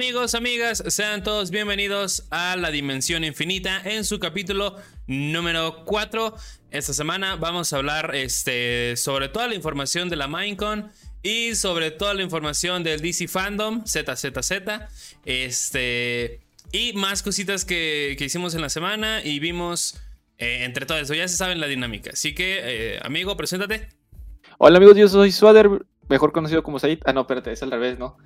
Amigos, amigas, sean todos bienvenidos a La Dimensión Infinita en su capítulo número 4. Esta semana vamos a hablar este, sobre toda la información de la Minecon y sobre toda la información del DC Fandom, ZZZ. Este, y más cositas que, hicimos en la semana y vimos eh, entre todo eso. Ya se saben la dinámica. Así que, eh, amigo, preséntate. Hola amigos, yo soy Swader, mejor conocido como Said. Ah, no, espérate, es al revés, ¿no?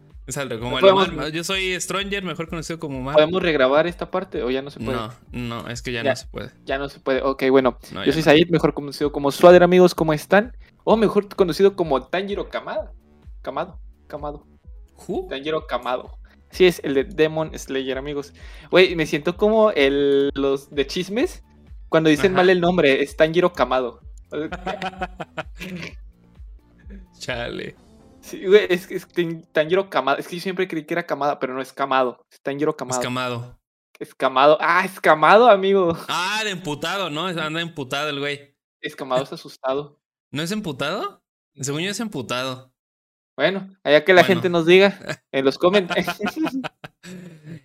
Como el Yo soy Stranger, mejor conocido como Mar. ¿Podemos regrabar esta parte o ya no se puede? No, no, es que ya, no se puede. Ya no se puede. Ok, bueno. yo soy Said, mejor conocido como Swader, amigos, ¿cómo están? O mejor conocido como Tanjiro Kamado. Kamado, Kamado. ¿Who? Tanjiro Kamado. Sí, es el de Demon Slayer, amigos. Güey, me siento como el, los de chismes cuando dicen mal el nombre. Es Tanjiro Kamado. Chale. Sí, güey, es, es Tanjiro Kamado. Es que yo siempre creí que era Kamada, pero no es Kamado. Es Tanjiro Kamado. Escamado. Escamado. Ah, escamado, amigo. Ah, de emputado, ¿no? Anda emputado el güey. Escamado es asustado. ¿No es emputado? Según yo es emputado. Bueno, allá que la gente nos diga en los comentarios.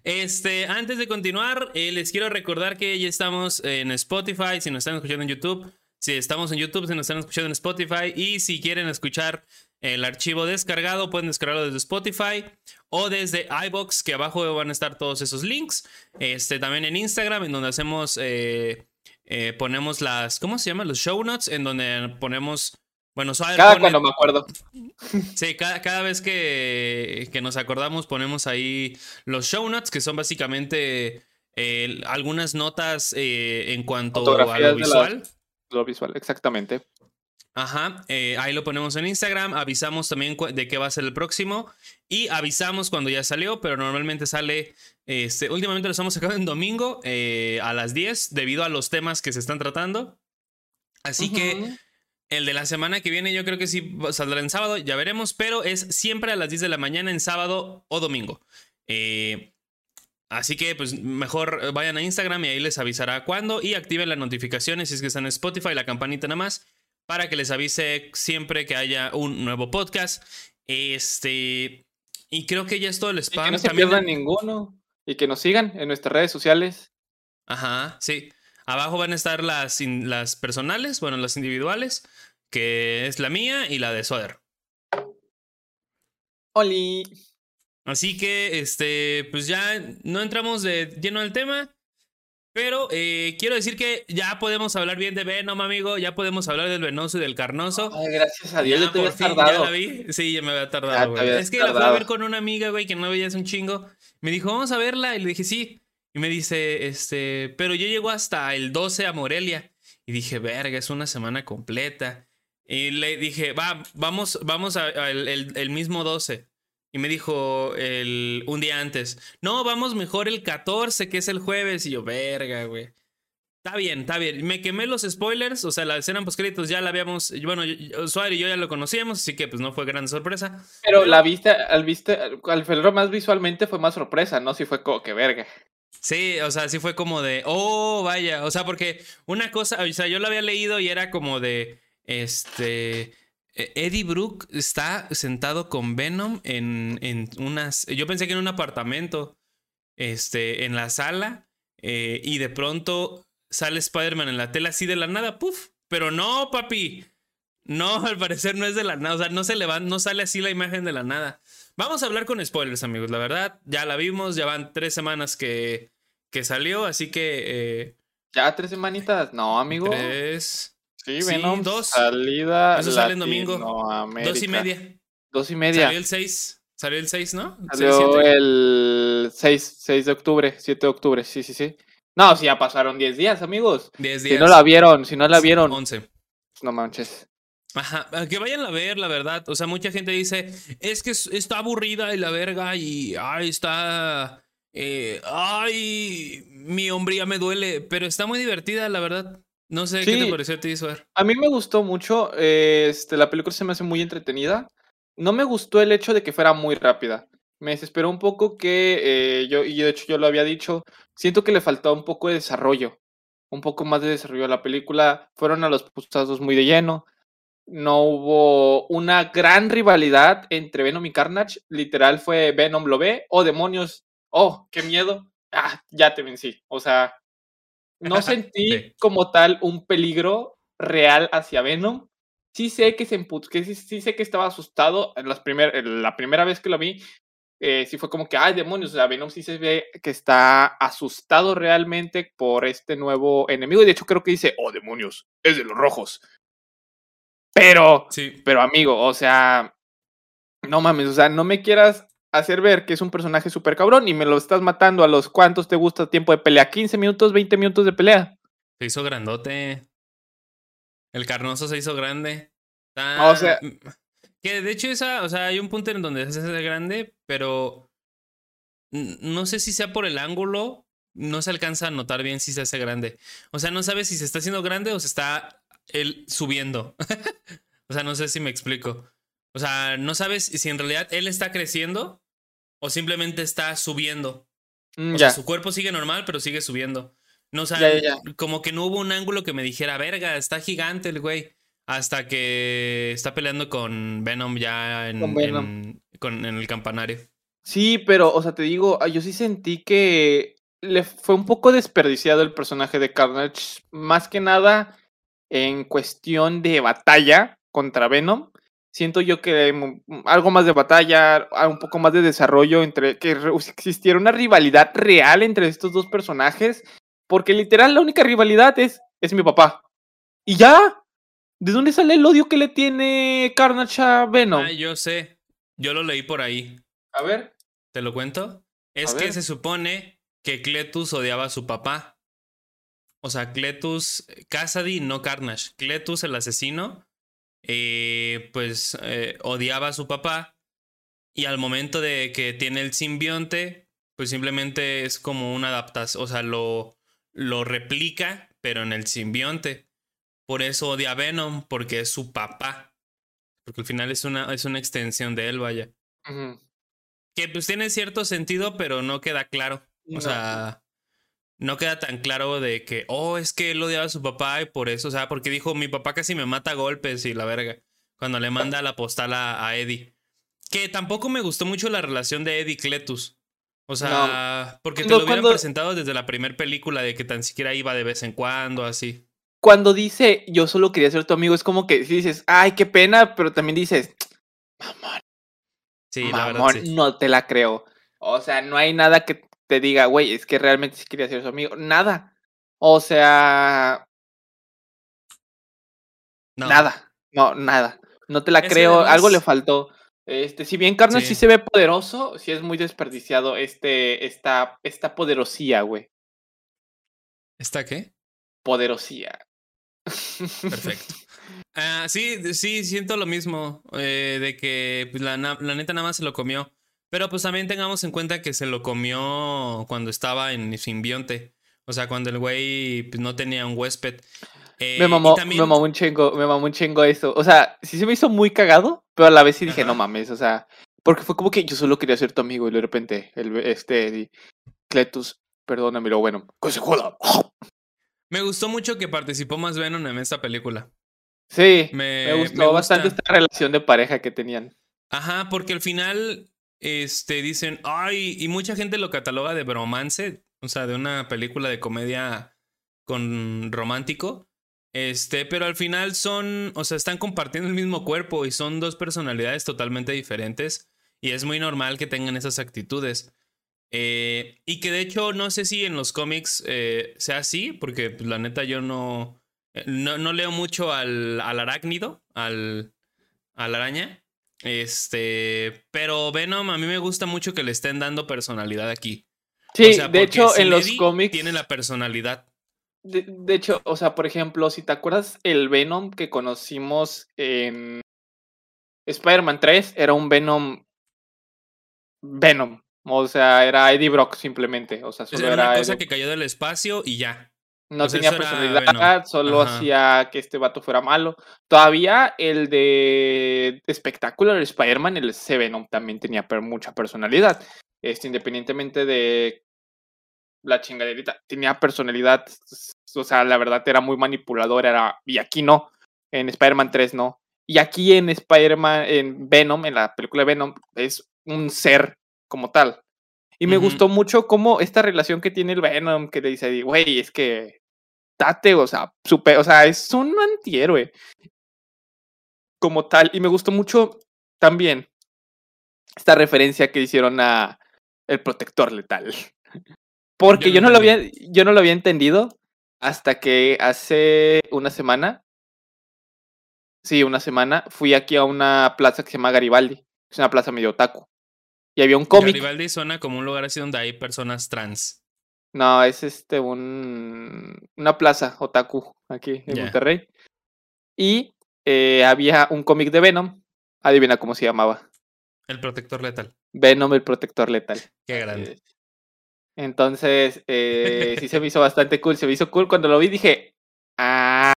Este, antes de continuar, eh, les quiero recordar que ya estamos en Spotify, si nos están escuchando en YouTube, si estamos en YouTube, si nos están escuchando en Spotify, y si quieren escuchar el archivo descargado, pueden descargarlo desde Spotify o desde iBox, que abajo van a estar todos esos links. Este, también en Instagram, en donde hacemos, eh, eh, ponemos las, ¿cómo se llama? Los show notes, en donde ponemos, bueno, cada cuando me acuerdo. Sí, cada, cada vez que, que, nos acordamos ponemos ahí los show notes, que son básicamente eh, algunas notas en cuanto a lo visual. lo visual, exactamente. Ajá, eh, ahí lo ponemos en Instagram, avisamos también de qué va a ser el próximo y avisamos cuando ya salió, pero normalmente sale, este, últimamente lo estamos sacando en domingo eh, a las 10 debido a los temas que se están tratando. Así que el de la semana que viene yo creo que sí saldrá en sábado, ya veremos, pero es siempre a las 10 de la mañana en sábado o domingo. Eh, así que pues mejor vayan a Instagram y ahí les avisará cuándo y activen las notificaciones si es que están en Spotify, la campanita nada más para que les avise siempre que haya un nuevo podcast. Este. Y creo que ya es todo el spam. Y que no se pierdan ninguno. Y que nos sigan en nuestras redes sociales. Ajá, sí. Abajo van a estar las, las personales, bueno, las individuales, que es la mía y la de Soder. Oli. Así que, este, pues ya no entramos de lleno al tema. Pero eh, quiero decir que ya podemos hablar bien de Venom, amigo. Ya podemos hablar del venoso y del carnoso. Ay, gracias a Dios, ya, te había tardado. Ya la vi. Sí, ya me había tardado, güey. Es que la fui a ver con una amiga, güey, que no veías un chingo. Me dijo, vamos a verla. Y le dije, sí. Y me dice, este, pero yo llego hasta el 12 a Morelia. Y dije, verga, es una semana completa. Y le dije, va, vamos, vamos al el mismo 12. Y me dijo el, un día antes, no, vamos mejor el 14, que es el jueves. Y yo, verga, güey. Está bien, está bien. Me quemé los spoilers, o sea, la escena post ya la habíamos, bueno, Suárez y yo ya lo conocíamos, así que pues no fue gran sorpresa. Pero, la vista, al vista, al verlo más visualmente fue más sorpresa, ¿no? Sí fue como que verga. Sí, o sea, sí fue como de, oh, vaya, o sea, porque una cosa, o sea, yo lo había leído y era como de, este, Eddie Brooke está sentado con Venom en, en, unas. Yo pensé que en un apartamento. Este. En la sala. Eh, y de pronto sale Spider-Man en la tela así de la nada. ¡Puf! Pero no, papi. No, al parecer no es de la nada. O sea, no se levanta, no sale así la imagen de la nada. Vamos a hablar con spoilers, amigos. La verdad, ya la vimos. Ya van tres semanas que, que salió. Así que. Eh, ya tres semanitas. No, amigo. Tres. Sí, Venom. dos. Salida. Eso sale en domingo. Dos y media. Dos y media. Salió el 6. Salió el 6, ¿no? Salió el 6, 6 de octubre, 7 de octubre, sí, sí, sí. No, si ya pasaron 10 días, amigos. 10 días. Si no la vieron, si no la vieron. 11. No manches. Ajá, que vayan a ver, la verdad. O sea, mucha gente dice, es que está aburrida y la verga y, ay, está, eh, ay, mi hombría me duele, pero está muy divertida, la verdad. No sé qué te pareció a ti, Suar. A mí me gustó mucho. este, la película se me hace muy entretenida. No me gustó el hecho de que fuera muy rápida. Me desesperó un poco que eh, yo, y de hecho yo lo había dicho, siento que le faltaba un poco de desarrollo. Un poco más de desarrollo a la película. Fueron a los putazos muy de lleno. no hubo una gran rivalidad entre Venom y Carnage. Literal fue Venom lo ve, oh demonios, oh, qué miedo, ah, ya te vencí. O sea, no sentí como tal un peligro real hacia Venom. Sí sé que se que sí, sé que estaba asustado en las primer, la primera vez que lo vi. Eh, sí fue como que, ay, demonios, o sea, Venom sí se ve que está asustado realmente por este nuevo enemigo. Y de hecho creo que dice, oh, demonios, es de los rojos. Pero, sí. pero amigo, o sea, no mames, o sea, no me quieras hacer ver que es un personaje súper cabrón y me lo estás matando a los cuantos te gusta tiempo de pelea, 15 minutos, 20 minutos de pelea. Se hizo grandote. El carnoso se hizo grande. o sea, que de hecho esa, o sea, hay un punto en donde se hace grande, pero no sé si sea por el ángulo, no se alcanza a notar bien si se hace grande. O sea, no sabes si se está haciendo grande o se está él subiendo. o sea, no sé si me explico. O sea, no sabes si en realidad él está creciendo o simplemente está subiendo. Mm, o sea, su cuerpo sigue normal, pero sigue subiendo. No, o sea, como que no hubo un ángulo que me dijera, verga, está gigante el güey. Hasta que está peleando con Venom ya en, en el campanario. Sí, pero, o sea, te digo, ah, yo sí sentí que le fue un poco desperdiciado el personaje de Carnage. Más que nada, en cuestión de batalla contra Venom. Siento yo que algo más de batalla, un poco más de desarrollo entre que existiera una rivalidad real entre estos dos personajes, porque literal la única rivalidad es es mi papá. Y ya. ¿De dónde sale el odio que le tiene Carnage a Venom? Ah, yo sé. Yo lo leí por ahí. A ver. ¿Te lo cuento? Es que se supone que Cletus odiaba a su papá. O sea, Cletus, Cassidy, no Carnage. Cletus, el asesino, eh, pues eh, odiaba a su papá. Y al momento de que tiene el simbionte, pues simplemente es como una adaptación. O sea, lo, lo replica, pero en el simbionte. Por eso odia a Venom, porque es su papá. Porque al final es una, es una extensión de él, vaya. Que pues tiene cierto sentido, pero no queda claro. O sea, no queda tan claro de que, oh, es que él odiaba a su papá y por eso, o sea, porque dijo, mi papá casi me mata a golpes y la verga, cuando le manda la postal a, Eddie. Que tampoco me gustó mucho la relación de Eddie y Cletus. O sea, porque te lo hubieran presentado desde la primera película de que tan siquiera iba de vez en cuando, así. Cuando dice, yo solo quería ser tu amigo, es como que si dices, ay, qué pena, pero también dices, mamón. Sí, la verdad, no te la creo. O sea, no hay nada que te diga, güey, es que realmente sí quería ser su amigo. Nada. O sea. Nada. No, nada. No te la creo. Algo le faltó. Este, si bien Carnage sí. se ve poderoso, sí es muy desperdiciado este, esta, esta poderosía, güey. ¿Esta qué? Poderosía. Perfecto. Ah, sí, sí, siento lo mismo. Eh, de que pues, la, la, neta nada más se lo comió. Pero pues también tengamos en cuenta que se lo comió cuando estaba en simbionte. O sea, cuando el güey pues, no tenía un huésped. me, eh, mamó, me mamó un chingo, me mamó un chingo eso. O sea, sí se me hizo muy cagado, pero a la vez sí dije, no mames, o sea, porque fue como que yo solo quería ser tu amigo y de repente, el, este, Cletus, perdóname, lo bueno, que se joda. Me gustó mucho que participó más Venom en esta película. Sí, me, gustó bastante esta relación de pareja que tenían. Ajá, porque al final este, dicen, ay, y mucha gente lo cataloga de bromance, o sea, de una película de comedia con romántico. Este, pero al final son, o sea, están compartiendo el mismo cuerpo y son dos personalidades totalmente diferentes y es muy normal que tengan esas actitudes. Eh, y que de hecho no sé si en los cómics eh, sea así, porque pues, la neta yo no, eh, no, no leo mucho al, al arácnido, al, al araña. Este, pero Venom a mí me gusta mucho que le estén dando personalidad aquí. Sí, de hecho en los cómics tiene la personalidad. De, hecho, o sea, por ejemplo, si te acuerdas el Venom que conocimos en Spider-Man 3 era un Venom Venom, o sea, era Eddie Brock simplemente, o sea, solo era, una cosa que cayó del espacio y ya. No tenía personalidad, solo hacía que este vato fuera malo. Todavía el de Spectacular Spider-Man, el Sevenom, también tenía mucha personalidad. Este, independientemente de la chingaderita, tenía personalidad. O sea, la verdad era muy manipulador. Era, y aquí no. En Spider-Man 3 no. Y aquí en Spider-Man, en Venom, en la película de Venom, es un ser como tal. Y me gustó mucho cómo esta relación que tiene el Venom, que le dice, güey, es que date, o sea, super, o sea, es un antihéroe como tal. Y me gustó mucho también esta referencia que hicieron a el protector letal. Porque Yo no, lo había, yo no lo había entendido hasta que hace una semana, sí, una semana, fui aquí a una plaza que se llama Garibaldi. Es una plaza medio otaku. Y había un cómic. Garibaldi suena como un lugar así donde hay personas trans. No, es este un una plaza otaku aquí en. Monterrey. Y eh, había un cómic de Venom. Adivina cómo se llamaba. El protector letal. Venom el protector letal. Qué grande. Eh, Entonces, eh, sí se me hizo bastante cool. Se me hizo cool cuando lo vi. Dije, ah,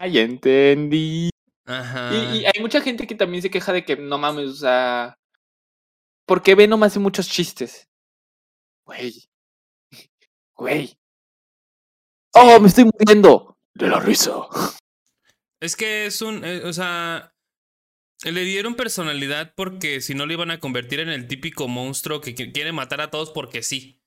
ya entendí. Ajá. Y, y hay mucha gente que también se queja de que no mames, o sea, ¿por qué Venom hace muchos chistes? Güey, güey. Oh, me estoy muriendo de la risa. Es que es un. eh, o sea. Le dieron personalidad porque si no lo iban a convertir en el típico monstruo que qui- quiere matar a todos porque sí.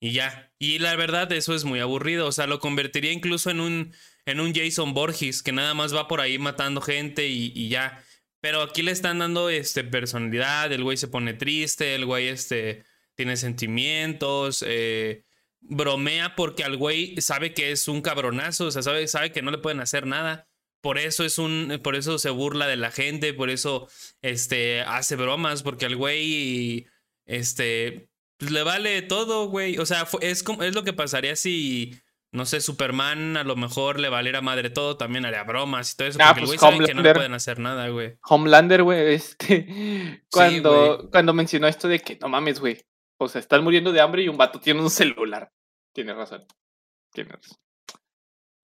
Y ya. Y la verdad, eso es muy aburrido. O sea, lo convertiría incluso en un. En un Jason Borges que nada más va por ahí matando gente y, y ya. Pero aquí le están dando este, personalidad. El güey se pone triste. El güey este, tiene sentimientos. eh, bromea porque al güey sabe que es un cabronazo. O sea, sabe, sabe que no le pueden hacer nada. Por eso es un, por eso se burla de la gente, por eso este hace bromas, porque al güey este pues le vale todo, güey. O sea, es como es lo que pasaría si no sé, Superman a lo mejor le valiera madre todo, también haría bromas y todo eso, Ah, porque el pues güey sabe que no le pueden hacer nada, güey. Homelander, güey, este, cuando, güey. cuando mencionó esto de que no mames, güey, o sea, están muriendo de hambre y un vato tiene un celular. Tienes razón. Tienes razón.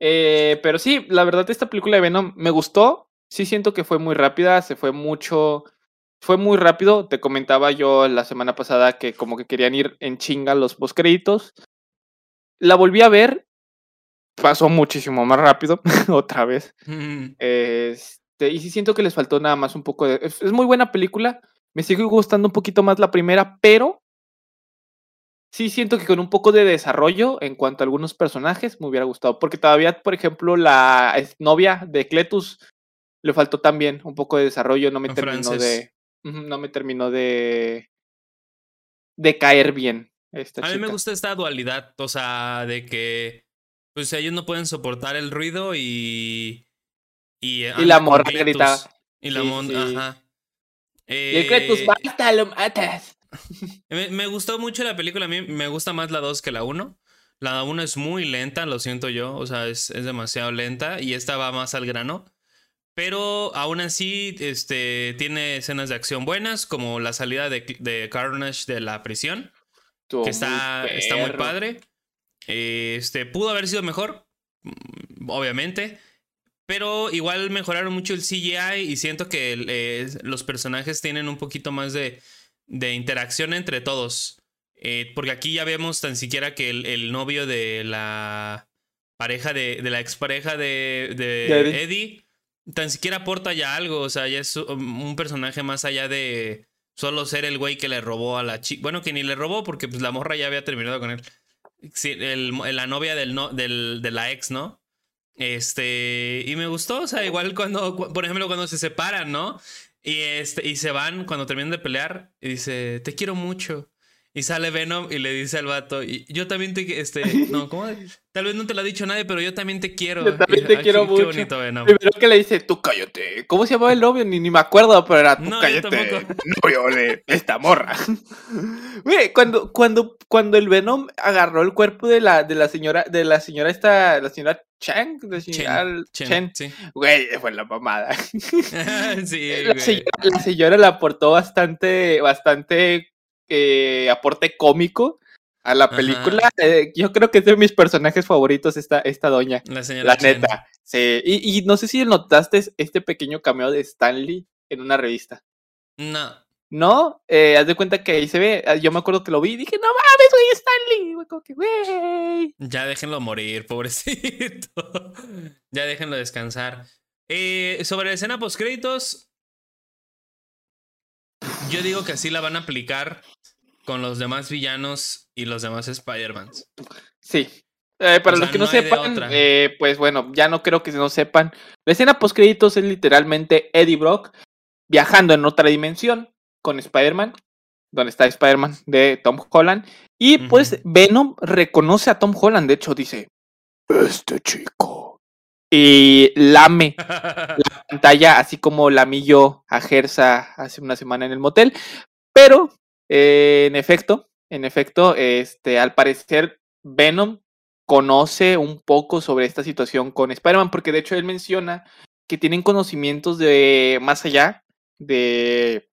Eh, pero sí, la verdad, esta película de Venom me gustó. Sí siento que fue muy rápida, se fue mucho. Fue muy rápido. Te comentaba yo la semana pasada que como que querían ir en chinga los postcréditos. La volví a ver. Pasó muchísimo más rápido, otra vez. Mm, Este, y sí siento que les faltó nada más un poco de. Es, es muy buena película. Me sigue gustando un poquito más la primera, pero sí siento que con un poco de desarrollo en cuanto a algunos personajes me hubiera gustado. Porque todavía, por ejemplo, la novia de Cletus le faltó también un poco de desarrollo. No me terminó de. No me terminó de. de caer bien. Esta A mí me chica. gusta esta dualidad, o sea, de que pues ellos no pueden soportar el ruido y y, Y anda la morra grita. Y la Sí, mon- sí. ajá. Y el Cletus, Eh, basta, lo matas. Me, me gustó mucho la película. A mí me gusta más la 2 que la 1. La 1 es muy lenta, lo siento yo. O sea, es, es demasiado lenta. Y esta va más al grano. Pero aún así, este, tiene escenas de acción buenas, como la salida de, de Carnage de la prisión, que muy está, está muy padre. Este, pudo haber sido mejor, mm, obviamente. Pero igual mejoraron mucho el CGI y siento que eh, los personajes tienen un poquito más de, de interacción entre todos. Eh, porque aquí ya vemos tan siquiera que el, el novio de la pareja de, de la expareja de, de De Eddie. Eddie, tan siquiera aporta ya algo. O sea, ya es un personaje más allá de solo ser el güey que le robó a la chica. Bueno, que ni le robó porque pues la morra ya había terminado con él. Sí, el- la novia del, no, del, de la ex, ¿no? Este, y me gustó, o sea, igual cuando, cu- por ejemplo, cuando se separan, ¿no? Y, este, y se van cuando terminan de pelear y dice, te quiero mucho. Y sale Venom y le dice al vato, y yo también te, este, no, ¿cómo? Tal vez no te lo ha dicho nadie, pero yo también te quiero. Yo también Y- te ay, quiero qué- mucho. Qué bonito Venom. Primero que le dice, tú cállate. ¿Cómo se llamaba el novio? Ni, ni me acuerdo, pero era tú No, cállate. Novio de esta morra. Mire, cuando, cuando, cuando el Venom agarró el cuerpo de la, de la señora, de la señora esta, la señora Chang, la señora Chen, sí. güey, fue la mamada. sí, la, señora, la señora aportó bastante, bastante eh, aporte cómico a la película. Eh, yo creo que es de mis personajes favoritos esta, esta doña. La señora La Chen. neta. Sí. Y, y no sé si notaste este pequeño cameo de Stanley en una revista. No. ¿No? Eh, haz de cuenta que ahí se ve. ah, Yo me acuerdo que lo vi y dije, no mames, güey, Stanley. Güey, como que, güey. Ya déjenlo morir, pobrecito. ya déjenlo descansar. Eh, sobre la escena post créditos, yo digo que así la van a aplicar con los demás villanos y los demás Spider-Mans. Sí. Eh, para O los sea, que no, sepan, eh, pues bueno, ya no creo que no sepan. La escena post créditos es literalmente Eddie Brock viajando en otra dimensión con Spider-Man, donde está Spider-Man de Tom Holland. Y pues. Venom reconoce a Tom Holland, de hecho dice, este chico. Y lame la pantalla, así como lamí yo a Gersa hace una semana en el motel. Pero, eh, en efecto, en efecto, este, al parecer, Venom conoce un poco sobre esta situación con Spider-Man, porque de hecho él menciona que tienen conocimientos de más allá de,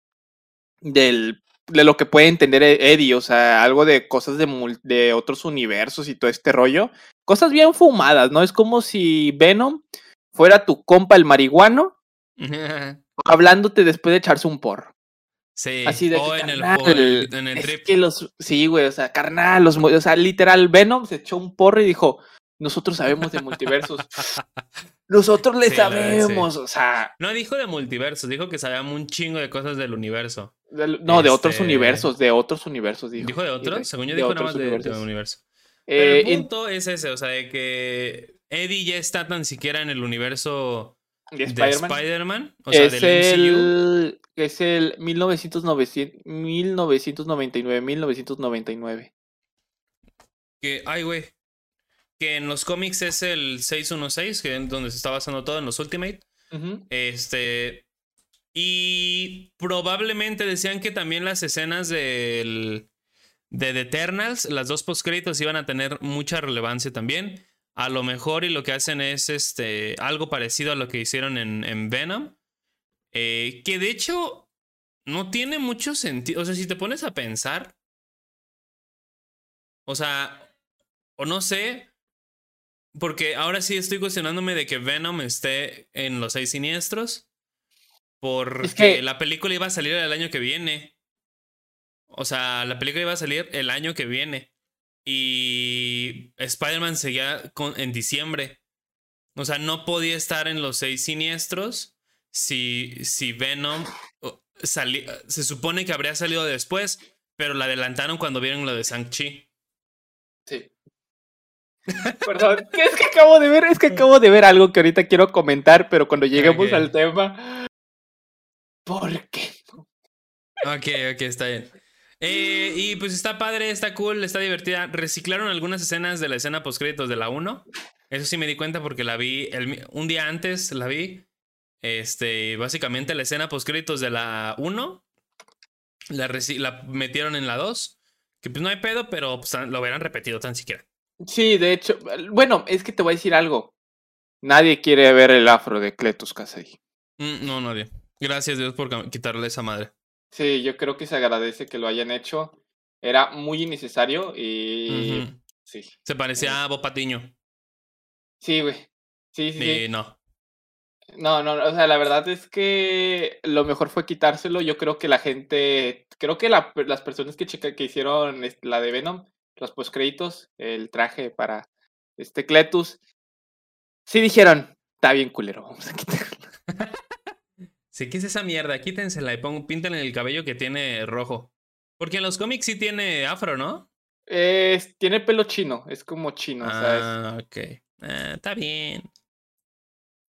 del, de lo que puede entender E- Eddie, o sea, algo de cosas de, de otros universos y todo este rollo. Cosas bien fumadas, ¿no? Es como si Venom fuera tu compa el marihuano hablándote después de echarse un porro. sí. Así de o que, en el, carnal, el- en el es trip. que los, sí, güey, o sea, carnal, los, o sea, literal, Venom se echó un porro y dijo, nosotros sabemos de multiversos. Nosotros le Sí, sí. sabemos, o sea, No dijo de multiverso, dijo que sabíamos un chingo de cosas del universo. del- no, de otros Este- universos, de otros universos, dijo. ¿Dijo de otros? Según yo de dijo nada más de, de universo. Eh, Pero el en- punto es ese, o sea, de que Eddie ya está tan siquiera en el universo de de Spider-Man. O sea, es del MCU. el, es el 1999, 1999, 1999. Que, ay, güey. Que en los cómics es el 616, que es donde se está basando todo en los Ultimate. Este. Y probablemente decían que también las escenas del. De The Eternals, las dos postcréditos iban a tener mucha relevancia también. A lo mejor y lo que hacen es este algo parecido a lo que hicieron en, en Venom. Eh, que de hecho no tiene mucho sentido. O sea, si te pones a pensar. O sea, o no sé. Porque ahora sí estoy cuestionándome de que Venom esté en los seis siniestros. Porque que- la película iba a salir el año que viene. O sea, la película iba a salir el año que viene. Y Spider-Man seguía con- en diciembre. O sea, no podía estar en los seis siniestros si, si Venom sali- se supone que habría salido después, pero la adelantaron cuando vieron lo de Shang-Chi. Sí. Perdón, es que acabo de ver, es que acabo de ver algo que ahorita quiero comentar, pero cuando lleguemos al tema. ¿Por qué? Ok, ok, está bien. Eh, y pues está padre, está cool, está divertida. Reciclaron algunas escenas de la escena postcréditos de la 1. Eso sí me di cuenta porque la vi el un día antes, la vi. Este, básicamente la escena postcréditos de la 1 la, la metieron en la 2. Que pues no hay pedo, pero pues, lo hubieran repetido tan siquiera. Sí, de hecho, bueno, es que te voy a decir algo. Nadie quiere ver el afro de Cletus Kasei. Mm, no, bien. Gracias Dios por quitarle esa madre. Sí, yo creo que se agradece que lo hayan hecho. Era muy innecesario y. Sí. Se parecía a Bob Patiño. Sí, güey. Sí, sí, sí. No. No, no, o sea, la verdad es que lo mejor fue quitárselo. Yo creo que la gente, creo que la- las personas que, checa- que hicieron la de Venom, los postcréditos, el traje para este Cletus, sí dijeron, está bien culero, vamos a quitarlo. Sí, ¿qué es esa mierda? Quítensela y pongan, píntenle el cabello que tiene rojo. Porque en los cómics sí tiene afro, ¿no? Es- tiene pelo chino, es como chino, ah, ok. Ah, está bien.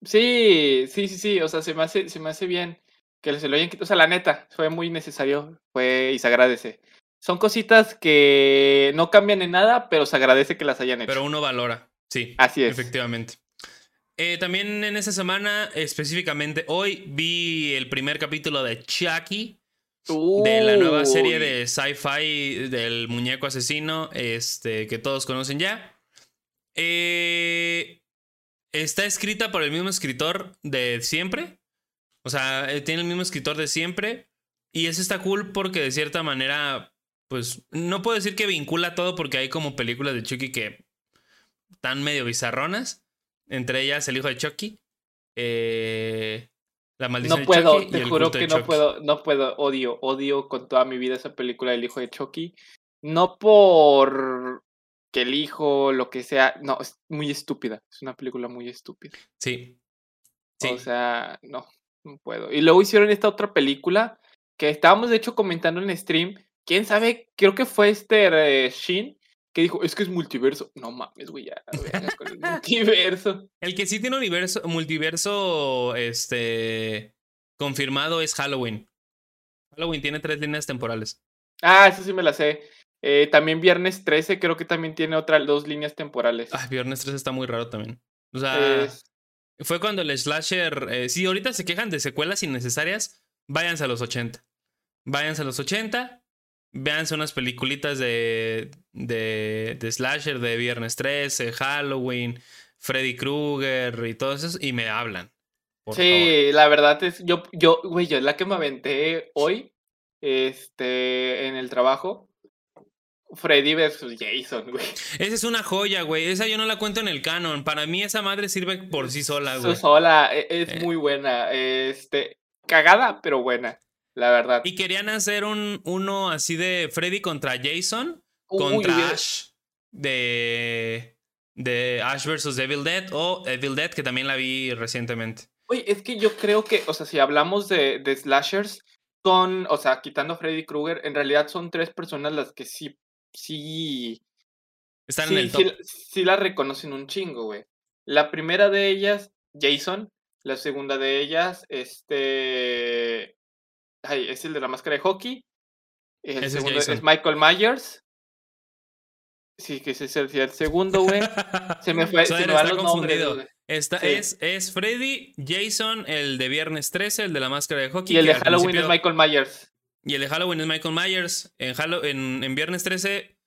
sí, sí, sí, sí, o sea, se me hace, se me hace bien que se lo hayan quitado, o sea, la neta, fue muy necesario, fue y se agradece. Son cositas que no cambian en nada, pero se agradece que las hayan hecho. Pero uno valora. Sí. Así es. Efectivamente. Eh, también en esa semana, específicamente hoy, vi el primer capítulo de Chucky. De la nueva serie de sci-fi del muñeco asesino, este, que todos conocen ya. Eh, está escrita por el mismo escritor de siempre. O sea, eh, tiene el mismo escritor de siempre. Y eso está cool porque de cierta manera, pues, no puedo decir que vincula todo porque hay como películas de Chucky que están medio bizarronas. Entre ellas El hijo de Chucky. eh, la maldición No de puedo, Chucky y te el juro culto de que no Chucky. puedo, no puedo, odio, odio con toda mi vida esa película del hijo de Chucky. No por que el hijo, lo que sea, no, es muy estúpida, es una película muy estúpida. Sí. O sea, no, no puedo. Y luego hicieron esta otra película que estábamos de hecho comentando en stream. ¿Quién sabe? Creo que fue este Shin que dijo, es que es multiverso. No mames, güey, ya, con el multiverso. El que sí tiene universo, multiverso, este, confirmado es Halloween. Halloween tiene tres líneas temporales. Ah, eso sí me la sé. Eh, también Viernes 13 creo que también tiene otras dos líneas temporales. Ah, Viernes 13 está muy raro también. O sea, fue cuando el slasher... Eh, si ahorita se quejan de secuelas innecesarias, váyanse a los 80. Váyanse a los 80, véanse unas peliculitas de, de, de slasher de Viernes 13, Halloween, Freddy Krueger y todo eso, y me hablan. Sí, la verdad es, yo, yo, güey, yo es la que me aventé hoy, este, en el trabajo. Freddy versus Jason, güey. Esa es una joya, güey. Esa yo no la cuento en el canon. Para mí esa madre sirve por sí sola, güey. sola, e, es eh. muy buena. Este, cagada, pero buena, la verdad. Y querían hacer un uno así de Freddy contra Jason, contra Ash de de Ash versus Evil Dead o Evil Dead que también la vi recientemente. Oye, es que yo creo que, o sea, si hablamos de, de slashers, son, o sea, quitando a Freddy Krueger, en realidad son tres personas las que sí sí. Están en el top. Sí, la reconocen un chingo, güey. La primera de ellas, Jason. La segunda de ellas, este. Ay, es el de la máscara de hockey. El segundo es, Michael Myers. Sí, que ese es el, segundo, güey. Se me fue. se me los confundido. Esta es, es Freddy, Jason, el de Viernes 13, el de la máscara de hockey. Y el de Halloween es Michael Myers. Y el de Halloween es Michael Myers. En, en, Viernes 13,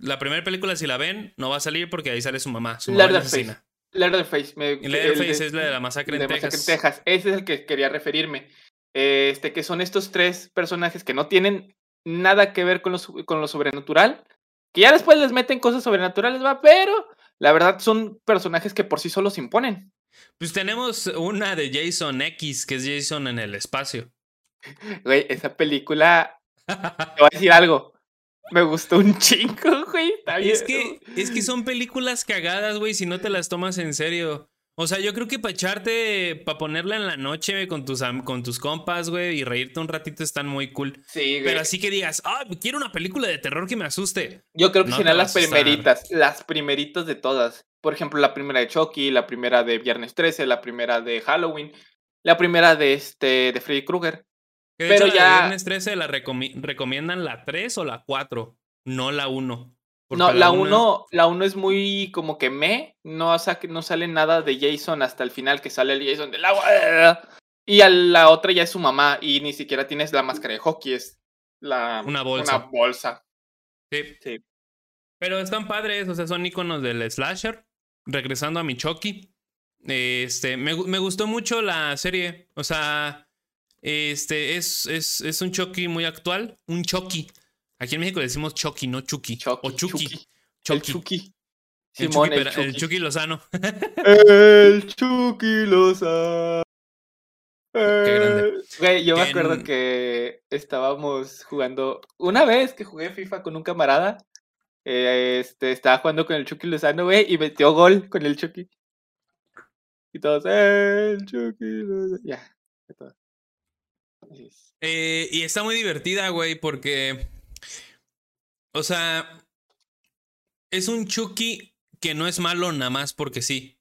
la primera película, si la ven, no va a salir porque ahí sale su mamá. Su mamá Leatherface. Leatherface. Leatherface es la de la masacre en, Texas. Texas. Ese es el que quería referirme. Este, que son estos tres personajes que no tienen nada que ver con lo, con lo sobrenatural. Que ya después les meten cosas sobrenaturales, va, pero la verdad son personajes que por sí solos imponen. Pues tenemos una de Jason X, que es Jason en el espacio. Güey, esa película. Te voy a decir algo. Me gustó un chingo, güey. Es que, es que son películas cagadas, güey, si no te las tomas en serio. O sea, yo creo que para echarte, para ponerla en la noche con tus, con tus compas, güey, y reírte un ratito están muy cool. Sí, güey. Pero así que digas, ah, quiero una película de terror que me asuste. Yo creo que serán las primeritas, las primeritas de todas. Por ejemplo, la primera de Chucky, la primera de Viernes 13, la primera de Halloween, la primera de este, de Freddy Krueger. Pero ya. Viernes 13 la recomiendan la 3 o la 4, no la 1. No, la 1 la uno es muy como que me, no, no sale nada de Jason hasta el final que sale el Jason del agua. Y a la otra ya es su mamá y ni siquiera tienes la máscara de hockey, es la una bolsa. Una bolsa. Sí. sí. Pero están padres, o sea, son iconos del slasher. Regresando a mi Chucky. Este, me, me gustó mucho la serie. O sea, este es, es, es un Chucky muy actual. Un Chucky. Aquí en México le decimos Chucky, no Chucky. o Chucky. Chucky. El Chucky. el, Chucky, Lozano. el Chucky Lozano. Qué grande. yo me acuerdo que estábamos jugando. Una vez que jugué FIFA con un camarada, eh, este, estaba jugando con el Chucky Lozano, güey, y metió gol con el Chucky. Y todos, el Chucky Lozano. Ya, eh, y está muy divertida, güey, porque. O sea. Es un Chucky que no es malo nada más porque sí.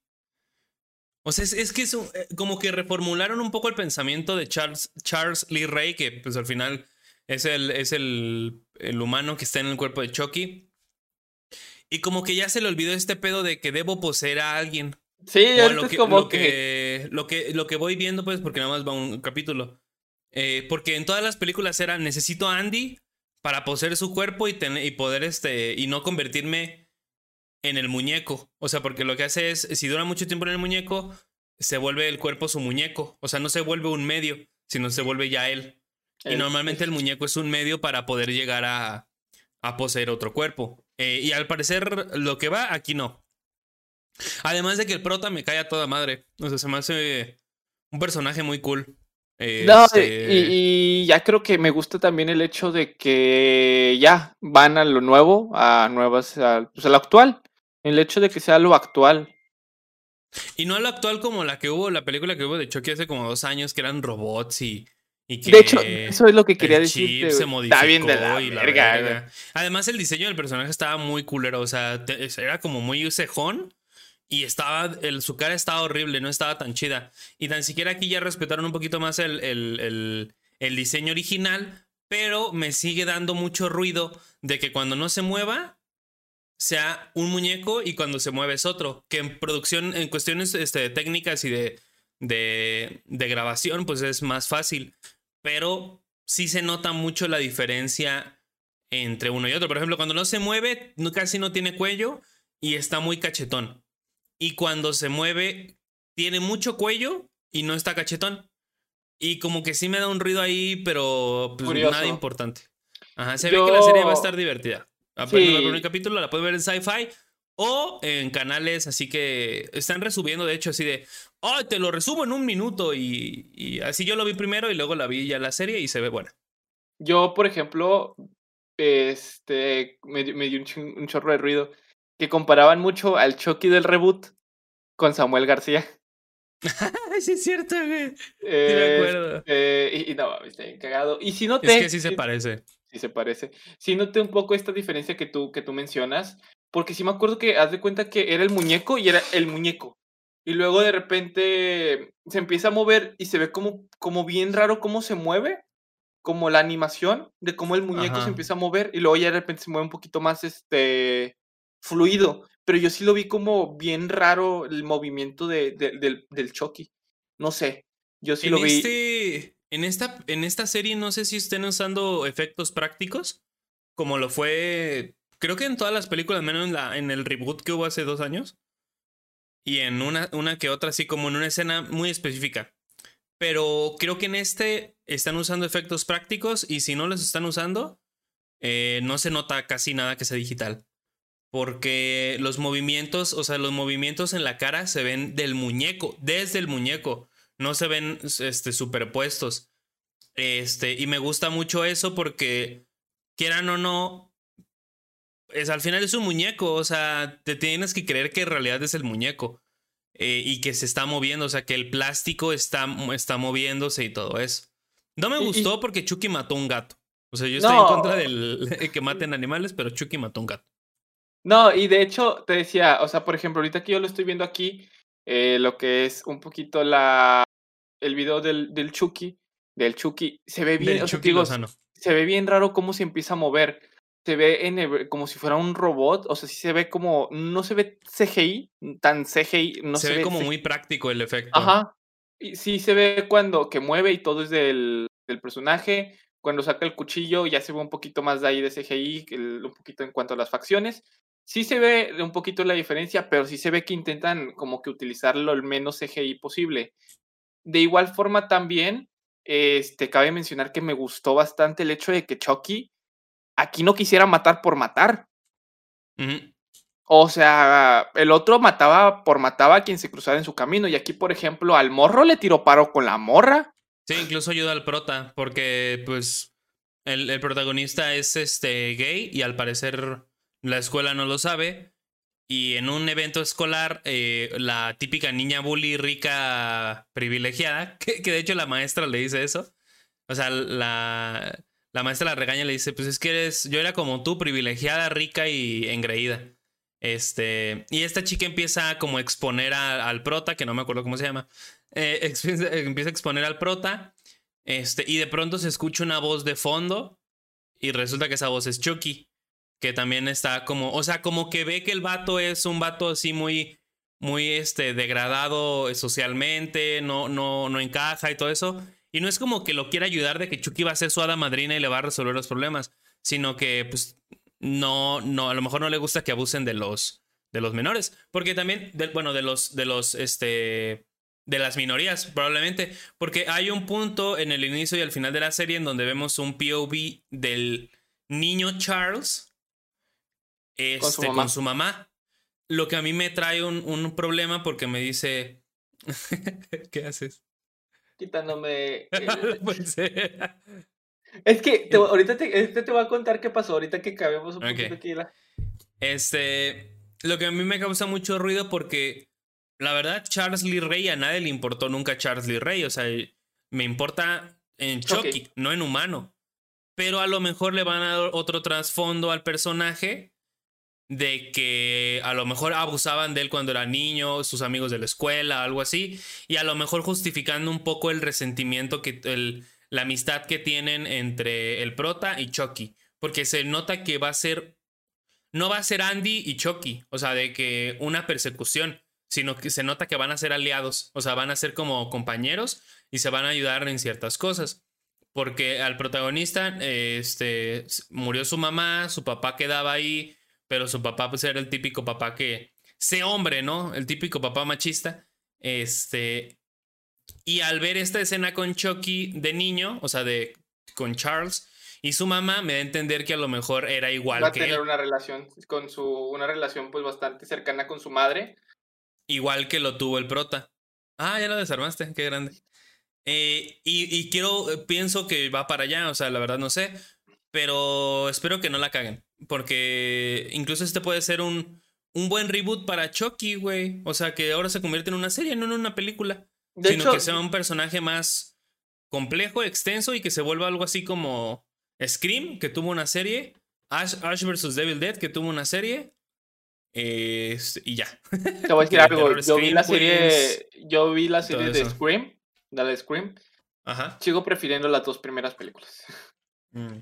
O sea, es, que es eh, como que reformularon un poco el pensamiento de Charles, Charles Lee Ray, que pues al final es, el, es el, el humano que está en el cuerpo de Chucky. Y como que ya se le olvidó este pedo de que debo poseer a alguien. Sí, es como que, Lo que, lo que voy viendo, pues, porque nada más va un capítulo. Eh, porque en todas las películas era necesito a Andy para poseer su cuerpo y, y poder este y no convertirme en el muñeco. O sea, porque lo que hace es, si dura mucho tiempo en el muñeco, se vuelve el cuerpo su muñeco. O sea, no se vuelve un medio, sino se vuelve ya él. y normalmente el muñeco es un medio para poder llegar a, a poseer otro cuerpo. Eh, y al parecer lo que va, aquí no. Además de que el prota me cae a toda madre. O sea, se me hace un personaje muy cool. No, este y, ya creo que me gusta también el hecho de que ya van a lo nuevo, a nuevas, a, pues a lo actual. El hecho de que sea lo actual. Y no lo actual como la que hubo, la película que hubo de Chucky hace como dos años, que eran robots y. y que De hecho, eso es lo que quería decir. se modificó Está bien de la y la verga, verga. güey. Además, el diseño del personaje estaba muy culero. O sea, te- era como muy cejón. Y estaba. El, su cara estaba horrible, no estaba tan chida. Y tan siquiera aquí ya respetaron un poquito más el, el- el- diseño original. Pero me sigue dando mucho ruido de que cuando no se mueva. Sea un muñeco y cuando se mueve es otro. Que en producción, en cuestiones este, técnicas y de, de, de grabación, pues es más fácil. Pero sí se nota mucho la diferencia entre uno y otro. Por ejemplo, cuando no se mueve, casi no tiene cuello y está muy cachetón. Y cuando se mueve, tiene mucho cuello y no está cachetón. Y como que sí me da un ruido ahí, pero pues nada importante. Ajá, se ve que la serie va a Yo- estar divertida. Apenas Sí. el primer capítulo la puedes ver en Sci-Fi o en canales así que están resubiendo, de hecho, así de, oh, te lo resumo en un minuto. Y, y así yo lo vi primero y luego la vi ya la serie y se ve buena. Yo, por ejemplo, este, me, me dio un, un chorro de ruido que comparaban mucho al Chucky del reboot con Samuel García. Sí es cierto, güey. Sí me acuerdo. Este, y, y no, está bien cagado. Y si no Es que sí se parece. Sí se parece. Sí noté un poco esta diferencia que tú, que tú mencionas, porque sí me acuerdo que haz de cuenta que era el muñeco y era el muñeco. Y luego de repente se empieza a mover y se ve como, como bien raro cómo se mueve, como la animación de cómo el muñeco Ajá. se empieza a mover y luego ya de repente se mueve un poquito más este fluido. Pero yo sí lo vi como bien raro el movimiento de, de- del, del Chucky. No sé. Yo sí en, lo vi. este, en, esta, en esta serie no sé si estén usando efectos prácticos, como lo fue, creo que en todas las películas, menos en, la, en el reboot que hubo hace dos años, y en una, una que otra, así como en una escena muy específica. Pero creo que en este están usando efectos prácticos y si no los están usando, eh, no se nota casi nada que sea digital. Porque los movimientos, o sea, los movimientos en la cara se ven del muñeco, desde el muñeco no se ven este, superpuestos. Este, y me gusta mucho eso porque, quieran o no, es, al final es un muñeco, o sea, te tienes que creer que en realidad es el muñeco eh, y que se está moviendo, o sea, que el plástico está, está moviéndose y todo eso. No me gustó porque Chucky mató un gato. O sea, yo estoy en contra del de que maten animales, pero Chucky mató un gato. No, y de hecho te decía, o sea, por ejemplo, ahorita que yo lo estoy viendo aquí, eh, lo que es un poquito la el video del, del Chucky, del Chucky, se ve bien, o sea, Chucky digo, se ve bien raro cómo se empieza a mover. Se ve en el- como si fuera un robot, o sea, sí se ve como, no se ve CGI, tan CGI, no se, ve como CGI. muy práctico el efecto. Ajá. Y sí se ve cuando que mueve y todo es del, del personaje. Cuando saca el cuchillo ya se ve un poquito más de ahí de CGI, el- un poquito en cuanto a las facciones. Sí se ve un poquito la diferencia, pero sí se ve que intentan como que utilizarlo el menos CGI posible. De igual forma también, este, cabe mencionar que me gustó bastante el hecho de que Chucky aquí no quisiera matar por matar. O sea, el otro mataba por mataba a quien se cruzara en su camino. Y aquí, por ejemplo, al morro le tiró paro con la morra. Sí, incluso ayuda al prota, porque pues el, el protagonista es este gay y al parecer la escuela no lo sabe. Y en un evento escolar, eh, la típica niña bully rica privilegiada, que, de hecho la maestra le dice eso. O sea, la, la maestra la regaña y le dice, pues es que eres, yo era como tú, privilegiada, rica y engreída. Este, y esta chica empieza como a exponer al prota, que no me acuerdo cómo se llama, eh, empieza, empieza a exponer al prota, este, y de pronto se escucha una voz de fondo y resulta que esa voz es Chucky, que también está como, o sea, como que ve que el vato es un vato así muy, muy, este, degradado socialmente, no, no, no encaja y todo eso. Y no es como que lo quiera ayudar de que Chucky va a ser su hada madrina y le va a resolver los problemas, sino que, pues, no, no, a lo mejor no le gusta que abusen de los, de los menores, porque también, bueno, de los, de los, este, de las minorías, probablemente, porque hay un punto en el inicio y al final de la serie en donde vemos un POV del niño Charles este, Con su con, mamá. su mamá. Lo que a mí me trae un, un problema porque me dice, ¿qué haces? Quitándome. el- Pues, eh, es que te- ahorita te, ahorita te voy a contar qué pasó. Ahorita que cabemos un Ok. poquito la- Este, lo que a mí me causa mucho ruido porque la verdad, Charles Lee Ray a nadie le importó nunca Charles Lee Ray. O sea, me importa en Chucky, no en humano. Pero a lo mejor le van a dar otro trasfondo al personaje de que a lo mejor abusaban de él cuando era niño, sus amigos de la escuela, algo así, y a lo mejor justificando un poco el resentimiento que el, la amistad que tienen entre el prota y Chucky, porque se nota que va a ser no va a ser Andy y Chucky, o sea, de que una persecución, sino que se nota que van a ser aliados, o sea, van a ser como compañeros y se van a ayudar en ciertas cosas. Porque al protagonista, este, murió su mamá, su papá quedaba ahí, pero su papá pues era el típico papá que, sé hombre, ¿no? El típico papá machista. Este, y al ver esta escena con Chucky de niño, o sea, de, con Charles, y su mamá me da a entender que a lo mejor era igual Va a que tener él. una relación con su, una relación pues bastante cercana con su madre. Igual que lo tuvo el prota. Ah, ya lo desarmaste, qué grande. Eh, y, y quiero, eh, pienso que va para allá, o sea, la verdad no sé, pero espero que no la caguen, porque incluso este puede ser un, un buen reboot para Chucky, güey. O sea, que ahora se convierte en una serie, no en una película, De sino hecho, que sea un personaje más complejo, extenso y que se vuelva algo así como Scream, que tuvo una serie, Ash, Ash vs. Devil Dead, que tuvo una serie, eh, y ya. te voy a decir de algo. Yo vi la serie, yo vi la serie de. Scream, la de Scream. Ajá. Sigo prefiriendo las dos primeras películas. Mm.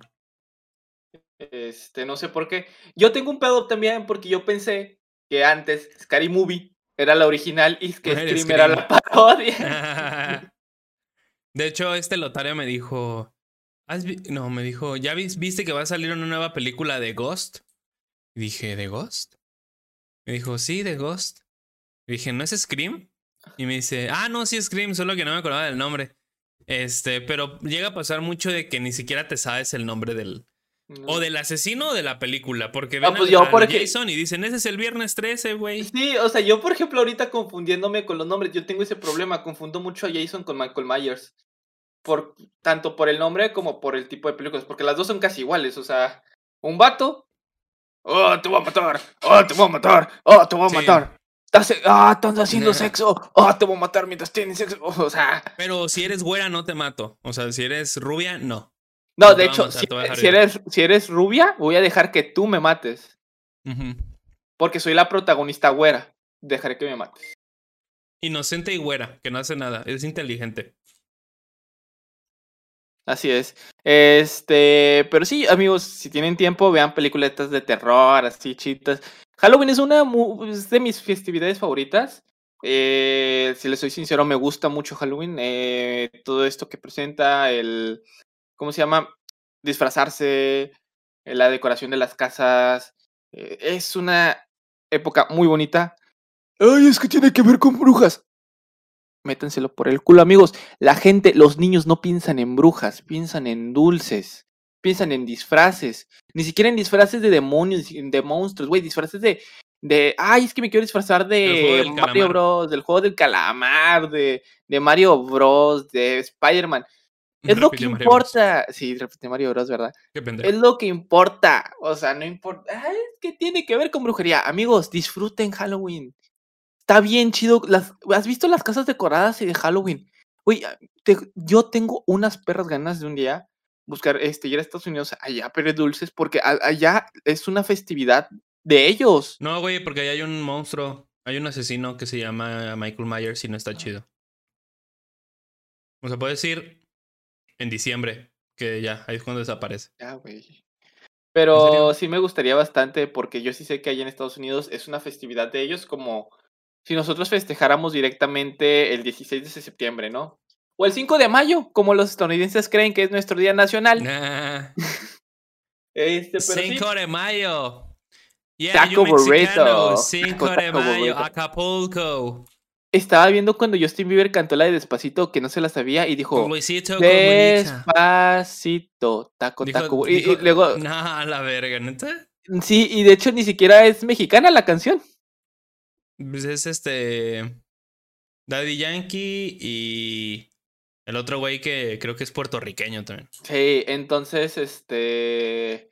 Este, no sé por qué. Yo tengo un pedo también porque yo pensé que antes Scary Movie era la original y que Scream era la parodia. De hecho, este lotario me dijo. No, me dijo, ¿ya vis- viste que va a salir una nueva película de Ghost? Y dije, ¿de Ghost? Me dijo, sí, de Ghost. Y dije, ¿no es Scream? Y me dice, ah, no, sí es Scream, solo que no me acordaba del nombre. Este, pero llega a pasar mucho de que ni siquiera te sabes el nombre del. O del asesino o de la película. Porque ven Ah, pues ej- Jason y dicen, ese es el viernes 13, güey. Sí, o sea, yo por ejemplo ahorita confundiéndome con los nombres, yo tengo ese problema, confundo mucho a Jason con Michael Myers. Por, tanto por el nombre como por el tipo de películas, porque las dos son casi iguales, o sea, un vato, oh, te voy a matar, oh, te voy a matar, oh, te voy a Sí. matar. Estás, ah, estás haciendo sexo, oh, te voy a matar mientras tienes sexo, o sea, Pero si eres güera, no te mato. O sea, si eres rubia, no. No, de hecho, si, eres, si eres rubia, voy a dejar que tú me mates, porque soy la protagonista güera, dejaré que me mates. Inocente y güera, que no hace nada. Es inteligente. Así es. Este, pero sí, amigos, si tienen tiempo, vean películas de terror, así chitas. Halloween es una es de mis festividades favoritas. Eh, si les soy sincero, me gusta mucho Halloween. eh, todo esto que presenta, el, ¿cómo se llama? Disfrazarse, eh, la decoración de las casas. eh, es una época muy bonita. Ay, es que tiene que ver con brujas. Métenselo por el culo, amigos. La gente, los niños no piensan en brujas, piensan en dulces, piensan en disfraces. Ni siquiera en disfraces de demonios, de monstruos, güey, disfraces de, de, ay, es que me quiero disfrazar de Mario calamar. Bros, del juego del calamar, de, de Mario Bros, de Spider-Man. Es lo que Bros. importa. Sí, repite Mario Bros, ¿verdad? Qué. Es lo que importa. O sea, no importa. Ay, que tiene que ver con brujería. Amigos, disfruten Halloween. Está bien chido. Las, ¿Has visto las casas decoradas de Halloween? Uy, yo tengo unas perras ganas de un día buscar, este, ir a Estados Unidos allá, pero dulces, porque a- allá es una festividad de ellos. No, güey, porque ahí hay un monstruo. Hay un asesino que se llama Michael Myers y no está chido. O sea, puedes ir en diciembre, que ya, ahí es cuando desaparece. Ya, güey. serio? Pero sí me gustaría bastante, porque yo sí sé que allá en Estados Unidos es una festividad de ellos, como si nosotros festejáramos directamente el 16 de septiembre, ¿no? O el 5 de mayo, como los estadounidenses creen que es nuestro día nacional. Nah. Este, pero sí, 5 de mayo. Yeah, Taco burrito. 5 Taco, de mayo. Acapulco. Estaba viendo cuando Justin Bieber cantó la de Despacito, que no se la sabía, y dijo, Luisito. Despacito, taco, Dijo- taco. Y, luego, No, la verga, ¿neta? sí, y de hecho ni siquiera es mexicana la canción. Pues es este. Daddy Yankee y. El otro güey que creo que es puertorriqueño también. Sí, entonces, este.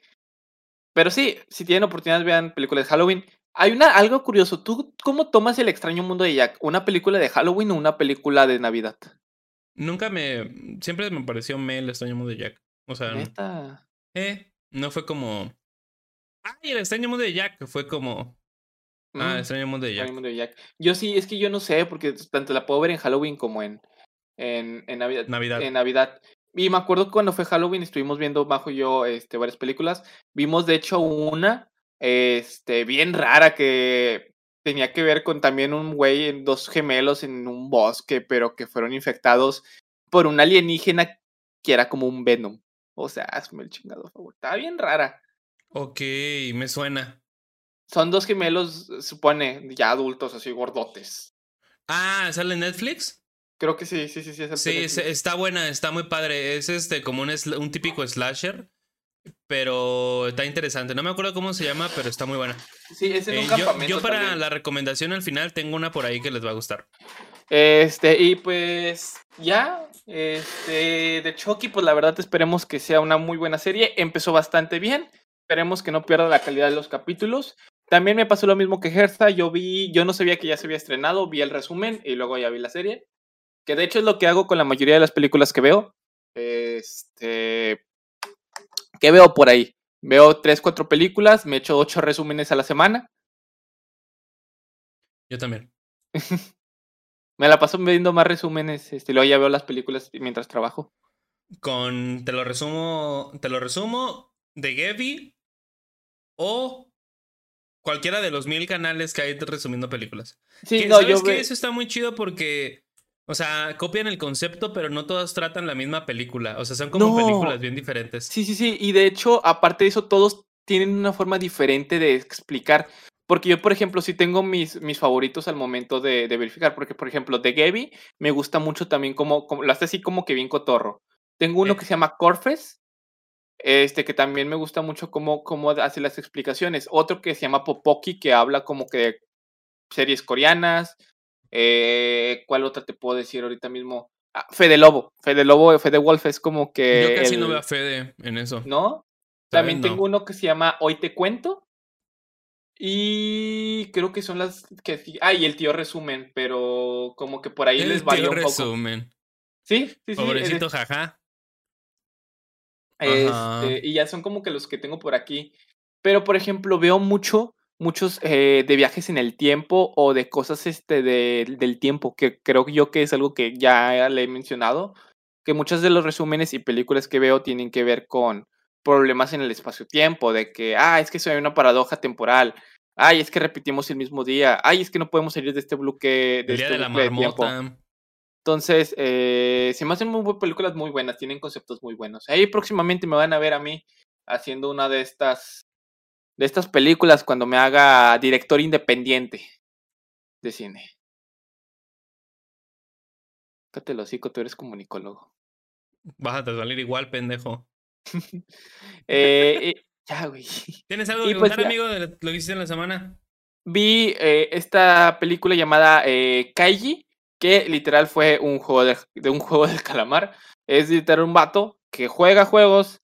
Pero sí, si tienen oportunidad, vean películas de Halloween. Hay una, algo curioso. ¿Tú cómo tomas El extraño mundo de Jack? ¿Una película de Halloween o una película de Navidad? Nunca me. Siempre me pareció me el extraño mundo de Jack. O sea. Neta. Eh, no fue como. Ay, el extraño mundo de Jack. Fue como. Ah, el Mm, extraño mundo de Jack. mundo de Jack. Yo sí, es que yo no sé, porque tanto la puedo ver en Halloween como en, en, en Navidad. Navidad. En Navidad. Y me acuerdo que cuando fue Halloween estuvimos viendo Bajo yo este, varias películas. Vimos de hecho una este, bien rara que tenía que ver con también un güey, en dos gemelos en un bosque, pero que fueron infectados por un alienígena que era como un Venom. O sea, hazme el chingado favor. Estaba bien rara. Ok, me suena. Son dos gemelos, se supone, ya adultos, así gordotes. Ah, ¿sale en Netflix? Creo que sí, sí, sí, sí. es Sí, está buena, está muy padre. Es este como un, un típico slasher. Pero está interesante. No me acuerdo cómo se llama, pero está muy buena. Sí, es en Eh, un yo, campamento. yo para también. la recomendación al final tengo una por ahí que les va a gustar. Este, y pues ya, este, de Chucky, pues la verdad esperemos que sea una muy buena serie. Empezó bastante bien. Esperemos que no pierda la calidad de los capítulos. También me pasó lo mismo que Herza. Yo vi, yo no sabía que ya se había estrenado, vi el resumen y luego ya vi la serie. Que de hecho es lo que hago con la mayoría de las películas que veo. Este, ¿qué veo por ahí? Veo tres, cuatro películas, me echo ocho resúmenes a la semana. Yo también. Me la paso viendo más resúmenes, este, luego ya veo las películas mientras trabajo. Con, te lo resumo, te lo resumo de Gaby o cualquiera de los mil canales que hay resumiendo películas. Sí, Que, no, ¿sabes yo ve- Eso está muy chido porque, o sea, copian el concepto, pero no todos tratan la misma película. O sea, son como No. películas bien diferentes. Sí, sí, sí. Y de hecho, aparte de eso, todos tienen una forma diferente de explicar. Porque yo, por ejemplo, sí tengo mis, mis favoritos al momento de, de verificar. Porque, por ejemplo, de Gaby me gusta mucho también como, como lo hace así como que bien cotorro. Tengo uno Eh. que se llama Corfes. Este, que también me gusta mucho cómo, cómo hace las explicaciones. Otro que se llama Popoki, que habla como que de series coreanas. Eh, ¿Cuál otra te puedo decir ahorita mismo? Ah, Fede Lobo. Fede Lobo, Fede Wolf es como que. Yo casi no veo a Fede en eso. ¿No? También No. tengo uno que se llama Hoy te cuento. Y creo que son las que sí- Ah, y el tío resumen, pero como que por ahí El les varía un poco. resumen. Sí, sí, sí. Pobrecito, es- jaja. este, y ya son como que los que tengo por aquí. Pero, por ejemplo, veo mucho, muchos eh, de viajes en el tiempo o de cosas este, de- del tiempo, que creo yo que es algo que ya le he mencionado, que muchos de los resúmenes y películas que veo tienen que ver con problemas en el espacio-tiempo, de que, ah, es que soy una paradoja temporal, ay, es que repetimos el mismo día, ay, es que no podemos salir de este bloque de, El día este de la bucle de tiempo. Entonces, eh, se me hacen muy bu- películas muy buenas, tienen conceptos muy buenos. Ahí próximamente me van a ver a mí haciendo una de estas de estas películas cuando me haga director independiente de cine. Cállate el hocico, tú eres comunicólogo. Bájate a salir igual, pendejo. Eh, eh, ya, güey. ¿Tienes algo que pues contar, ya. amigo, de lo que hiciste en la semana? Vi eh, esta película llamada Kaiji, que literal fue un juego de, de un juego del calamar. Es literal un vato que juega juegos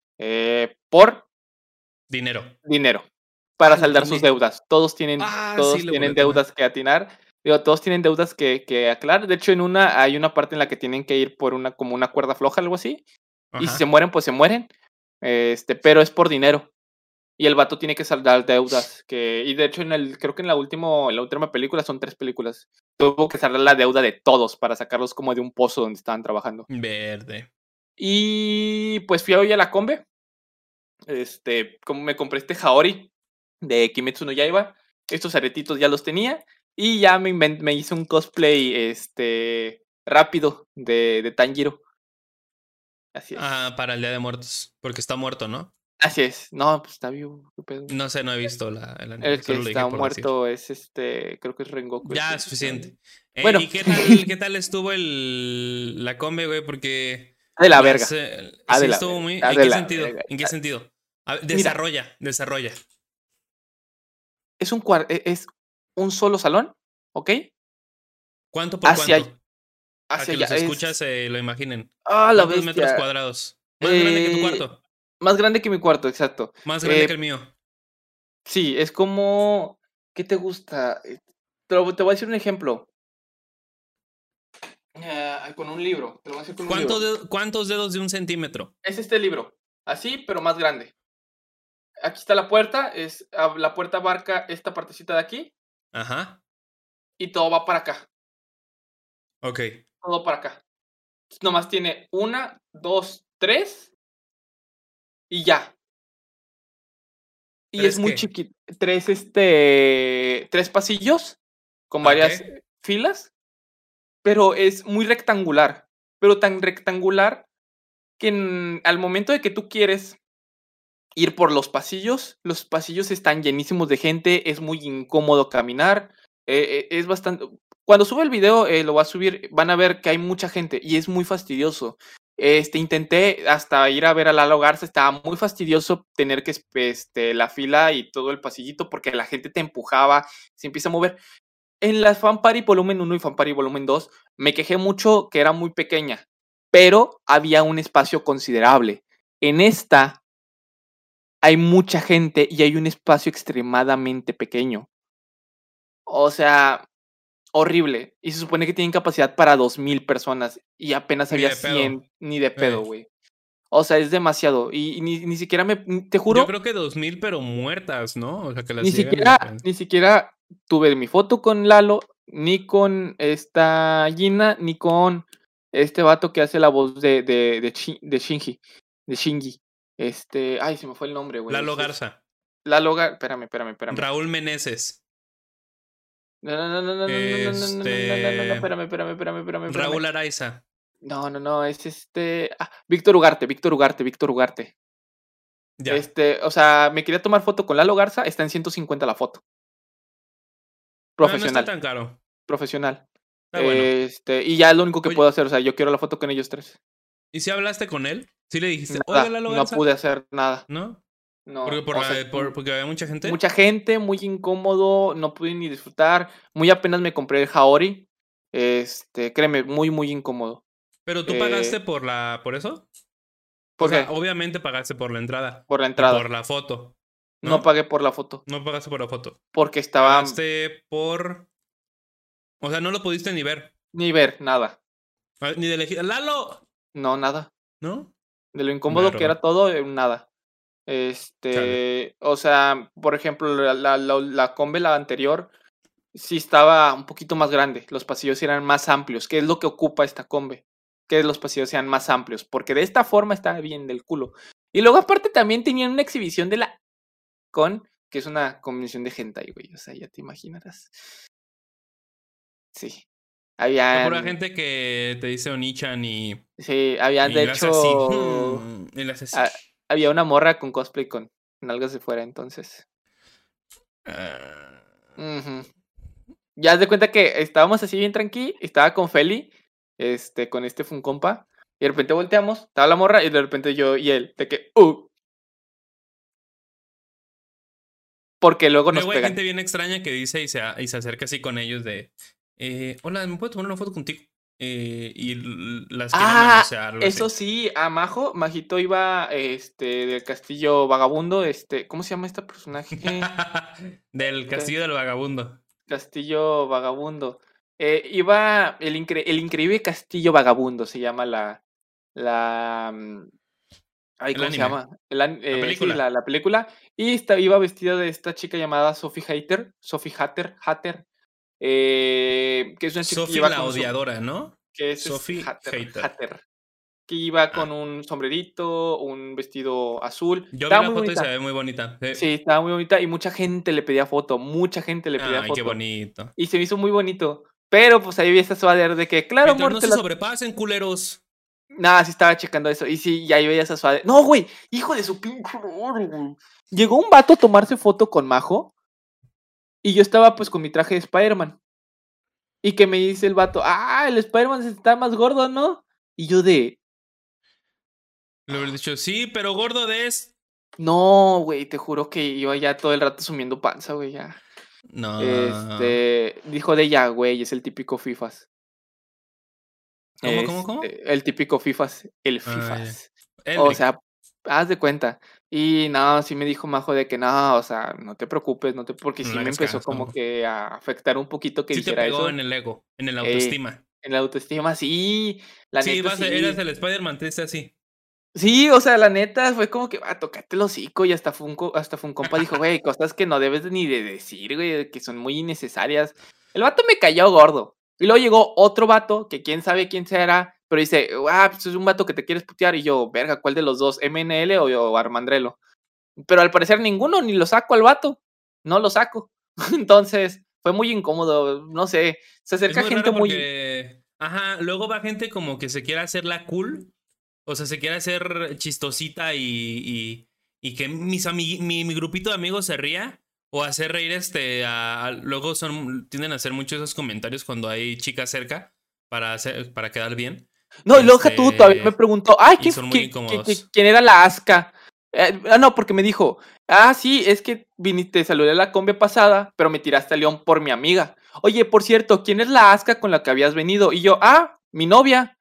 por Dinero. dinero para saldar sus deudas. Todos tienen, Ah, todos sí, tienen deudas que atinar. Digo, todos tienen deudas que, que aclarar. De hecho, en una hay una parte en la que tienen que ir por una como una cuerda floja, algo así. Y si se mueren, pues se mueren. Este, pero es por dinero. Y el vato tiene que saldar deudas. Que, y de hecho, en el, creo que en la última, en la última película son tres películas. Tuvo que saldar la deuda de todos para sacarlos como de un pozo donde estaban trabajando. Verde. Y pues fui hoy a la Combe. Este, como me compré este Haori de Kimetsu no Yaiba. Estos aretitos ya los tenía. Y ya me, me hice un cosplay este, rápido de, de Tanjiro. Así es. Ah, para el Día de Muertos. Porque está muerto, ¿no? Así es. No, pues está vivo. No sé, no he visto la, el anime. El que solo está muerto es este, creo que es Rengoku. Ya, es suficiente. Eh, Bueno. ¿Y qué tal, qué tal estuvo el, la combe, güey? Porque... De la verga. Ah, sí de la estuvo muy... Ah, ¿En qué sentido? ¿En qué Ah, sentido? A desarrolla, desarrolla. Es un, cuar- e- es un solo salón, ¿ok? ¿Cuánto por Hacia cuánto? Para Hacia que los allá. escuchas se lo imaginen. Ah, la ¿Cuántos metros bestia. cuadrados? Más grande que tu Eh, cuarto. Más grande que mi cuarto, exacto. Más grande eh, que el mío. Sí, es como. ¿Qué te gusta? Eh, Te, lo- te voy a decir un ejemplo. Ah, con un libro. Te lo voy a decir con un ¿Cuántos, libro. de- ¿Cuántos dedos de un centímetro? Es este libro. Así, pero más grande. Aquí está la puerta. Es, ah, la puerta abarca esta partecita de aquí. Ajá. Y todo va para acá. Ok. Todo para acá. Nomás tiene una, dos, tres. Y ya. Y ¿Tres es muy qué? chiquito. Tres, este. Tres pasillos. Con varias Ok. filas. Pero es muy rectangular. Pero tan rectangular que en- al momento de que tú quieres ir por los pasillos, los pasillos están llenísimos de gente, es muy incómodo caminar, eh, eh, es bastante... Cuando sube el video, eh, lo voy a subir, van a ver que hay mucha gente y es muy fastidioso. Este, intenté hasta ir a ver a Lalo Garza, estaba muy fastidioso tener que este, la fila y todo el pasillito porque la gente te empujaba, se empieza a mover. En la Fan Party volumen 1 y Fan Party volumen 2 me quejé mucho que era muy pequeña, pero había un espacio considerable. En esta hay mucha gente y hay un espacio extremadamente pequeño. O sea, horrible. Y se supone que tienen capacidad para 2000 personas y apenas Ni había de pedo. 100 ni de pedo, Eh. güey. O sea, es demasiado. Y, y ni, ni siquiera me. Te juro. Yo creo que dos mil, pero muertas, ¿no? O sea, que las ni siquiera, ni siquiera tuve mi foto con Lalo, ni con esta Gina, ni con este vato que hace la voz de, de, de, de Shinji. De Shinji. Este, ay, se me fue el nombre, güey. Lalo Garza. Lalo Garza, espérame, espérame, espérame. Raúl Meneses. No, no, no, no, no, no, no, no, espérame, espérame, espérame, espérame. Raúl Araiza. No, no, no, es este. Víctor Ugarte, Víctor Ugarte, Víctor Ugarte. Ya. Este, o sea, me quería tomar foto con Lalo Garza, está en 150 la foto. Profesional. No, no está tan caro. Profesional. Este, y ya es lo único que puedo hacer, o sea, yo quiero la foto con ellos tres. ¿Y si hablaste con él? ¿Sí le dijiste, Nada, oiga, no pude hacer nada. ¿No? No. Porque, por o la- sea, por- porque había mucha gente. mucha gente, muy incómodo, no pude ni disfrutar. Muy apenas me compré el Haori. Este, créeme, muy, muy incómodo. Pero tú eh, pagaste por la, por eso. ¿Por o sea, obviamente pagaste por la entrada. Por la entrada. por la foto. no. ¿no? pagué por la foto. No pagaste por la foto. Porque estaba Pagaste por. O sea, no lo pudiste ni ver. ni ver, nada. Ah, Ni de elegir. ¡Lalo! No, nada. ¿No? De lo incómodo que era todo, eh, nada. Este, o sea, por ejemplo, la, la, la, la combe, la anterior, sí estaba un poquito más grande. Los pasillos eran más amplios. ¿Qué es lo que ocupa esta combe? Que los pasillos sean más amplios. Porque de esta forma estaba bien del culo. Y luego, aparte, también tenían una exhibición de la con, que es una convención de hentai, güey. O sea, ya te imaginarás. Sí. Habían. pura gente que te dice Onichan y. Sí, habían y de hecho. así. ah, había una morra con cosplay con nalgas de fuera, entonces. Ah, Ujú. Ya haz de cuenta que estábamos así bien tranqui, estaba con Feli, este, con este Funcompa, y de repente volteamos, estaba la morra, y de repente yo y él, de que, uh. Porque luego nos Luego hay pegan. gente bien extraña que dice y se, a- y se acerca así con ellos de. Eh, Hola, ¿me puedo tomar una foto contigo? Eh, y las quieren Ah. Eso sí, a Majo, Majito iba, este, del castillo vagabundo, este, ¿cómo se llama este personaje? Del castillo del vagabundo. Castillo Vagabundo. Eh, iba el, incre- el increíble Castillo Vagabundo, se llama la. La. mm, ay, ¿Cómo se llama? El an- eh, sí, película. la, la película. Y esta, iba vestida de esta chica llamada Sophie Hatter. Sophie Hatter. Hatter. Eh, que es una chica que Sophie iba la con su- odiadora, ¿no? que es, es Sophie Hatter, Hater. Hatter, Que iba Ah. con un sombrerito, un vestido azul. Yo vi la foto y se ve muy bonita. Sí. Sí, estaba muy bonita y mucha gente le pedía foto. Mucha gente le pedía Ay, foto qué bonito. y se me hizo muy bonito. Pero pues ahí vi esta suadera de que, claro, amor, no te se la... sobrepasen, culeros. Nada, sí estaba checando eso. Y sí, y ahí veía esa suadera. No, güey, hijo de su pinche. Llegó un vato a tomarse foto con Majo. Y yo estaba pues con mi traje de Spider-Man. Y que me dice el vato, ah, el Spider-Man está más gordo, ¿no? Y yo de, Le hubiera dicho, sí, pero gordo de es. no, güey, te juro que iba ya todo el rato sumiendo panza, güey, ya. No. Este, dijo de ya, güey, es el típico FIFAs. ¿Cómo, cómo, cómo? Este, El típico FIFAs, el Ah. FIFAs. O sea, haz de cuenta. Y no, sí me dijo Majo de que no, o sea, no te preocupes, no te, porque No sí me empezó caso. como que a afectar un poquito que Sí te dijera pegó eso. en el ego, en el Eh, autoestima. En la autoestima, sí, la sí, neta vas a- sí. eras el Spider-Man triste así. Sí, o sea, la neta fue como que, ah, tocate el hocico y hasta fue un, hasta fue un compa dijo, güey, cosas que no debes ni de decir, güey, que son muy innecesarias. El vato me cayó gordo. Y luego llegó otro vato, que quién sabe quién será, pero dice, ah, pues es un vato que te quieres putear. Y yo, verga, ¿cuál de los dos? ¿MNL o, o Armandrelo? Pero al parecer ninguno, ni lo saco al vato. No lo saco. Entonces, fue muy incómodo, no sé. Se acerca gente muy... ajá, luego va gente como que se quiere hacer la cool, o sea, se quiere hacer chistosita y, y, y que mis mi, mi grupito de amigos se ría, o hacer reír este, a- a- luego son, tienden a hacer muchos esos comentarios cuando hay chicas cerca para, hacer, para quedar bien. No, y luego tú, todavía me Este, preguntó, ay, ¿quién, era la Asca? Eh, ah, no, porque me dijo, ah, sí, es que viniste, saludé a la combi pasada, pero me tiraste a León por mi amiga. Oye, por cierto, ¿quién es la Asca con la que habías venido? Y yo, ah, mi novia.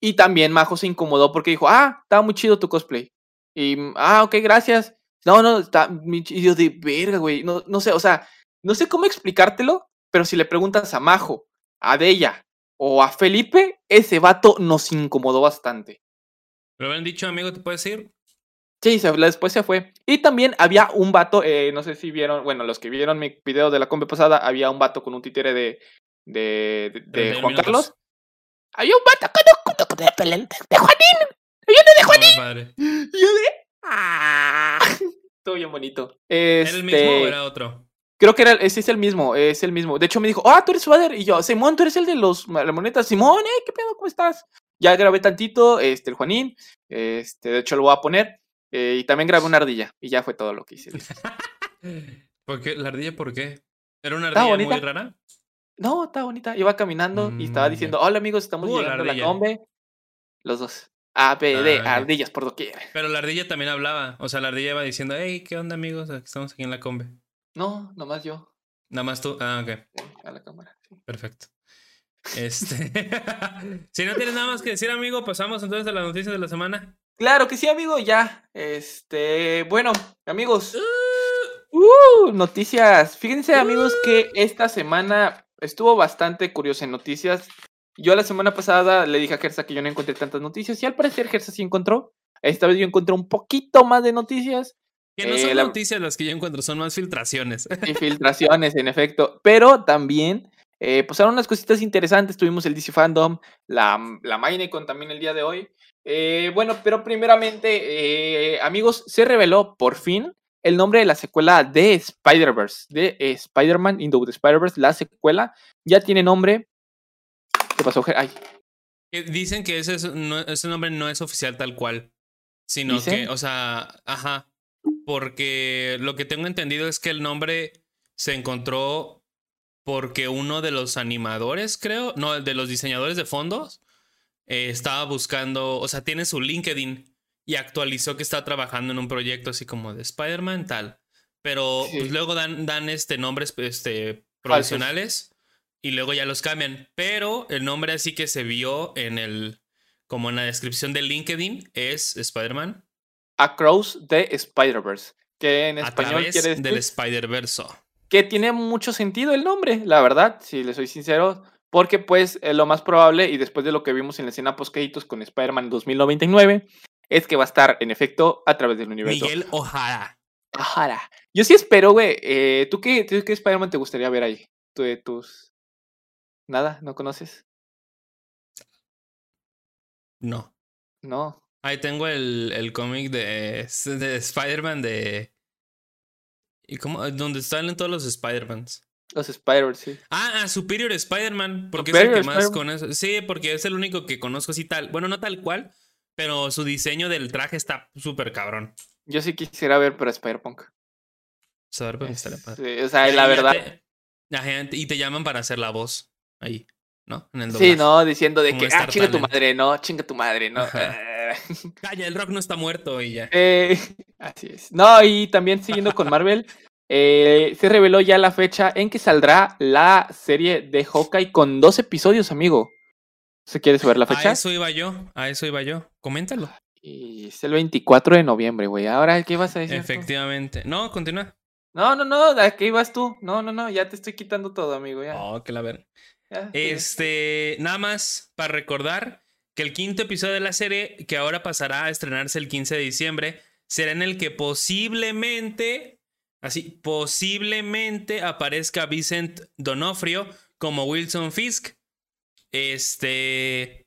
Y también Majo se incomodó porque dijo, ah, estaba muy chido tu cosplay. Y, ah, ok, gracias. No, no, está muy chi-". Y yo de verga, güey. No, no sé, o sea, no sé cómo explicártelo, pero si le preguntas a Majo, a Della o a Felipe, ese vato nos incomodó bastante. ¿Lo habían dicho, amigo? ¿Te puedes ir? Sí, se- después se fue. Y también había un vato, eh, no sé si vieron, bueno, los que vieron mi video de la combi pasada, había un vato con un títere de, de, de- de 31 Juan minutos. Carlos. Había un vato con un de, de, Juanín. Había uno de Juanín. padre. Y yo de... ¡Ah! Estuvo bien bonito. ¿Era el mismo o Este, era otro? Creo que era, ese es el mismo, es el mismo. De hecho me dijo, ah, tú eres Suader. Y yo, Simón, tú eres el de los la monetas. Simón, eh, ¿qué pedo? ¿Cómo estás? Ya grabé tantito, este, el Juanín. Este, de hecho lo voy a poner. eh, y también grabé una ardilla. Y ya fue todo lo que hice. ¿Por qué? ¿La ardilla por qué? ¿Era una Estaba ardilla muy rara? No, estaba bonita. Iba caminando y estaba Mm, diciendo, hola amigos, estamos Tú o la llegando a la combe. Los dos. A, B, D, Ah, ardillas por doquier. Pero la ardilla también hablaba. O sea, la ardilla iba diciendo, hey, ¿qué onda, amigos? Estamos aquí en la combe. No, nomás yo. Nada más tú. Ah, ok. A la cámara. sí. Perfecto. Este. si no tienes nada más que decir, amigo, pasamos entonces a las noticias de la semana. Claro que sí, amigo, ya. Este, bueno, amigos. Uh, noticias. Fíjense, amigos, que esta semana estuvo bastante curiosa en noticias. Yo la semana pasada le dije a Gersa que yo no encontré tantas noticias y al parecer Gersa sí encontró. Esta vez yo encontré un poquito más de noticias Que no Eh, son la- noticias las que yo encuentro, son más filtraciones. filtraciones, en efecto. Pero también eh, pasaron unas cositas interesantes. Tuvimos el DC Fandom, la, la Minecon también el día de hoy. Eh, bueno, pero primeramente, eh, amigos, se reveló por fin el nombre de la secuela de Spider-Verse, de eh, Spider-Man Into the Spider-Verse. La secuela ya tiene nombre. ¿Qué pasó? Ay, Dicen que ese, es- no- ese nombre no es oficial tal cual. Sino ¿Dicen? que, o sea, ajá. Porque lo que tengo entendido es que el nombre se encontró porque uno de los animadores, creo, no, de los diseñadores de fondos, eh, estaba buscando, o sea, tiene su LinkedIn y actualizó que está trabajando en un proyecto así como de Spider-Man tal. Pero Sí. pues luego dan, dan este nombres este, provisionales y luego ya los cambian. Pero el nombre así que se vio en el, como en la descripción de LinkedIn es Spider-Man Across the Spider-Verse. Que en español quiere decir del Spider-Verse. que tiene mucho sentido el nombre, la verdad, si le soy sincero, porque pues eh, lo más probable, y después de lo que vimos en la escena post con Spider-Man 2099, es que va a estar en efecto a través del universo. Miguel Ojara. Ajara. Yo sí espero, güey. eh, ¿Tú qué, tú qué Spider-Man te gustaría ver ahí? ¿Tú de tus... Nada? ¿No conoces? No. No. Ahí tengo el, el cómic de, de Spider-Man de... ¿Y cómo? Donde salen todos los Spider-Mans. Los Spider-Man, sí. Ah, ah, Superior Spider-Man. Porque Superior es el que más Spider-Man. conozco. Sí, porque es el único que conozco así tal. Bueno, no tal cual, pero su diseño del traje está súper cabrón. Yo sí quisiera ver, pero Spider-Punk. Saber, pero estaría padre. Sí, o sea, la verdad... te- la gente- y te llaman para hacer la voz ahí, ¿no? En el Sí, no, diciendo de Como que, ah, chinga tu madre, no, chinga tu madre, no. Ajá. Calla, el rock no está muerto y ya. Eh, así es. No, y también siguiendo con Marvel, eh, se reveló ya la fecha en que saldrá la serie de Hawkeye con dos episodios, amigo. ¿Se quiere saber la A fecha? eso iba yo, a eso iba yo. Coméntalo. Y es el 24 de noviembre, güey. Ahora, ¿qué vas a decir? tú? Efectivamente. No, continúa. No, no, no, ¿a qué ibas tú? No, no, no, ya te estoy quitando todo, amigo. Ya. Oh, que la ver. ya, Este, nada más para recordar que el quinto episodio de la serie, que ahora pasará a estrenarse el 15 de diciembre, será en el que posiblemente, así, posiblemente aparezca Vincent Donofrio como Wilson Fisk. Este.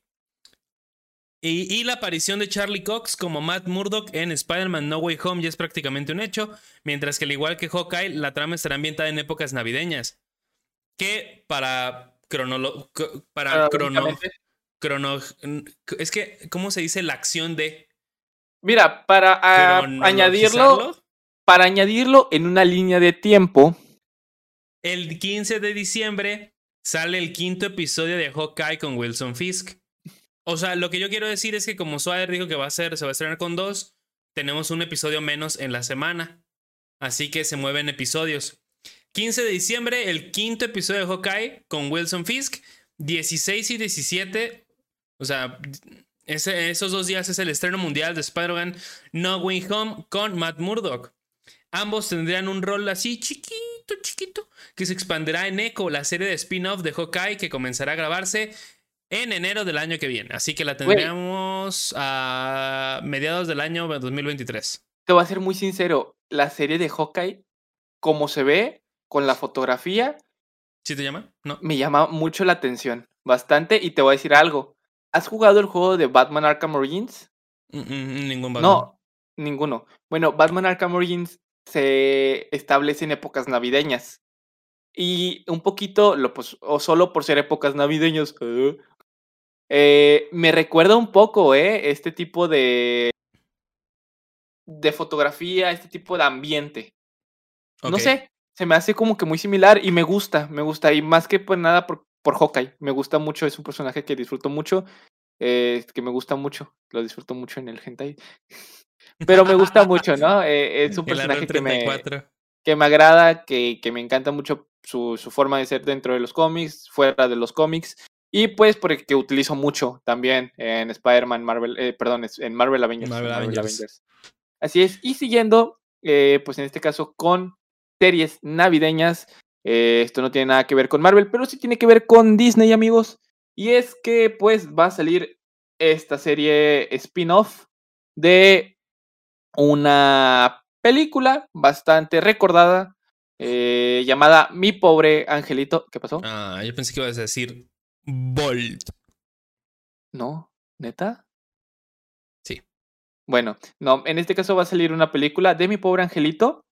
Y, y la aparición de Charlie Cox como Matt Murdock en Spider-Man No Way Home ya es prácticamente un hecho, mientras que al igual que Hawkeye, la trama estará ambientada en épocas navideñas. Que para cronolo para crono. Crono es que ¿cómo se dice la acción de Mira, para añadirlo, para añadirlo en una línea de tiempo, El 15 de diciembre sale el quinto episodio de Hawkeye con Wilson Fisk. O sea, lo que yo quiero decir es que como Swader dijo que va a ser, se va a estrenar con dos, tenemos un episodio menos en la semana. Así que se mueven episodios. 15 de diciembre, el quinto episodio de Hawkeye con Wilson Fisk. 16 y 17, o sea, ese- esos dos días es el estreno mundial de Spider-Man No Way Home con Matt Murdock. Ambos tendrían un rol así chiquito, chiquito, que se expandirá en Echo, la serie de spin-off de Hawkeye que comenzará a grabarse en enero del año que viene. Así que la tendríamos a mediados del año 2023. te voy a ser muy sincero, la serie de Hawkeye, como se ve, con la fotografía, ¿Sí te llama? No. me llama mucho la atención, bastante, y te voy a decir algo. ¿Has jugado el juego de Batman Arkham Origins? Mm, mm, ningún Batman. No, ninguno. Bueno, Batman Arkham Origins se establece en épocas navideñas. Y un poquito, lo, pues, o solo por ser épocas navideñas, eh, eh, me recuerda un poco, ¿eh? Este tipo de, de fotografía, este tipo de ambiente. No sé, se me hace como que muy similar y me gusta, me gusta. Y más que por nada por, por Hawkeye. Me gusta mucho, es un personaje que disfruto mucho, eh, que me gusta mucho. Lo disfruto mucho en el hentai. Pero me gusta mucho, ¿no? Eh, es un personaje que me, 34. que me agrada, que, que me encanta mucho su, su forma de ser dentro de los cómics, fuera de los cómics. Y pues porque utilizo mucho también en Spider-Man, Marvel, eh, perdón, en Marvel Avengers. Marvel Avengers. Así es. Y siguiendo, eh, pues en este caso con series navideñas. Eh, esto no tiene nada que ver con Marvel, pero sí tiene que ver con Disney, amigos. Y es que pues va a salir esta serie spin-off de una película bastante recordada eh, llamada Mi pobre angelito. ¿Qué pasó? Ah, yo pensé que ibas a decir Bolt. No, neta. Sí. Bueno, no, en este caso va a salir una película de Mi pobre angelito.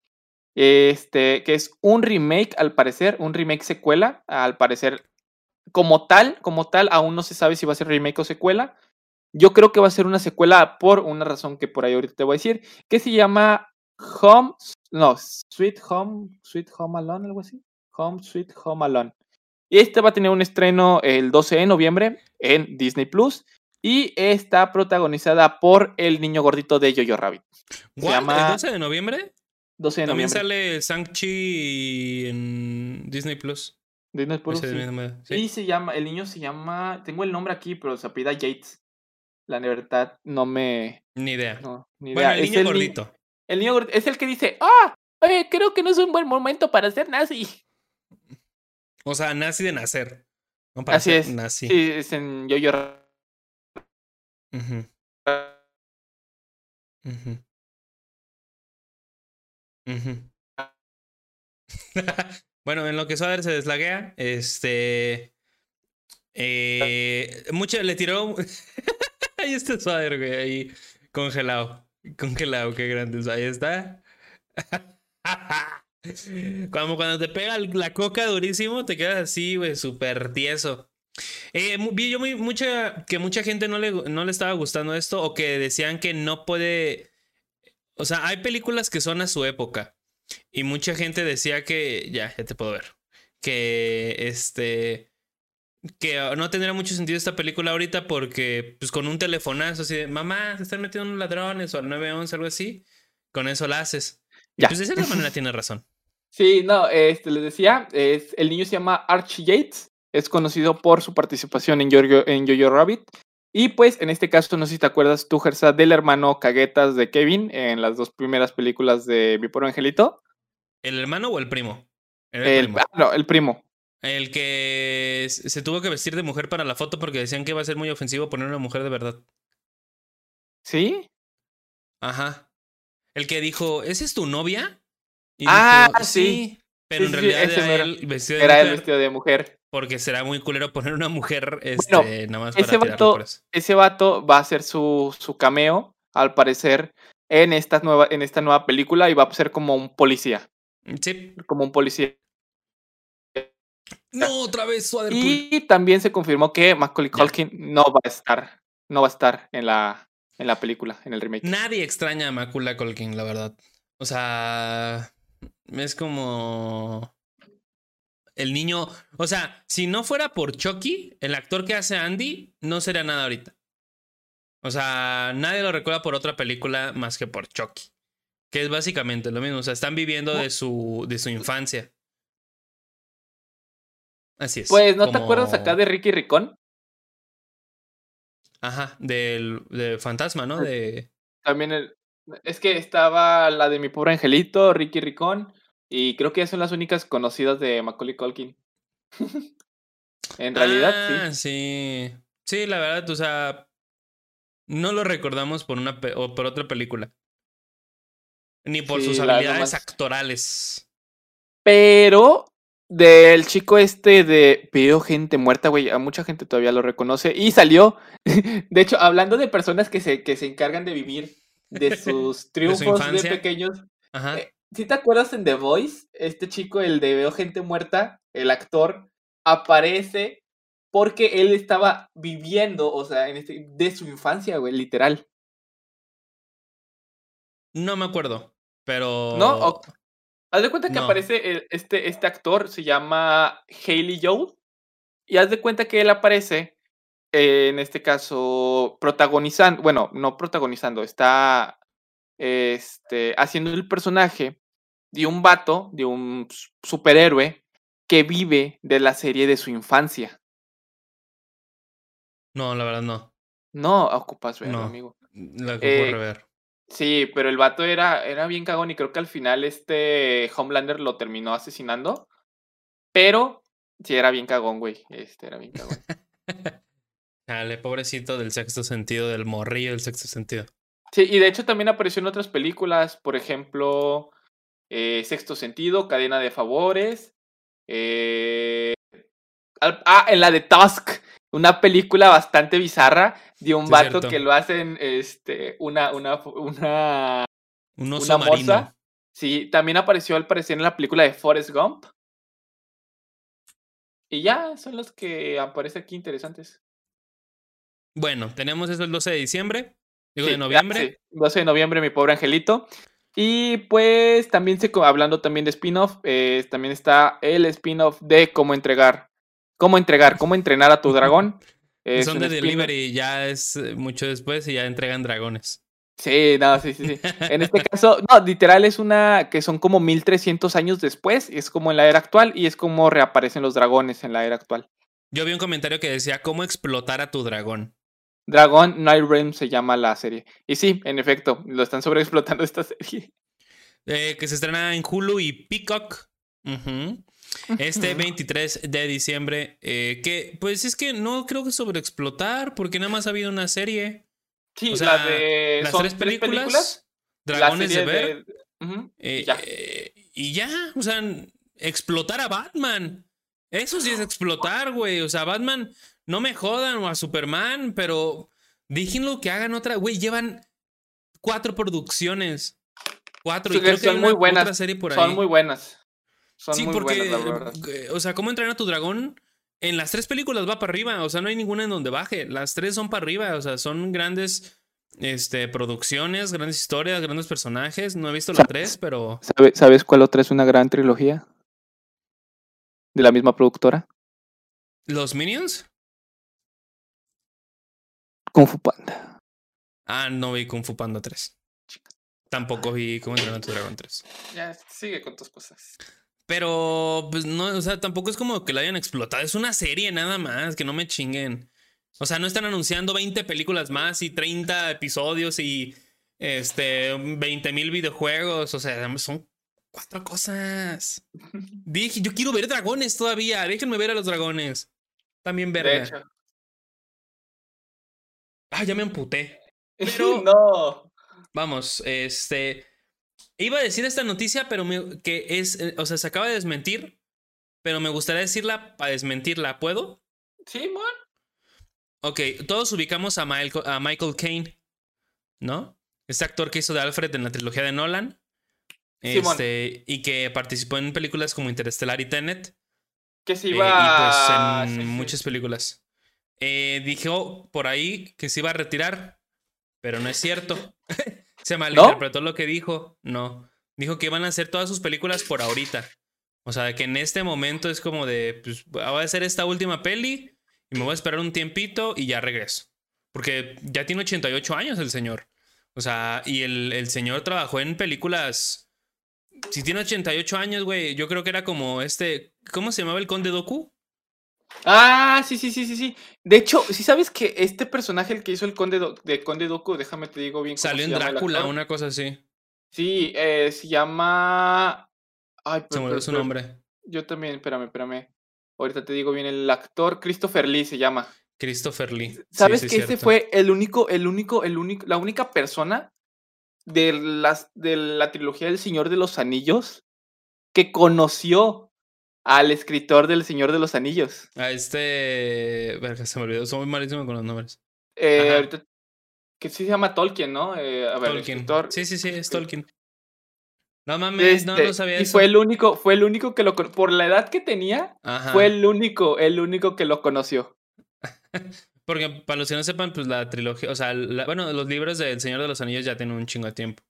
Este, que es un remake, al parecer, un remake secuela, al parecer, como tal, como tal, aún no se sabe si va a ser remake o secuela. Yo creo que va a ser una secuela por una razón que por ahí ahorita te voy a decir, que se llama Home, no, Sweet Home, Sweet Home Alone, algo así. Home Sweet Home Alone. Y este va a tener un estreno el 12 de noviembre en Disney Plus. Y está protagonizada por el niño gordito de Jojo Rabbit. ¿What? llama- ¿El 12 de noviembre? 12 de También noviembre. sale Shang-Chi en Disney Plus. Disney Plus, sí. Y se llama, el niño se llama, tengo el nombre aquí, pero se apellida Yates. La verdad no me, Ni idea. no, ni bueno, el niño ni- gordito. el niño gordito es el que dice, ah, oye, creo que no es un buen momento para ser nazi. O sea, nazi de nacer. No para Así ser es. Nazi. Sí, es en Jojo Rabbit. Ujú, bueno, en lo que Soder se deslaguea, este. Eh, mucho le tiró. ahí está Soder, güey, ahí congelado. Congelado, qué grande. Ahí está. Como cuando te pega la coca durísimo, te quedas así, güey, súper tieso. Eh, vi yo mucha, que mucha gente no le, no le estaba gustando esto o que decían que no puede... O sea, hay películas que son a su época y mucha gente decía que... Ya, ya te puedo ver. Que este... Que ah, no tendría mucho sentido esta película ahorita porque pues con un telefonazo así de mamá, se están metiendo unos ladrones o al 911 algo así, con eso la haces. Ya. pues de cierta manera tiene razón. Sí, no, este, les decía, es, el niño se llama Archie Yates, es conocido por su participación en Jojo, en Jojo Rabbit Y pues en este caso, no sé si te acuerdas tú, Gersa, del hermano Caguetas de Kevin en las dos primeras películas de Mi Pobre Angelito. ¿El hermano o el primo? El, primo. Ah, no, el primo. El que se tuvo que vestir de mujer para la foto porque decían que iba a ser muy ofensivo poner una mujer de verdad. ¿Sí? Ajá. El que dijo, ¿esa es tu novia? ah, sí. Pero en realidad era, el vestido de era el vestido de mujer. Porque será muy culero poner una mujer este, nada más para ese vato, ese vato va a ser su, su cameo, al parecer, en esta, nueva, en esta nueva película y va a ser como un policía. Sí. Como un policía. No, otra vez Y también se confirmó que Macaulay Culkin no va a estar, no va a estar en la, en la película, en el remake. Nadie extraña a Macaulay Culkin, la verdad. O sea, es como el niño, o sea, si no fuera por Chucky, el actor que hace Andy no sería nada ahorita. O sea, nadie lo recuerda por otra película más que por Chucky. Que es básicamente lo mismo. O sea, están viviendo de su, de su infancia. Así es. Pues, ¿no te acuerdas acá de Ricky Ricón? Ajá, del, del fantasma, ¿no? De... También el, es que estaba la de mi pobre angelito, Ricky Ricón, y creo que son las únicas conocidas de Macaulay Culkin. en realidad, ah, sí. sí. la verdad, o sea, no lo recordamos por una o por otra película. Ni por sus habilidades actorales. Pero del chico este de veo gente muerta, güey, a mucha gente todavía lo reconoce y salió. De hecho, hablando de personas que se, que se encargan de vivir de sus triunfos de, pequeños. Ajá. Eh, si te acuerdas en The Voice, este chico, el de Veo Gente Muerta, el actor, aparece porque él estaba viviendo, o sea, en este, de su infancia, güey, literal. No me acuerdo, pero... No, haz de cuenta que aparece este, este actor, se llama Haley Joel, y haz de cuenta que él aparece, en este caso, protagonizando, bueno, no protagonizando, está este, haciendo el personaje de un vato, de un superhéroe que vive de la serie de su infancia. No, la verdad no. No, ocupas verlo, amigo. La ocupo eh, rever. Sí, pero el vato era, era bien cagón y creo que al final este Homelander lo terminó asesinando. Pero sí era bien cagón, güey. Este era bien cagón. Dale, pobrecito del sexto sentido, del morrillo del sexto sentido. Sí, y de hecho también apareció en otras películas, por ejemplo, eh, Sexto Sentido, Cadena de Favores. Eh, ah, en la de Tusk, una película bastante bizarra de un vato que lo hacen este, una, una, una, un oso una Sí, también apareció al parecer en la película de Forrest Gump. Y ya, son los que aparecen aquí interesantes. Bueno, tenemos eso el 12 de diciembre. Digo, de noviembre. 12 de noviembre, mi pobre angelito. Y pues también se, hablando también de spin-off, eh, también está el spin-off de cómo entregar, cómo entregar, cómo entrenar a tu dragón. Son de delivery, ya es eh, mucho después y ya entregan dragones. Sí, no, sí, sí, sí. En este caso, no, literal es una que son como 1300 años después, es como en la era actual y es como reaparecen los dragones en la era actual. Yo vi un comentario que decía cómo explotar a tu dragón. Dragon Night Realm se llama la serie. Y sí, en efecto, lo están sobreexplotando esta serie. Eh, que se estrena en Hulu y Peacock. Este 23 de diciembre. Eh, que pues es que no creo que sobreexplotar, porque nada más ha habido una serie. Sí, la de. Las tres películas, Dragones de Ver. Eh, ya. y ya, o sea, explotar a Batman. Eso sí es explotar, güey. O sea, Batman no me jodan o a Superman, pero déjenlo que hagan otra. Güey, llevan cuatro producciones. Cuatro. y creo que son muy buenas. Serie por ahí. Son muy buenas. Son sí, muy porque, buenas, eh, o sea, ¿cómo entrenar a tu dragón? En las tres películas va para arriba. O sea, no hay ninguna en donde baje. Las tres son para arriba. O sea, son grandes este, producciones, grandes historias, grandes personajes. No he visto la tres, pero. ¿Sabes cuál otra es una gran trilogía? De la misma productora. ¿Los Minions? Kung Fu Panda. Ah, no vi Kung Fu Panda 3. Tampoco vi Cómo entrenar a tu dragón 3. Ya, sigue con tus cosas. Pero, pues no, o sea, tampoco es como que la hayan explotado. Es una serie nada más, que no me chinguen. O sea, no están anunciando 20 películas más y 30 episodios y este 20 mil videojuegos. O sea, son cuatro cosas. Dije, yo quiero ver dragones todavía. Déjenme ver a los dragones. También ver. Ah, ya me amputé. Pero. no. Vamos, este. Iba a decir esta noticia, pero que es. Eh, o sea, se acaba de desmentir. Pero me gustaría decirla para desmentirla. ¿Puedo? Sí, man. Ok, todos ubicamos a, a Michael Caine, ¿no? Este actor que hizo de Alfred en la trilogía de Nolan. Este, y que participó en películas como Interstellar y Tenet. Que se iba. Eh, y pues en muchas películas. Eh, dijo por ahí que se iba a retirar, pero no es cierto. se malinterpretó lo que dijo. No. Dijo que iban a hacer todas sus películas por ahorita. O sea, que en este momento es como de, pues, voy a hacer esta última peli y me voy a esperar un tiempito y ya regreso. Porque ya tiene 88 años el señor. O sea, y el, el señor trabajó en películas. Si tiene 88 años, güey, yo creo que era como este. ¿Cómo se llamaba el Conde Doku? Ah, sí, sí, sí, sí, sí. De hecho, si sabes que este personaje, el que hizo el Conde de Conde Doku, déjame te digo bien. Salió en Drácula, una cosa así. Sí, eh, se llama. Ay, se me su nombre. Yo también, espérame, espérame. Ahorita te digo bien, el actor Christopher Lee se llama. Christopher Lee. ¿Sabes que este fue el único, el único, el único, la única persona de, las, de la trilogía del Señor de los Anillos que conoció al escritor del Señor de los Anillos? A este. Se me olvidó, soy muy malísimo con los nombres. Eh, ahorita, que sí se llama Tolkien, ¿no? Eh, a ver, Tolkien. Escritor, sí, sí, sí, es Tolkien. No mames, no, lo sabía y fue el único, fue el único que lo por la edad que tenía, fue el único, el único que lo conoció. Porque para los que no sepan, pues la trilogía, o sea, bueno, los libros del Señor de los Anillos ya tienen un chingo de tiempo.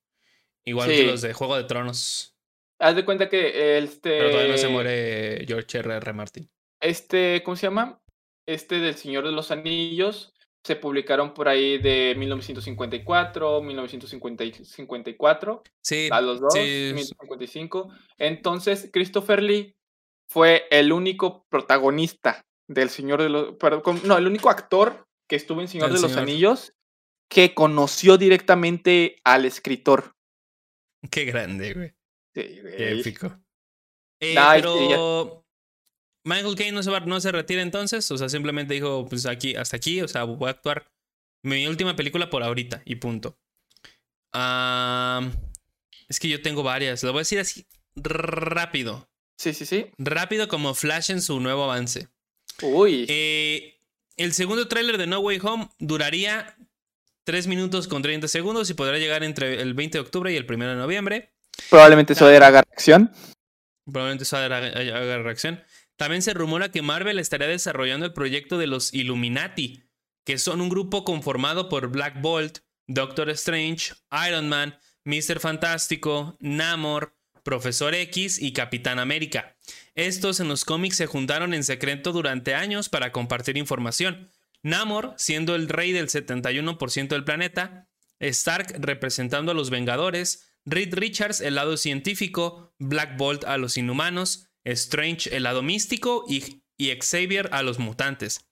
Igual que los de Juego de Tronos. Haz de cuenta que este. Pero todavía no se muere George R. R. Martin. Este, ¿cómo se llama? Este del Señor de los Anillos se publicaron por ahí de 1954, 1954. Sí. A los dos, 1955. Entonces, Christopher Lee fue el único protagonista del Señor de los. Perdón, no, el único actor que estuvo en Señor de los Anillos que conoció directamente al escritor. Qué grande, güey. Sí. Qué épico. Eh, pero Michael Caine no se, va, no se retira entonces, o sea, simplemente dijo, pues aquí, hasta aquí, o sea, voy a actuar mi última película por ahorita y punto. es que yo tengo varias, lo voy a decir así rápido. Sí, sí, sí. Rápido como Flash en su nuevo avance. Uy. Eh, el segundo tráiler de No Way Home duraría 3 minutos con 30 segundos y podrá llegar entre el 20 de octubre y el 1 de noviembre. Probablemente eso haga reacción. Probablemente haga reacción. También se rumora que Marvel estaría desarrollando el proyecto de los Illuminati, que son un grupo conformado por Black Bolt, Doctor Strange, Iron Man, Mr. Fantástico, Namor, Profesor X y Capitán América. Estos en los cómics se juntaron en secreto durante años para compartir información. Namor siendo el rey del 71% del planeta, Stark representando a los Vengadores, Reed Richards el lado científico, Black Bolt a los inhumanos, Strange el lado místico y, Xavier a los mutantes.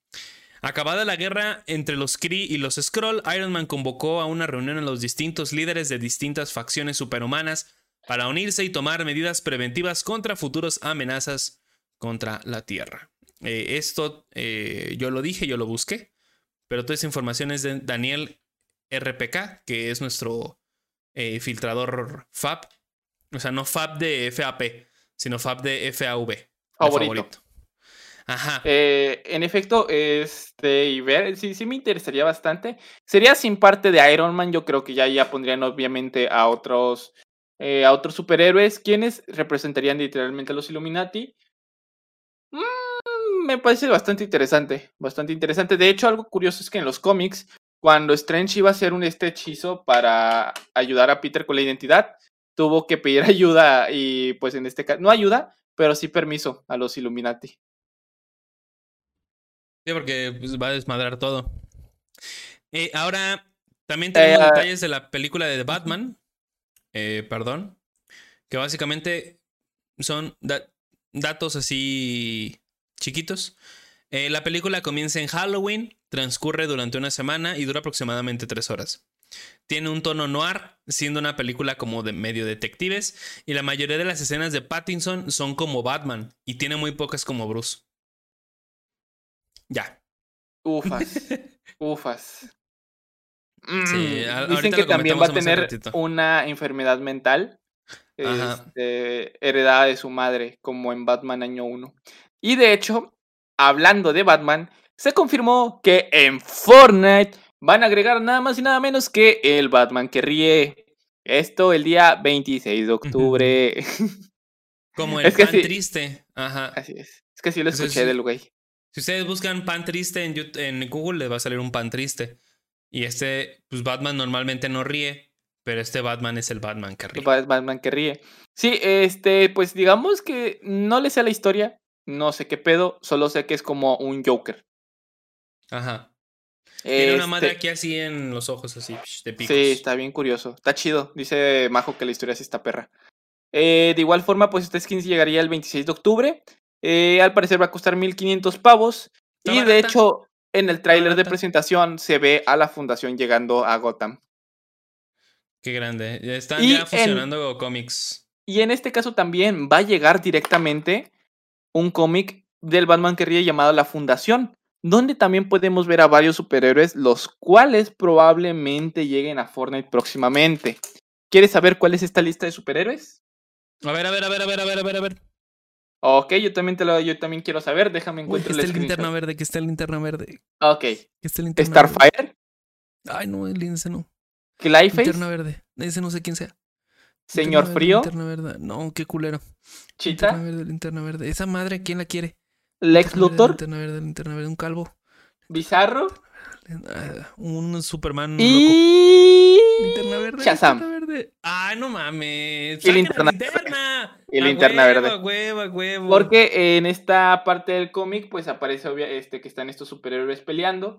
Acabada la guerra entre los Kree y los Skrull, Iron Man convocó a una reunión a los distintos líderes de distintas facciones superhumanas para unirse y tomar medidas preventivas contra futuras amenazas contra la Tierra. Eh, esto eh, yo lo dije, yo lo busqué, pero toda esa información es de Daniel RPK, que es nuestro eh, filtrador FAB, o sea, no FAB de FAP, sino Fab de FAV. Favorito. Ajá. Eh, en efecto, este, y ver, sí, sí me interesaría bastante. Sería sin parte de Iron Man, yo creo que ya, ya pondrían obviamente a otros, eh, a otros superhéroes, quienes representarían literalmente a los Illuminati. Mm, me parece bastante interesante, bastante interesante. De hecho, algo curioso es que en los cómics, cuando Strange iba a hacer un este hechizo para ayudar a Peter con la identidad, tuvo que pedir ayuda y pues en este caso, no ayuda, pero sí permiso a los Illuminati. Sí, porque pues, va a desmadrar todo. Eh, ahora, también tenemos eh, detalles de la película de The Batman. Eh, perdón. Que básicamente son datos así chiquitos. Eh, la película comienza en Halloween, transcurre durante una semana y dura aproximadamente tres horas. Tiene un tono noir, siendo una película como de medio detectives, y la mayoría de las escenas de Pattinson son como Batman, y tiene muy pocas como Bruce. Ya. Ufas. Ufas. Sí, Mm, Dicen que también va a tener una enfermedad mental este, heredada de su madre, como en Batman año 1. Y de hecho, hablando de Batman, se confirmó que en Fortnite van a agregar nada más y nada menos que el Batman que ríe. Esto el día 26 de octubre. Como el Es que pan sí. triste. Ajá. Así es. Es que sí lo Entonces, escuché sí. del güey. Si ustedes buscan pan triste en, en Google, les va a salir un pan triste. Y este, pues Batman normalmente no ríe, pero este Batman es el Batman que ríe. Batman que ríe. Sí, este, pues digamos que no le sé la historia. No sé qué pedo. Solo sé que es como un Joker. Ajá. Tiene una madre Este, aquí así en los ojos, así, de picos. Sí, está bien curioso. Está chido. Dice Majo que la historia sí está perra. Eh, de igual forma, pues este skin llegaría el 26 de octubre. Eh, al parecer va a costar 1500 pavos. Y de hecho, en el tráiler de presentación se ve a la fundación llegando a Gotham. Qué grande. Ya están Y ya en- fusionando cómics. Y en este caso también va a llegar directamente un cómic del Batman que ríe llamado La Fundación, donde también podemos ver a varios superhéroes, los cuales probablemente lleguen a Fortnite próximamente. ¿Quieres saber cuál es esta lista de superhéroes? A ver, a ver, a ver, a ver, a ver, a ver, a ver. Ok, yo también te lo, yo también quiero saber. Déjame Uy, que encontrar está el linterna verde, que está el linterna verde. Ok, Que está el linterna verde. Starfire, Ay, no, el ese no. Clayface, Linterna verde. Ese no sé quién sea. Señor Linterna verde, Frío, Linterna verde. No, qué culero. Linterna Chita, verde, linterna verde. Esa madre, ¿quién la quiere? Lex Linterna verde, Luthor, Linterna verde, linterna verde. Un calvo. Bizarro Ah, un Superman loco. y Linterna verde. Shazam. linterna verde. Ay, no mames. Y ¡Saquen linterna linterna. Y linterna huevo, verde. huevo, huevo. Porque en esta parte del cómic, pues aparece obvia- este, que están estos superhéroes peleando.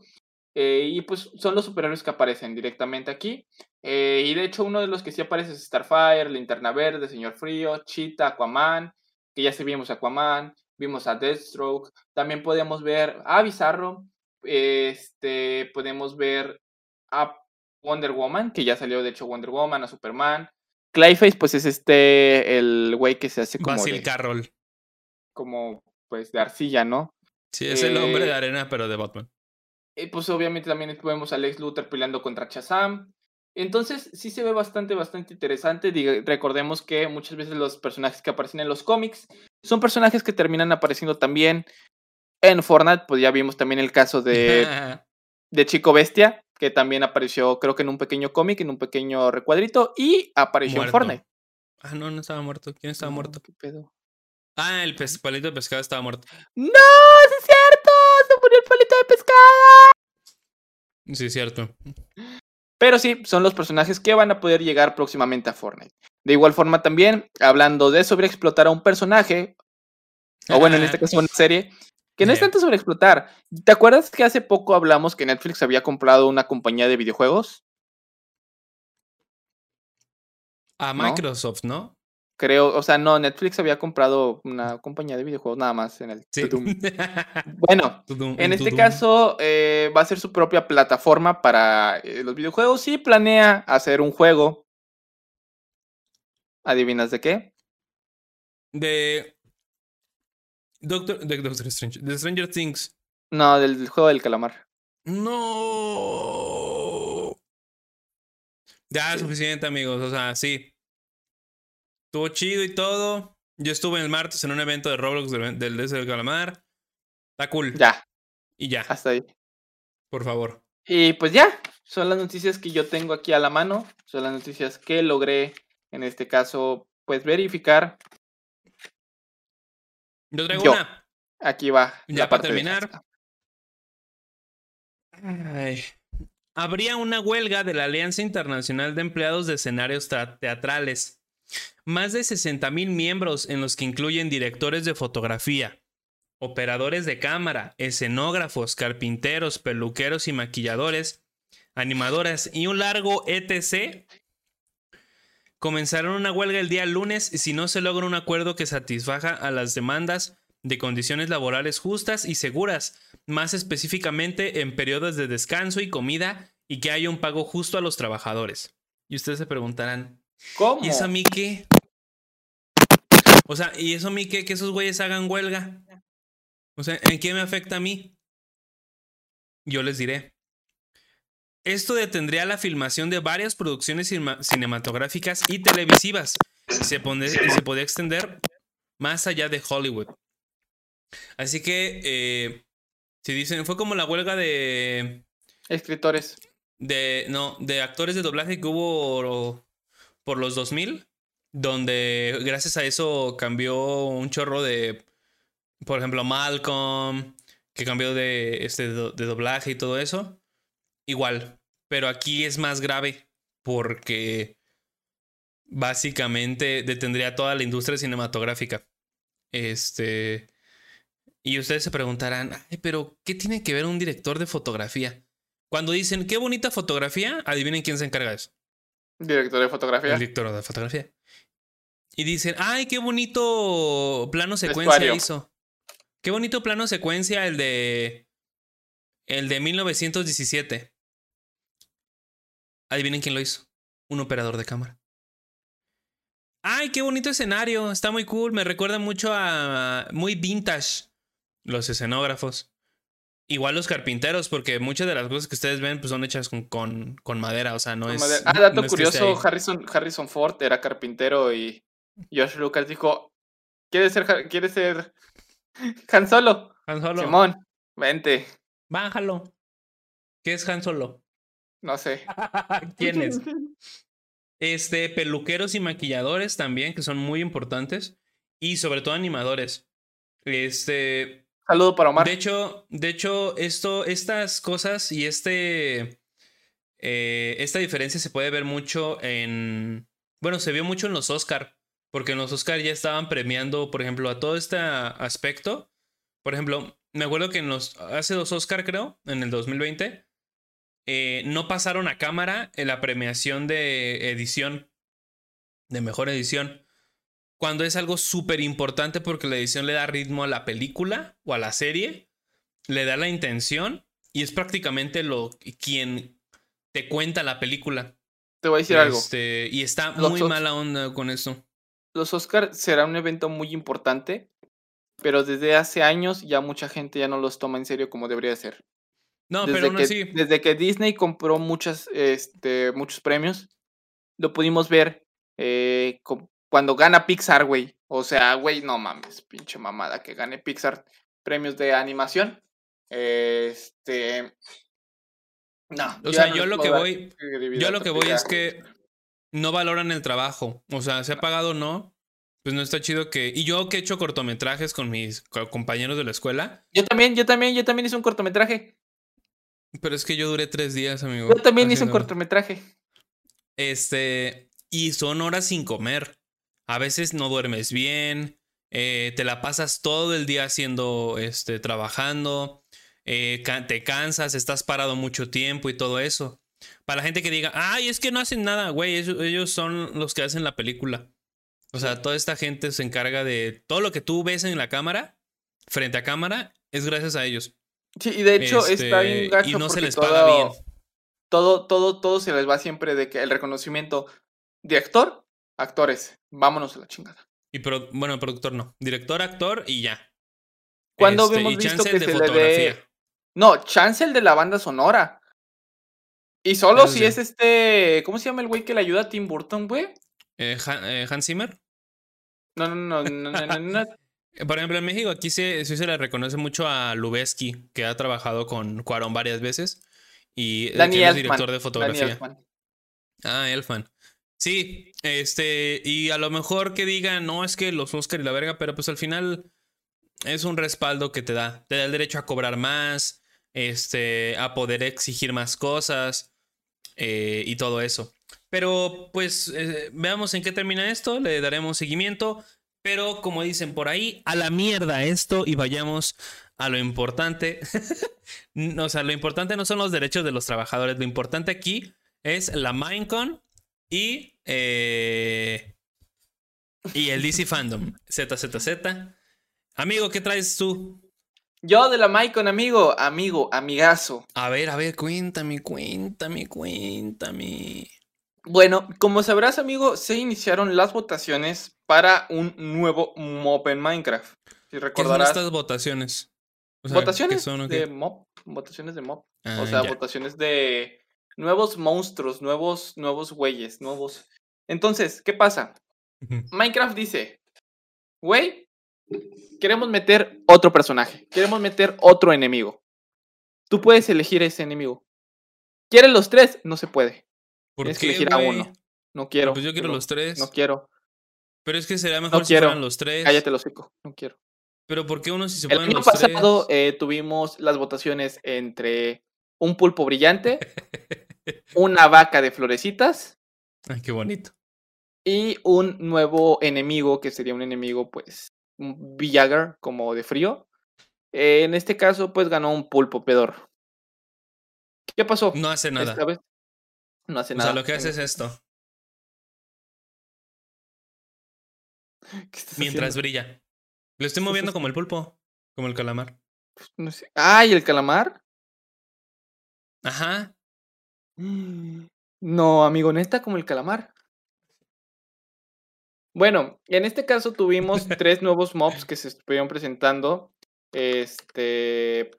Eh, y pues son los superhéroes que aparecen directamente aquí. eh, y de hecho, uno de los que sí aparece es Starfire, Linterna Verde, Señor Frío, Cheetah, Aquaman. Que ya se vimos a Aquaman. Vimos a Deathstroke. También podemos ver a Bizarro. Este, podemos ver a Wonder Woman, que ya salió de hecho Wonder Woman, a Superman. Clayface, pues es este, el güey que se hace como Basil de, Carroll. como pues de arcilla, ¿no? Sí, es el hombre Eh, de arena, pero de Batman. Y pues obviamente también vemos a Lex Luthor peleando contra Shazam. Entonces sí se ve bastante, bastante interesante. Diga- recordemos que muchas veces los personajes que aparecen en los cómics son personajes que terminan apareciendo también en Fortnite. Pues ya vimos también el caso de, de Chico Bestia, que también apareció creo que en un pequeño cómic, en un pequeño recuadrito, y apareció en. Fortnite. ah, no, no estaba muerto. ¿Quién estaba No, muerto? ¿qué pedo? Ah, el palito de pescado estaba muerto. ¡No! ¡Sí es cierto! ¡Se murió el palito de pescado! Sí, cierto. Pero sí, son los personajes que van a poder llegar próximamente a Fortnite. De igual forma también, hablando de sobreexplotar a un personaje, o bueno, en este caso una serie, que no es tanto sobreexplotar. ¿Te acuerdas que hace poco hablamos que Netflix había comprado una compañía de videojuegos? A ¿no? Microsoft, ¿no? Creo, o sea, no, Netflix había comprado una compañía de videojuegos nada más en el... Sí. Bueno, Tudum, En este tudum. caso, eh, va a ser su propia plataforma para eh, los videojuegos y planea hacer un juego. ¿Adivinas de qué? De. Doctor, de Doctor Strange. De Stranger Things. No, del juego del calamar. No. Ya, Sí. suficiente, amigos. O sea, sí. Estuvo chido y todo. Yo estuve el martes en un evento de Roblox del, del DS del Calamar. Está cool. Ya, Y ya, hasta ahí. por favor. Y pues ya, son las noticias que yo tengo aquí a la mano. Son las noticias que logré, en este caso, pues verificar. Yo traigo Yo. una. Aquí va. Ya la para parte terminar. Ay. Habría una huelga de la Alianza Internacional de Empleados de Escenarios Tra- Teatrales. Más de 60 mil miembros en los que incluyen directores de fotografía, operadores de cámara, escenógrafos, carpinteros, peluqueros y maquilladores, animadoras y un largo etc. Comenzaron una huelga el día lunes si no se logra un acuerdo que satisfaja a las demandas de condiciones laborales justas y seguras, más específicamente en periodos de descanso y comida, y que haya un pago justo a los trabajadores. Y ustedes se preguntarán, ¿Cómo? ¿y eso a mí qué? O sea, ¿y eso a mí qué? Que esos güeyes hagan huelga. O sea, ¿en qué me afecta a mí? Yo les diré. Esto detendría la filmación de varias producciones cinematográficas y televisivas. Se, pone, se podría extender más allá de Hollywood. Así que, eh, si dicen, fue como la huelga de... Escritores. De, no, de actores de doblaje que hubo por los 2000, donde gracias a eso cambió un chorro de, por ejemplo, Malcolm, que cambió de, este, de doblaje y todo eso. Igual, pero aquí es más grave porque básicamente detendría toda la industria cinematográfica. Este. Y ustedes se preguntarán, pero ¿qué tiene que ver un director de fotografía? Cuando dicen, qué bonita fotografía, adivinen quién se encarga de eso. Director de fotografía. El director de fotografía. Y dicen, ay, qué bonito plano secuencia hizo. Qué bonito plano secuencia el de. El de 1917. Adivinen quién lo hizo. Un operador de cámara. Ay, qué bonito escenario. Está muy cool. Me recuerda mucho a. Muy vintage. Los escenógrafos. Igual los carpinteros, porque muchas de las cosas que ustedes ven pues, son hechas con, con, madera, o sea, no es... Ah, dato curioso, Harrison, Harrison Ford era carpintero y Josh Lucas dijo, ¿quieres ser, ¿quieres ser Han Solo? Han Solo. Simón, vente. Bájalo. ¿Qué es Han Solo? No sé. ¿Quién es? Este, peluqueros y maquilladores también, que son muy importantes. Y sobre todo animadores. Este, Saludo para Omar. De hecho, de hecho, esto, estas cosas y este. Eh, esta diferencia se puede ver mucho en. Bueno, se vio mucho en los Oscar. Porque en los Oscar ya estaban premiando, por ejemplo, a todo este aspecto. Por ejemplo, me acuerdo que en los. Hace dos Oscar, creo, en el 2020. Eh, no pasaron a cámara en la premiación de edición. De mejor edición cuando es algo súper importante porque la edición le da ritmo a la película o a la serie, le da la intención y es prácticamente lo quien te cuenta la película. Te voy a decir algo. Este, y está muy mala onda con eso. Los Oscars será un evento muy importante, pero desde hace años ya mucha gente ya no los toma en serio como debería ser. No, pero aún así. Desde que Disney compró muchas, este, muchos premios, lo pudimos ver eh, cuando gana Pixar, güey. O sea, güey, no mames, pinche mamada que gane Pixar premios de animación. Este. No. O sea, yo lo que voy. Yo lo que voy es que no valoran el trabajo. O sea, se ha pagado o no. Pues no está chido que. Y yo que he hecho cortometrajes con mis compañeros de la escuela. Yo también, yo también, yo también hice un cortometraje. Pero es que yo duré tres días, amigo. Yo también hice un cortometraje. Este. Y son horas sin comer. A veces no duermes bien, eh, te la pasas todo el día haciendo, este, trabajando, eh, te cansas, estás parado mucho tiempo y todo eso. Para la gente que diga, ay, es que no hacen nada, güey, ellos, son los que hacen la película. O sea, toda esta gente se encarga de todo lo que tú ves en la cámara, frente a cámara, es gracias a ellos. Sí, y de hecho está bien este, gacho Y no se les paga bien. Todo, todo, todo se les va siempre de que el reconocimiento de actor actores, vámonos a la chingada. Y bueno, productor no, director, actor y ya. ¿Cuándo este, hemos visto que se le dé... No, chance de la banda sonora. Y solo si es este, ¿cómo se llama el güey que le ayuda a Tim Burton, güey? Eh, eh, Hans Zimmer. No, no, no, no, no, no, eh, Por ejemplo, en México aquí sí, se le reconoce mucho a Lubeski, que ha trabajado con Cuarón varias veces. Y es director de fotografía. Ah, Elfman. Sí, este, y a lo mejor que digan, no, es que los Oscar y la verga, pero pues al final es un respaldo que te da. Te da el derecho a cobrar más, este, a poder exigir más cosas eh, y todo eso. Pero pues eh, veamos en qué termina esto, le daremos seguimiento. Pero como dicen por ahí, a la mierda esto y vayamos a lo importante. o sea, lo importante no son los derechos de los trabajadores, lo importante aquí es la Minecon y, eh, y el DC Fandom, ZZZ. Amigo, ¿qué traes tú? Yo de la Maicon, amigo, amigo, amigazo. A ver, a ver, cuéntame, cuéntame, cuéntame. Bueno, como sabrás, amigo, se iniciaron las votaciones para un nuevo mob en Minecraft. Si ¿Qué son recordarás. estas votaciones? O sea, ¿qué votaciones son de mob. Votaciones de mob. Ah, o sea, ya. votaciones de nuevos monstruos, nuevos, nuevos güeyes, nuevos. Entonces, ¿qué pasa? Minecraft dice, güey, queremos meter otro personaje, queremos meter otro enemigo. Tú puedes elegir ese enemigo. ¿Quieres los tres? No se puede. ¿Por Tienes que qué, elegir a uno. No quiero. Pues yo quiero no- los tres. No quiero. Pero es que sería mejor si quiero. fueran los tres. Cállate los hocico. No quiero. Pero ¿por qué uno si se El año los pasado tres? eh, tuvimos las votaciones entre un pulpo brillante, una vaca de florecitas Ay, qué bonito. y un nuevo enemigo que sería un enemigo, pues, un villager como de frío. Eh, en este caso, pues ganó un pulpo pedor. ¿Qué pasó? No hace nada. Esta vez no hace O nada. sea, lo que hace es esto. ¿qué estás Mientras haciendo? brilla. Lo estoy moviendo como el pulpo. Como el calamar. No sé. ¡Ay, el calamar! Ajá. No, amigo, neta, como el calamar. Bueno, en este caso tuvimos tres nuevos mobs que se estuvieron presentando este,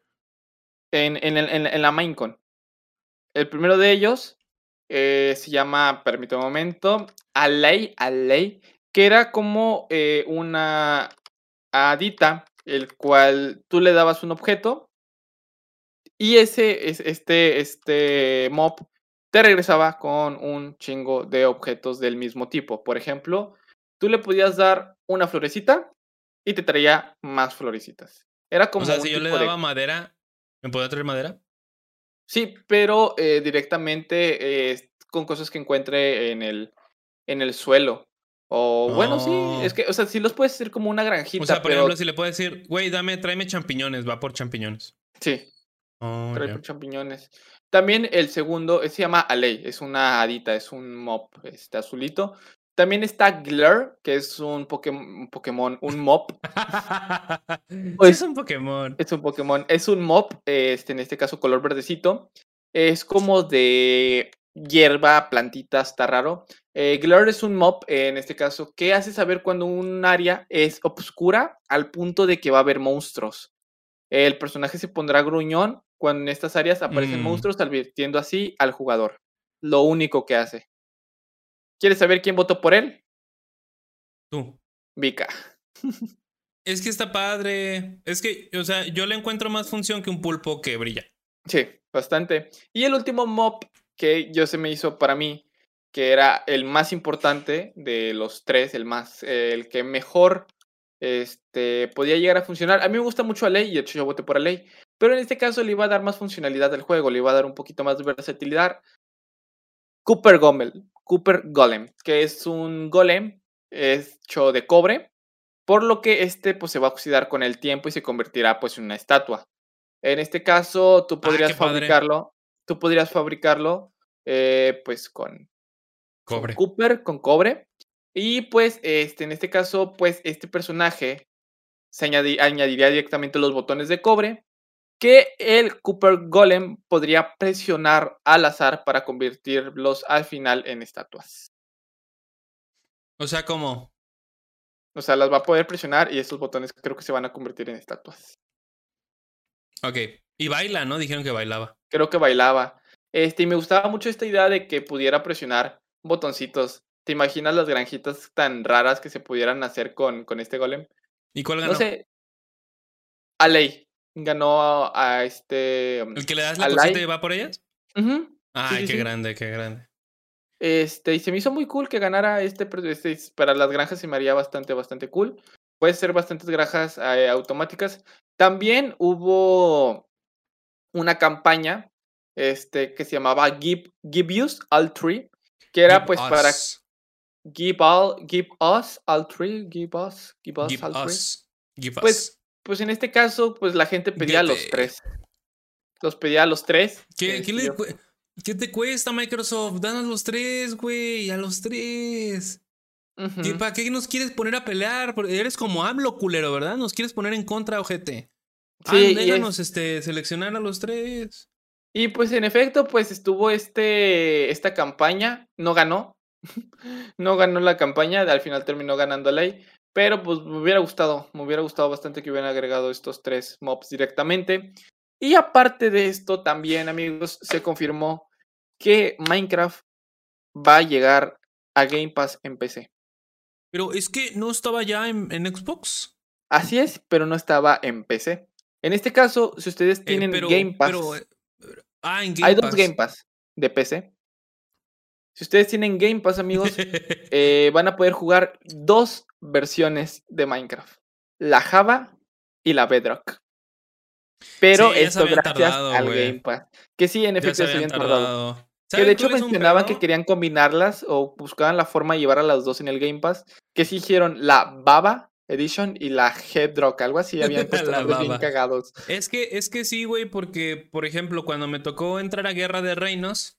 en, en, el- en- en la Minecon. El primero de ellos eh, se llama, permítame un momento, Alei, Alei, que era como eh, una hadita, el cual tú le dabas un objeto y ese, es, este, este mob te regresaba con un chingo de objetos del mismo tipo. Por ejemplo, tú le podías dar una florecita y te traía más florecitas. Era como o sea, un si yo le de- daba madera, ¿me podía traer madera? Sí, pero eh, directamente eh, con cosas que encuentre en el, en el suelo. O bueno, sí, es Oh. que, o sea, sí los puedes hacer como una granjita, O sea, por pero ejemplo, si le puedo decir, güey, dame, tráeme champiñones, va por champiñones. sí, Oh, trae por champiñones. También el segundo eh, se llama Alei, es una hadita, es un mob este azulito. También está Glur, que es un Pokémon, un Pokémon, un mob, Pues- es un Pokémon. es un Pokémon, es un mob, este, en este caso color verdecito. Es como de hierba, plantita, está raro. Eh, Glur es un mob, eh, en este caso, que hace saber cuando un área es oscura al punto de que va a haber monstruos. El personaje se pondrá gruñón cuando en estas áreas aparecen Mm. monstruos, advirtiendo así al jugador. Lo único que hace. ¿Quieres saber quién votó por él? Tú. Vika. Es que está padre. Es que, o sea, yo le encuentro más función que un pulpo que brilla. Sí, bastante. Y el último mob que yo se me hizo para mí, que era el más importante de los tres, el más, eh, el que mejor este, podía llegar a funcionar. A mí me gusta mucho Alei y de hecho yo voté por Alei. Pero en este caso le iba a dar más funcionalidad al juego, le iba a dar un poquito más de versatilidad. Cooper Golem, Cooper Golem, que es un golem hecho de cobre, por lo que este pues se va a oxidar con el tiempo y se convertirá pues en una estatua. En este caso, tú podrías Ah, padre. fabricarlo, tú podrías fabricarlo eh, pues con, con Cobre. Cooper, con cobre. Y pues, este, en este caso, pues este personaje se añadi- añadiría directamente los botones de cobre que el Cooper Golem podría presionar al azar para convertirlos al final en estatuas. O sea, como. O sea, las va a poder presionar y estos botones creo que se van a convertir en estatuas. Ok. Y baila, ¿no? Dijeron que bailaba. Creo que bailaba. Este, y me gustaba mucho esta idea de que pudiera presionar botoncitos. ¿Te imaginas las granjitas tan raras que se pudieran hacer con, con este golem? ¿Y cuál ganó? No sé. Alei ganó a, este. um, ¿El que le das la cosita y va por ellas? ujú, Ay, sí, qué sí. grande, qué grande. Este, y se me hizo muy cool que ganara este, este, para las granjas se me haría bastante, bastante cool. Puede ser bastantes granjas eh, automáticas. También hubo una campaña este, que se llamaba Give, Give Us All Tree, que era Give pues para. Give, all, give Us All Tree, Give Us, Give Us Give All Tree. us. Give Pues, us. Pues en este caso, pues la gente pedía a los tres. Los pedía a los tres. ¿Qué, este, qué le ¿Qué te cuesta, Microsoft? Danos los tres, güey. A los tres. Ujú. ¿Para qué nos quieres poner a pelear? Eres como AMLO, culero, ¿verdad? Nos quieres poner en contra, ojete. Ah, Sí, y déjanos este, seleccionar a los tres. Y pues en efecto, pues estuvo este, esta campaña, no ganó, no ganó la campaña, al final terminó ganando Ley, pero pues me hubiera gustado, me hubiera gustado bastante que hubieran agregado estos tres mobs directamente. Y aparte de esto, también amigos, se confirmó que Minecraft va a llegar a Game Pass en PC. Pero es que no estaba ya en, en Xbox. Así es, pero no estaba en PC. En este caso, si ustedes Eh, tienen pero, Game Pass, pero, eh, ah, en Game hay dos. Game Pass de PC. Si ustedes tienen Game Pass, amigos, eh, van a poder jugar dos versiones de Minecraft: la Java y la Bedrock. Pero Sí, esto gracias tardado, al. Game Pass. Que sí, en efecto se se habían tardado. tardado. Que ¿Sabes de hecho mencionaban que querían combinarlas o buscaban la forma de llevar a las dos en el Game Pass. Que sí hicieron la Baba Edition y la Bedrock, algo así. Habían puesto bien cagados. Es que, es que sí, güey, porque, por ejemplo, cuando me tocó entrar a Guerra de Reinos,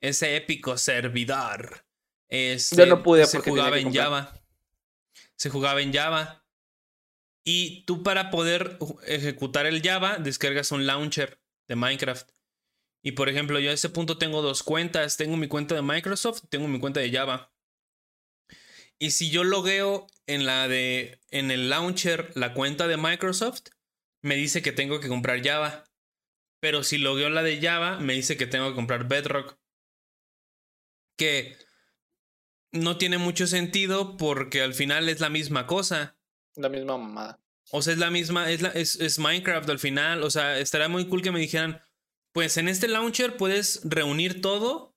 ese épico servidor, este, no pude se porque jugaba en. Java. Se jugaba en Java. Y tú para poder ejecutar el Java, descargas un launcher de Minecraft. Y por ejemplo, yo a ese punto tengo dos cuentas. Tengo mi cuenta de Microsoft tengo mi cuenta de Java. Y si yo logueo en la de en el launcher la cuenta de Microsoft, me dice que tengo que comprar Java. Pero si logueo la de Java, me dice que tengo que comprar Bedrock. Que no tiene mucho sentido porque al final es la misma cosa. La misma mamada. O sea, es la misma, es, la- es, es Minecraft al final. O sea, estaría muy cool que me dijeran, pues en este launcher puedes reunir todo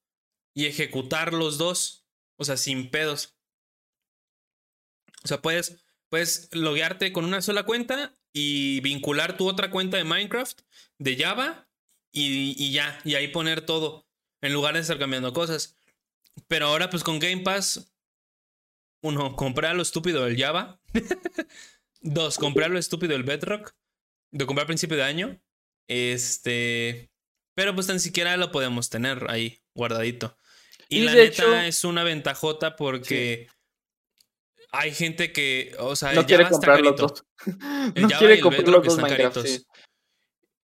y ejecutar los dos. O sea, sin pedos. O sea, puedes, puedes loguearte con una sola cuenta y vincular tu otra cuenta de Minecraft, de Java, y, y ya, y ahí poner todo, en lugar de estar cambiando cosas. Pero ahora, pues con Game Pass, uno, compré a lo estúpido del Java. Dos, compré a lo estúpido el Bedrock. Lo compré a principio de año. Este. Pero pues tan siquiera lo podemos tener ahí, guardadito. Y, Y la neta hecho- es una ventajota porque hay gente que. O sea, No el quiere Java está comprar los carito. dos. El no Java y quiere el comprar Bedrock los dos están Minecraft. caritos. sí.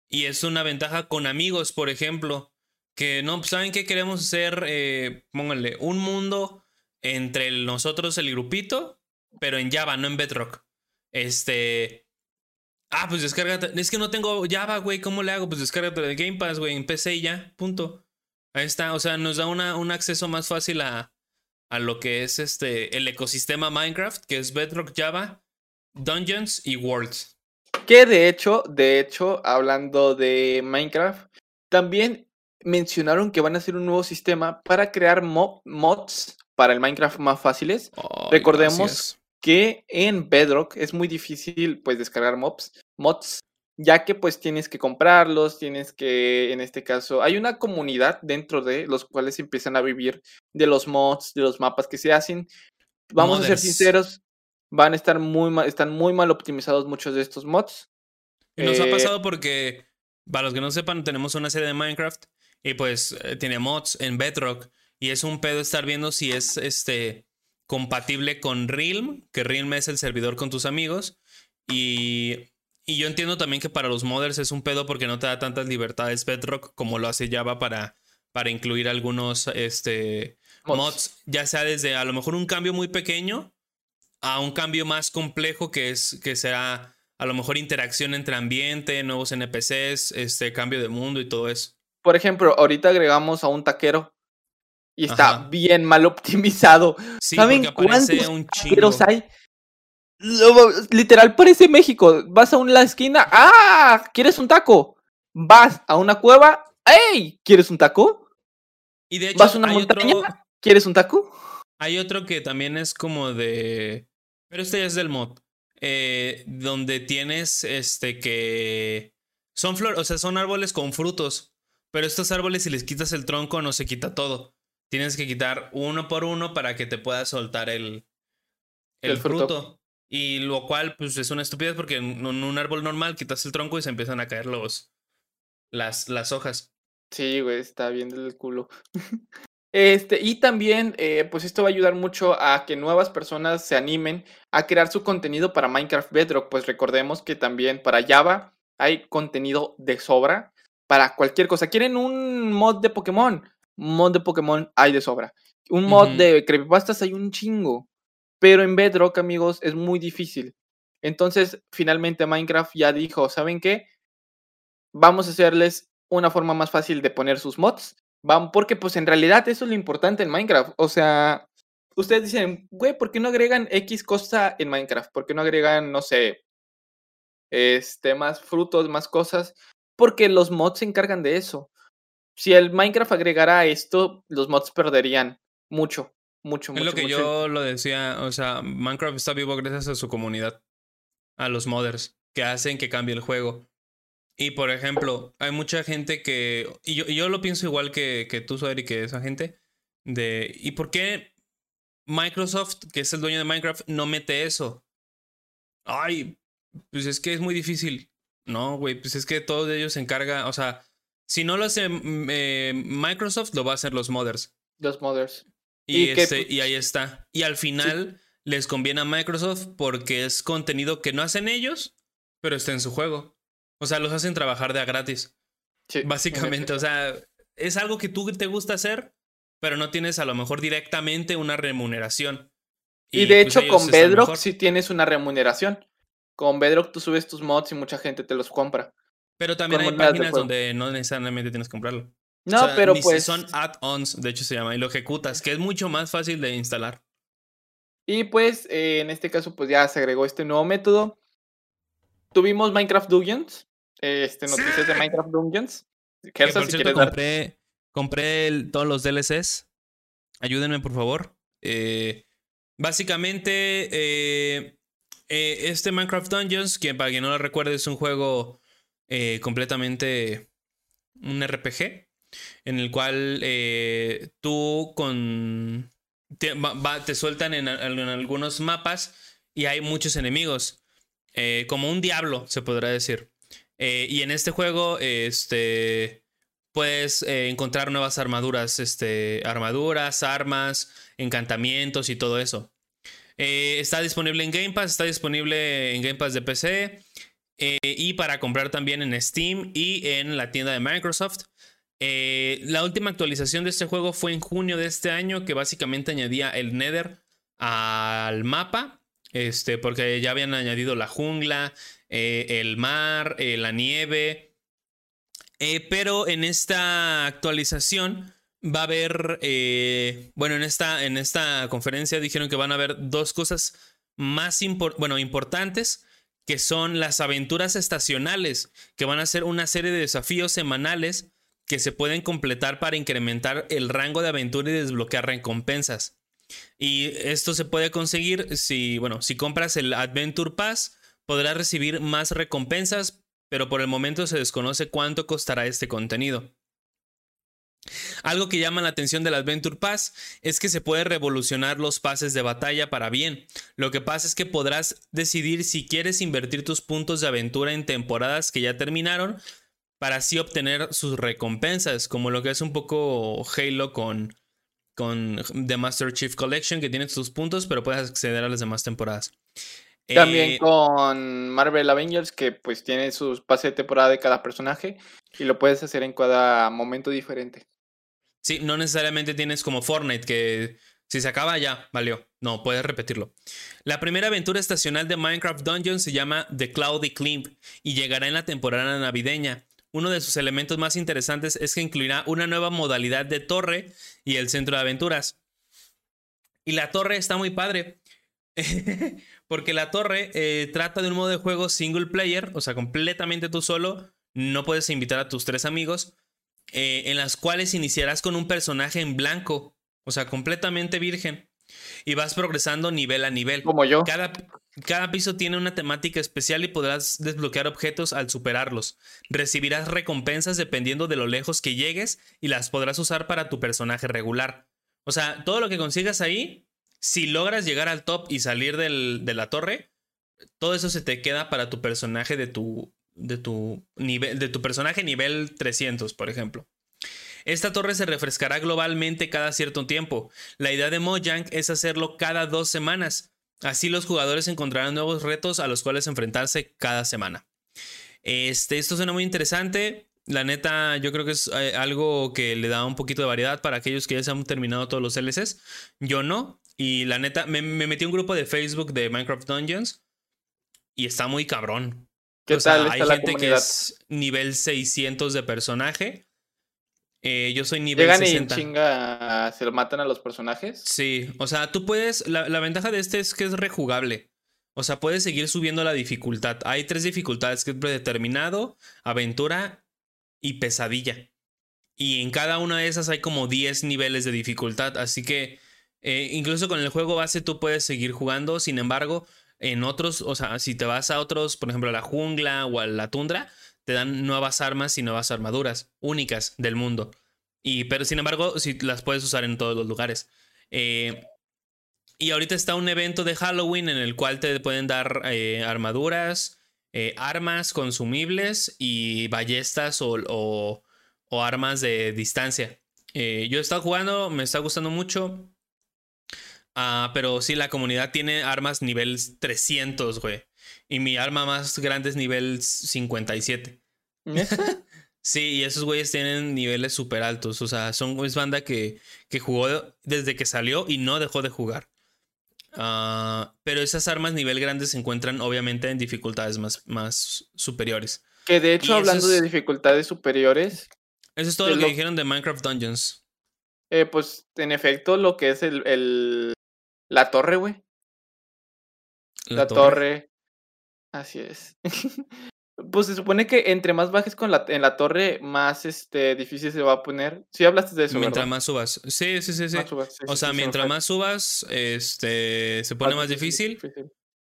Y es una ventaja con amigos, por ejemplo. Que no, pues, ¿saben qué queremos hacer? Eh, pónganle, un mundo entre nosotros, el grupito, pero en Java, no en Bedrock. Este. Ah, pues descárgate. Es que no tengo Java, güey. ¿Cómo le hago? Pues descárgate de Game Pass, güey, en PC y ya. Punto. Ahí está. O sea, nos da una, un acceso más fácil a, a lo que es este el ecosistema Minecraft, que es Bedrock Java, Dungeons y Worlds. Que de hecho, de hecho, hablando de Minecraft, también mencionaron que van a hacer un nuevo sistema para crear mo- mods para el Minecraft más fáciles. Recordemos gracias. que en Bedrock es muy difícil pues descargar mobs, mods, ya que pues tienes que comprarlos, tienes que, en este caso, hay una comunidad dentro de los cuales empiezan a vivir de los mods, de los mapas que se hacen. Vamos a ser sinceros, van a estar muy mal, están muy mal optimizados muchos de estos mods. Y nos ha Eh, pasado porque, para los que no sepan, tenemos una serie de Minecraft y pues eh, tiene mods en Bedrock y es un pedo estar viendo si es este compatible con Realm, que Realm es el servidor con tus amigos y, y yo entiendo también que para los modders es un pedo porque no te da tantas libertades Bedrock como lo hace Java para, para incluir algunos este, Mods. mods, ya sea desde a lo mejor un cambio muy pequeño a un cambio más complejo que es que será a lo mejor interacción entre ambiente, nuevos NPCs, este cambio de mundo y todo eso. Por ejemplo, ahorita agregamos a un taquero y está Ajá. bien mal optimizado. Sí, ¿Saben cuántos un taqueros hay? Lo- literal parece México. Vas a una esquina, ¡ah! ¿Quieres un taco? Vas a una cueva, ¡ey! ¿Quieres un taco? Y de hecho ¿Vas a una hay montaña? otro, ¿Quieres un taco? hay otro que también es como de pero este ya es del mod. eh, donde tienes este que son flores, o sea, son árboles con frutos, pero estos árboles si les quitas el tronco no se quita todo. Tienes que quitar uno por uno para que te pueda soltar el, el, El fruto. fruto. Y lo cual, pues, es una estupidez porque en en un árbol normal quitas el tronco y se empiezan a caer los, las, las hojas. Sí, güey, está bien del culo. Este, y también, eh, pues esto va a ayudar mucho a que nuevas personas se animen a crear su contenido para Minecraft Bedrock. Pues recordemos que también para Java hay contenido de sobra para cualquier cosa. ¿Quieren un mod de Pokémon? Un mod de Pokémon hay de sobra. Un mod de creepypastas hay un chingo. Pero en Bedrock, amigos, es muy difícil. Entonces, finalmente Minecraft ya dijo, ¿saben qué? Vamos a hacerles una forma más fácil de poner sus mods. Van, porque pues en realidad eso es lo importante en Minecraft. O sea, ustedes dicen, güey, ¿por qué no agregan X cosa en Minecraft? ¿Por qué no agregan, no sé, este, más frutos, más cosas? Porque los mods se encargan de eso. Si el Minecraft agregara esto, los mods perderían mucho, mucho, mucho. Es lo que yo lo decía, o sea, Minecraft está vivo gracias a su comunidad, a los modders, que hacen que cambie el juego. Y por ejemplo, hay mucha gente que, y yo, yo lo pienso igual que, que tú, Soder, y que esa gente, de, ¿y por qué Microsoft, que es el dueño de Minecraft, no mete eso? Ay, pues es que es muy difícil. No, güey, pues es que todos ellos se encargan, o sea, si no lo hace mm, eh, Microsoft, lo va a hacer los modders. Los modders. Y, este, y ahí está. Y al final les conviene a Microsoft porque es contenido que no hacen ellos, pero está en su juego. O sea, los hacen trabajar de a gratis. Sí, Básicamente, o sea, es algo que tú te gusta hacer, pero no tienes a lo mejor directamente una remuneración. Y, de pues, hecho, con Bedrock sí tienes una remuneración. Con Bedrock tú subes tus mods y mucha gente te los compra. Pero también hay páginas donde no necesariamente tienes que comprarlo. No, pero pues. Son add-ons, de hecho se llama, y lo ejecutas, que es mucho más fácil de instalar. Y pues, eh, en este caso, pues ya se agregó este nuevo método. Tuvimos Minecraft Dungeons, este, noticias de Minecraft Dungeons. Que por cierto, compré, compré todos los DLCs. Ayúdenme, por favor. Eh, básicamente, eh, eh, este Minecraft Dungeons, que para quien no lo recuerde, es un juego completamente un RPG, en el cual tú con te, te sueltan en, algunos mapas y hay muchos enemigos, como un diablo, se podrá decir. Eh, y en este juego, este, puedes eh, encontrar nuevas armaduras, este, armaduras, armas, encantamientos y todo eso. Eh, está disponible en Game Pass, está disponible en Game Pass de PC y para comprar también en Steam y en la tienda de Microsoft. la última actualización de este juego fue en junio de este año, que básicamente añadía el Nether al mapa, este, porque ya habían añadido la jungla, eh, el mar, eh, la nieve. Eh, pero en esta actualización va a haber, bueno, en esta, en esta conferencia dijeron que van a haber dos cosas más bueno, importantes, que son las aventuras estacionales, que van a ser una serie de desafíos semanales que se pueden completar para incrementar el rango de aventura y desbloquear recompensas. Y esto se puede conseguir si, bueno, si compras el Adventure Pass podrá recibir más recompensas, pero por el momento se desconoce cuánto costará este contenido. Algo que llama la atención del Adventure Pass es que se puede revolucionar los pases de batalla para bien. Lo que pasa es que podrás decidir si quieres invertir tus puntos de aventura en temporadas que ya terminaron para así obtener sus recompensas, como lo que es un poco Halo con, con The Master Chief Collection, que tiene sus puntos, pero puedes acceder a las demás temporadas. También eh, con Marvel Avengers, que pues tiene sus pases de temporada de cada personaje y lo puedes hacer en cada momento diferente. Sí, no necesariamente tienes como Fortnite, que si se acaba ya, valió. No, puedes repetirlo. La primera aventura estacional de Minecraft Dungeons se llama The Cloudy Climb y llegará en la temporada navideña. Uno de sus elementos más interesantes es que incluirá una nueva modalidad de torre y el centro de aventuras. Y la torre está muy padre. Porque la torre eh, trata de un modo de juego single player, o sea, completamente tú solo. No puedes invitar a tus tres amigos. Eh, en las cuales iniciarás con un personaje en blanco, o sea, completamente virgen. Y vas progresando nivel a nivel. Como yo. Cada, cada piso tiene una temática especial y podrás desbloquear objetos al superarlos. Recibirás recompensas dependiendo de lo lejos que llegues y las podrás usar para tu personaje regular. O sea, todo lo que consigas ahí si logras llegar al top y salir de la torre, todo eso se te queda para tu personaje de tu, de tu nivel, de tu personaje nivel 300, por ejemplo. Esta torre se refrescará globalmente cada cierto tiempo. La idea de Mojang es hacerlo cada dos semanas. Así los jugadores encontrarán nuevos retos a los cuales enfrentarse cada semana. Este, esto suena muy interesante. La neta, yo creo que es eh, algo que le da un poquito de variedad para aquellos que ya se han terminado todos los LCs. Yo no. Y la neta, me, metí un grupo de Facebook de Minecraft Dungeons. Y está muy cabrón. ¿Qué tal? hay gente que es nivel 600 de personaje. Eh, yo soy nivel ¿Llegan 60. y chinga se lo matan a los personajes? Sí, o sea, tú puedes. La, la, ventaja de este es que es rejugable. O sea, puedes seguir subiendo la dificultad. Hay tres dificultades que es predeterminado, aventura y pesadilla. Y en cada una de esas hay como 10 niveles de dificultad. Así que eh, incluso con el juego base tú puedes seguir jugando. Sin embargo, en otros, o sea, si te vas a otros, por ejemplo, a la jungla o a la tundra, te dan nuevas armas y nuevas armaduras únicas del mundo. Y, pero sin embargo, si las puedes usar en todos los lugares. Eh, y ahorita está un evento de Halloween en el cual te pueden dar eh, armaduras, eh, armas consumibles y ballestas o, armas de distancia. Yo he estado jugando, me está gustando mucho. Ah, pero sí, la comunidad tiene armas nivel 300, güey. Y mi arma más grande es nivel 57. sí, y esos güeyes tienen niveles súper altos. O sea, son es banda que, que jugó desde que salió y no dejó de jugar. Ah, pero esas armas nivel grande se encuentran obviamente en dificultades más, más superiores. Que de hecho, hablando de dificultades superiores. Eso es todo lo que dijeron de Minecraft Dungeons. Eh, pues en efecto, lo que es el. el la torre, güey. La, torre. Así es. Pues se supone que entre más bajes con la, en la torre, más este, difícil se va a poner. Sí hablaste de eso, Mientras más subas. Sí, sí, sí, sí. o sea, mientras más subas, este, se pone más, difícil.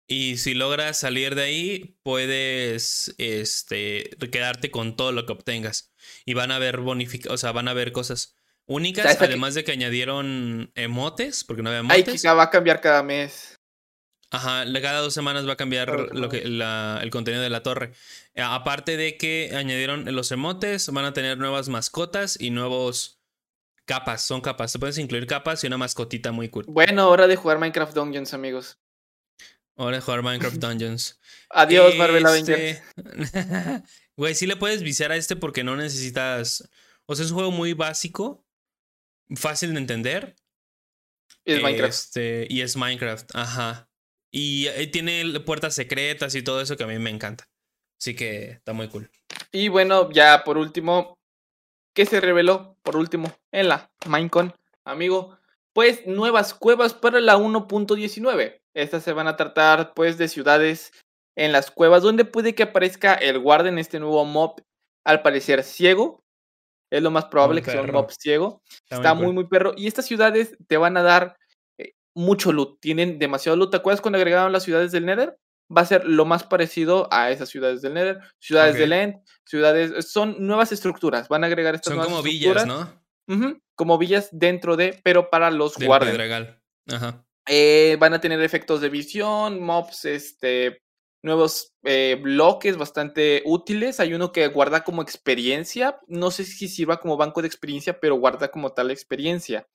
Y si logras salir de ahí, puedes este, quedarte con todo lo que obtengas. Y van a haber bonific o sea, van a haber cosas únicas, además de que añadieron emotes, porque no había emotes. Ay, va a cambiar cada mes. Ajá, cada dos semanas va a cambiar lo que, el contenido de la torre. Eh, aparte de que añadieron los emotes, van a tener nuevas mascotas y nuevos capas. Son capas. Se pueden incluir capas y una mascotita muy cool. Bueno, hora de jugar Minecraft Dungeons, amigos. Hora de jugar Minecraft Dungeons. Adiós, Marvel este... Güey, sí le puedes viciar a este porque no necesitas. O sea, es un juego muy básico, fácil de entender. Es Minecraft. Este, y es Minecraft, ajá. Y eh, tiene puertas secretas y todo eso que a mí me encanta. Así que está muy cool. Y bueno, ya por último, ¿qué se reveló por último en la Minecon, amigo? Pues nuevas cuevas para la 1.19. Estas se van a tratar pues de ciudades en las cuevas donde puede que aparezca el Warden, este nuevo mob, al parecer ciego. Es lo más probable que sea un mob ciego. Está, muy, muy perro. Y estas ciudades te van a dar mucho loot, tienen demasiado loot. ¿Te acuerdas cuando agregaron las ciudades del Nether? Va a ser lo más parecido a esas ciudades del Nether, ciudades del End, ciudades, son nuevas estructuras, van a agregar estas son como villas, ¿no? como villas dentro de, pero para los guardias. Ajá. Eh, van a tener efectos de visión, mobs, este, nuevos eh, bloques bastante útiles. Hay uno que guarda como experiencia. No sé si sirva como banco de experiencia, pero guarda como tal experiencia.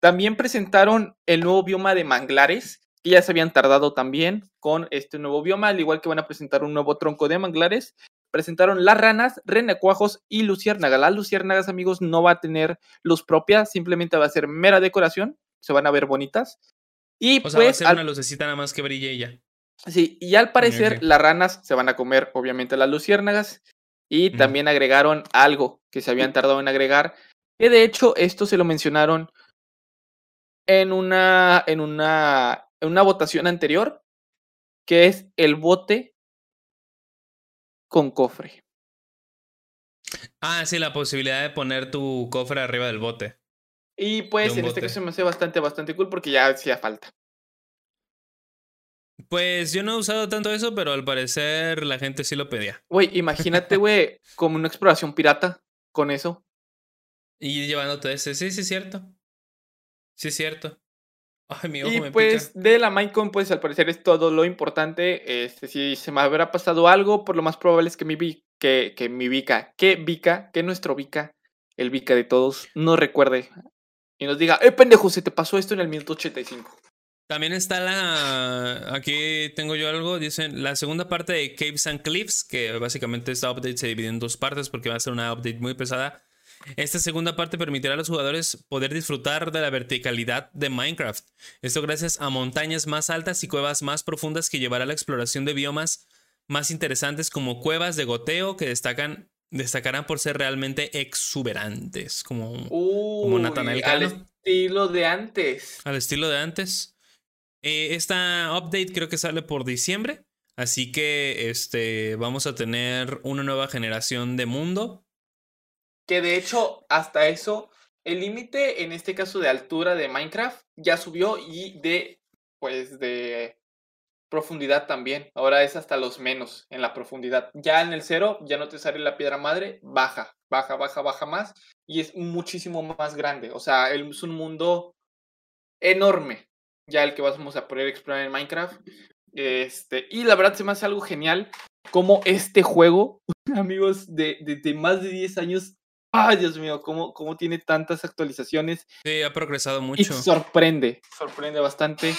También presentaron el nuevo bioma de manglares, que ya se habían tardado también con este nuevo bioma, al igual que van a presentar un nuevo tronco de manglares. Presentaron las ranas, renacuajos y luciérnagas. Las luciérnagas, amigos, no va a tener luz propia, simplemente va a ser mera decoración, se van a ver bonitas. Y o sea, pues, va a ser una lucecita nada más que brille ella. Sí, y al parecer las ranas se van a comer, obviamente, las luciérnagas. Y también agregaron algo que se habían tardado en agregar, que de hecho esto se lo mencionaron en una, en una, en una votación anterior, que es el bote con cofre. Ah, sí, la posibilidad de poner tu cofre arriba del bote. Y pues en este caso me hace bastante, bastante cool porque ya hacía falta. Pues yo no he usado tanto eso, pero al parecer la gente sí lo pedía. Güey, imagínate, güey, como una exploración pirata con eso. Y llevándote ese, sí, sí, es cierto. Sí, es cierto. Ay, mi ojo y pues de la Minecon, pues al parecer es todo lo importante. Este, si se me habrá pasado algo, por lo más probable es que mi, que, que mi Vika, que Vika, que nuestro Vika el Vika de todos, nos recuerde y nos diga, eh, pendejo, se te pasó esto en el minuto 85. También está la. Aquí tengo yo algo. Dicen la segunda parte de Caves and Cliffs, que básicamente esta update se divide en dos partes porque va a ser una update muy pesada. Esta segunda parte permitirá a los jugadores poder disfrutar de la verticalidad de Minecraft. Esto gracias a montañas más altas y cuevas más profundas que llevará a la exploración de biomas más interesantes como cuevas de goteo que destacan, destacarán por ser realmente exuberantes, como, como Nathanael Al estilo de antes. Al estilo de antes. Eh, esta update creo que sale por diciembre. Así que este, vamos a tener una nueva generación de mundo. Que de hecho, hasta eso, el límite en este caso de altura de Minecraft ya subió y de, pues, de profundidad también. Ahora es hasta los menos en la profundidad. Ya en el cero, ya no te sale la piedra madre, baja, baja, baja, baja más y es muchísimo más grande. O sea, es un mundo enorme ya el que vamos a poder explorar en Minecraft. Este, y la verdad se me hace algo genial como este juego, amigos, de, de, más de 10 años. Ay, Dios mío, cómo, cómo tiene tantas actualizaciones. Sí, ha progresado mucho. Y sorprende, sorprende bastante.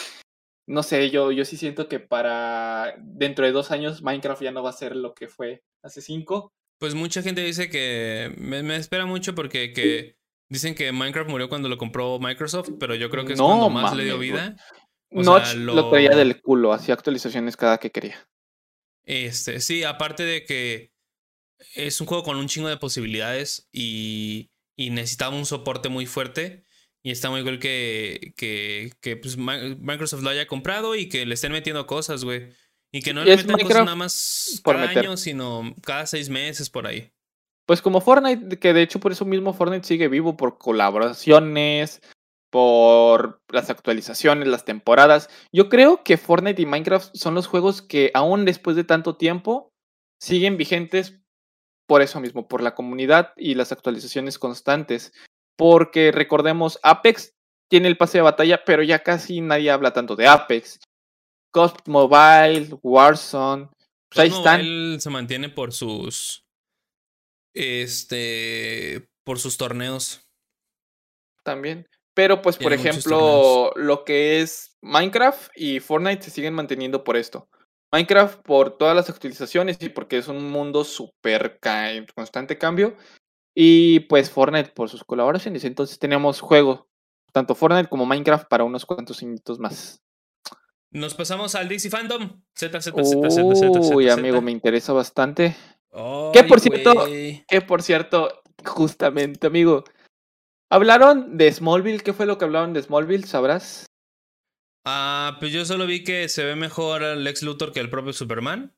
No sé, yo, yo sí siento que para dentro de dos años Minecraft ya no va a ser lo que fue hace cinco. Pues mucha gente dice que me, me espera mucho porque que Dicen que Minecraft murió cuando lo compró Microsoft, pero yo creo que es cuando más le dio vida. Notch lo... traía del culo, hacía actualizaciones cada que quería. Este, sí, aparte de que es un juego con un chingo de posibilidades y, y necesitaba un soporte muy fuerte. Y está muy cool que, que, que pues, Microsoft lo haya comprado y que le estén metiendo cosas, güey. Y que no le metan cosas nada más por cada año, sino cada seis meses por ahí. Pues como Fortnite, que de hecho por eso mismo Fortnite sigue vivo, por colaboraciones, por las actualizaciones, las temporadas. Yo creo que Fortnite y Minecraft son los juegos que aún después de tanto tiempo siguen vigentes por eso mismo, por la comunidad y las actualizaciones constantes. Porque recordemos, Apex tiene el pase de batalla, pero ya casi nadie habla tanto de Apex. Ghost Mobile, Warzone. Pues ahí están. se mantiene por sus este, por sus torneos. También. Pero pues, por ejemplo, lo que es Minecraft y Fortnite se siguen manteniendo por esto. Minecraft por todas las actualizaciones y porque es un mundo súper constante cambio. Y pues Fortnite por sus colaboraciones. Entonces tenemos juego, tanto Fortnite como Minecraft para unos cuantos minutos más. Nos pasamos al DC Fandom. Z, Z, Z, Z, Z, Uy, amigo, me interesa bastante. ¿Qué por cierto, que por cierto, justamente, amigo, hablaron de Smallville. ¿Qué fue lo que hablaron de Smallville? ¿Sabrás? Ah, pues yo solo vi que se ve mejor Lex Luthor que el propio Superman.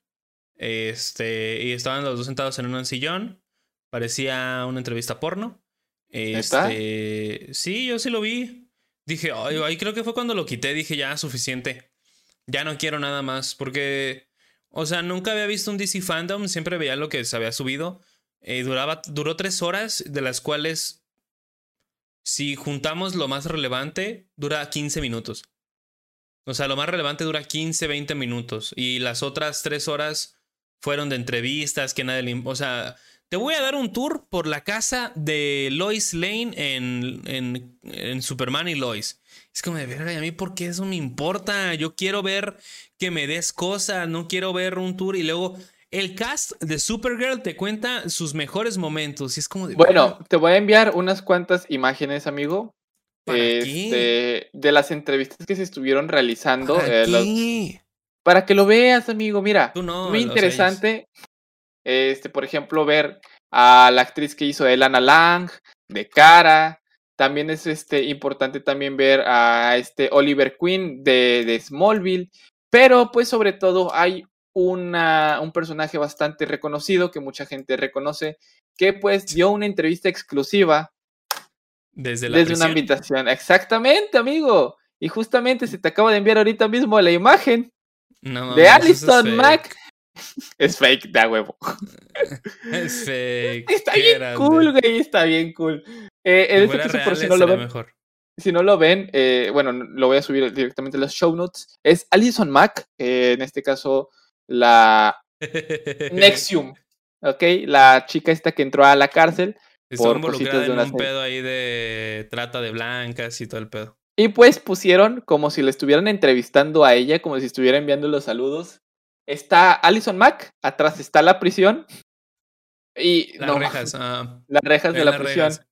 Este, y estaban los dos sentados en un sillón. Parecía una entrevista porno. Este, sí, yo sí lo vi. Dije, ay, creo que fue cuando lo quité. Dije, ya, suficiente. Ya no quiero nada más. Porque o sea, nunca había visto un DC Fandom, siempre veía lo que se había subido. Eh, duraba, duró tres horas, de las cuales, si juntamos lo más relevante, dura 15 minutos. O sea, lo más relevante dura 15, 20 minutos. Y las otras tres horas fueron de entrevistas, que nadie le... O sea, te voy a dar un tour por la casa de Lois Lane en, en, en Superman y Lois. Es como de verga, y a mí, ¿por qué eso me importa? Yo quiero ver que me des cosas, no quiero ver un tour y luego el cast de Supergirl te cuenta sus mejores momentos. Y es como de, bueno, te voy a enviar unas cuantas imágenes, amigo. Este, de las entrevistas que se estuvieron realizando. ¿Para, eh, para que lo veas, amigo. Mira, muy interesante. Este, por ejemplo, ver a la actriz que hizo Elana Lang, de cara, también es este, importante también ver a este Oliver Queen de, de Smallville. Pero pues sobre todo hay una, un personaje bastante reconocido que mucha gente reconoce que pues dio una entrevista exclusiva desde, la desde una invitación. Exactamente, amigo. Y justamente se te acaba de enviar ahorita mismo la imagen de Alison Mack. Es fake, da huevo. Es fake. Está bien cool, güey. Está bien cool. Eh, en este caso, por si no lo ven, si no lo ven, eh, bueno, lo voy a subir directamente en los show notes. Es Alison Mack, eh, en este caso la Nexium, ¿ok? La chica esta que entró a la cárcel Está por involucrada de en una un pedo ahí de trata de blancas y todo el pedo. Y pues pusieron como si le estuvieran entrevistando a ella, como si estuviera enviando los saludos. Está Alison Mack, atrás está la prisión. Y Las no, rejas. ah, las rejas de la las prisión. rejas.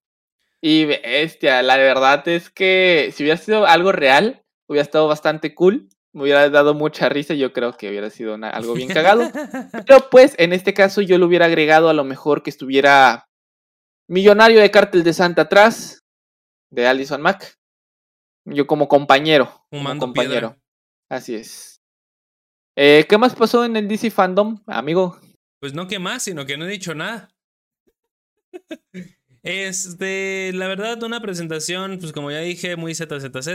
Y bestia, la verdad es que si hubiera sido algo real, hubiera estado bastante cool. Me hubiera dado mucha risa, yo creo que hubiera sido una- algo bien cagado. Pero pues en este caso yo le hubiera agregado a lo mejor que estuviera Millonario de Cártel de Santa atrás, de Alison Mack. Yo como compañero. como Fumando compañero. piedra. Así es. Eh, ¿Qué más pasó en el DC Fandom, amigo? Pues no que más, sino que no he dicho nada. Este, la verdad, una presentación, pues como ya dije, muy ZZZ,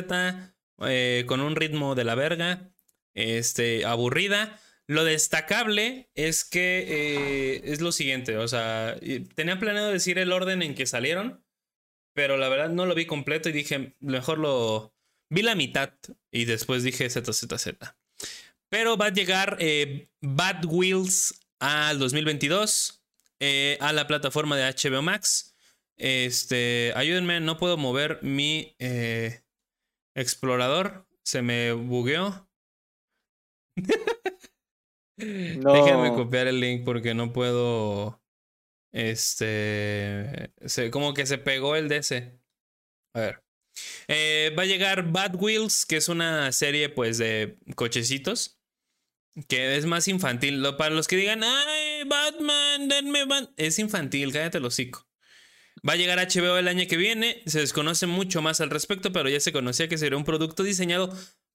eh, con un ritmo de la verga, este, aburrida. Lo destacable es que eh, es lo siguiente, o sea, tenía planeado decir el orden en que salieron, pero la verdad no lo vi completo y dije, mejor lo vi la mitad y después dije ZZZ. Pero va a llegar eh, Bad Wheels al 2022 eh, a la plataforma de HBO Max. Este, ayúdenme, no puedo mover mi eh, explorador. Se me bugueó. Déjenme copiar el link porque no puedo. Este. se- como que se pegó el DC. A ver. Eh, va a llegar Bad Wheels, que es una serie pues de cochecitos. Que es más infantil. Lo- para los que digan, ay, Batman, denme Bat-". Es infantil, cállate el hocico. Va a llegar a HBO el año que viene. Se desconoce mucho más al respecto, pero ya se conocía que sería un producto diseñado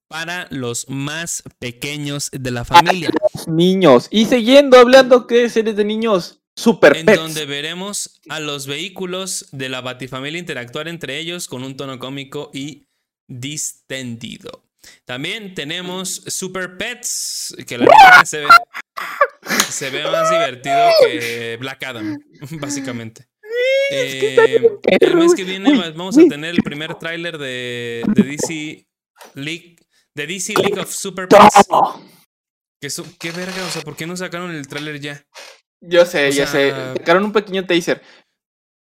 para los más pequeños de la familia. Niños. Y siguiendo hablando que series de niños. Super En Pets. donde veremos a los vehículos de la Batifamilia interactuar entre ellos con un tono cómico y distendido. También tenemos Super Pets, que la neta se ve, se ve más divertido que Black Adam, básicamente. Eh, el mes que viene Uy, vamos a tener el primer tráiler de, de DC League, de DC League of Super Pets. Que ¿Qué verga? O sea, ¿por qué no sacaron el tráiler ya? Yo sé, O ya sé. Sacaron un pequeño taser.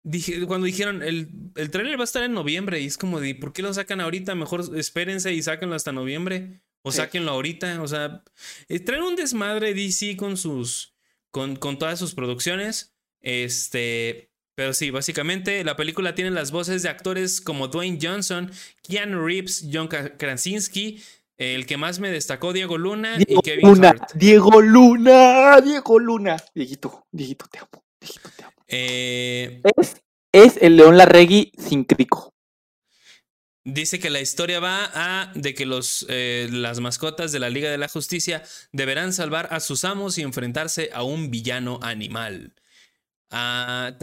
Dije, cuando dijeron, el, el tráiler va a estar en noviembre, y es como de, ¿por qué lo sacan ahorita? Mejor espérense y sáquenlo hasta noviembre. O Sí. sáquenlo ahorita. O sea, eh, traen un desmadre DC con sus. Con, con todas sus producciones. Este. Pero sí, básicamente la película tiene las voces de actores como Dwayne Johnson, Keanu Reeves, John Kra- Krasinski, el que más me destacó, Diego Luna Diego y Kevin Luna. Hart. Diego Luna. Diego Luna. Dieguito, Dieguito, te amo. Dieguito, te amo. Eh, Es, es el León Larregui sin crico. Dice que la historia va a de que los, eh, las mascotas de la Liga de la Justicia deberán salvar a sus amos y enfrentarse a un villano animal. Ah,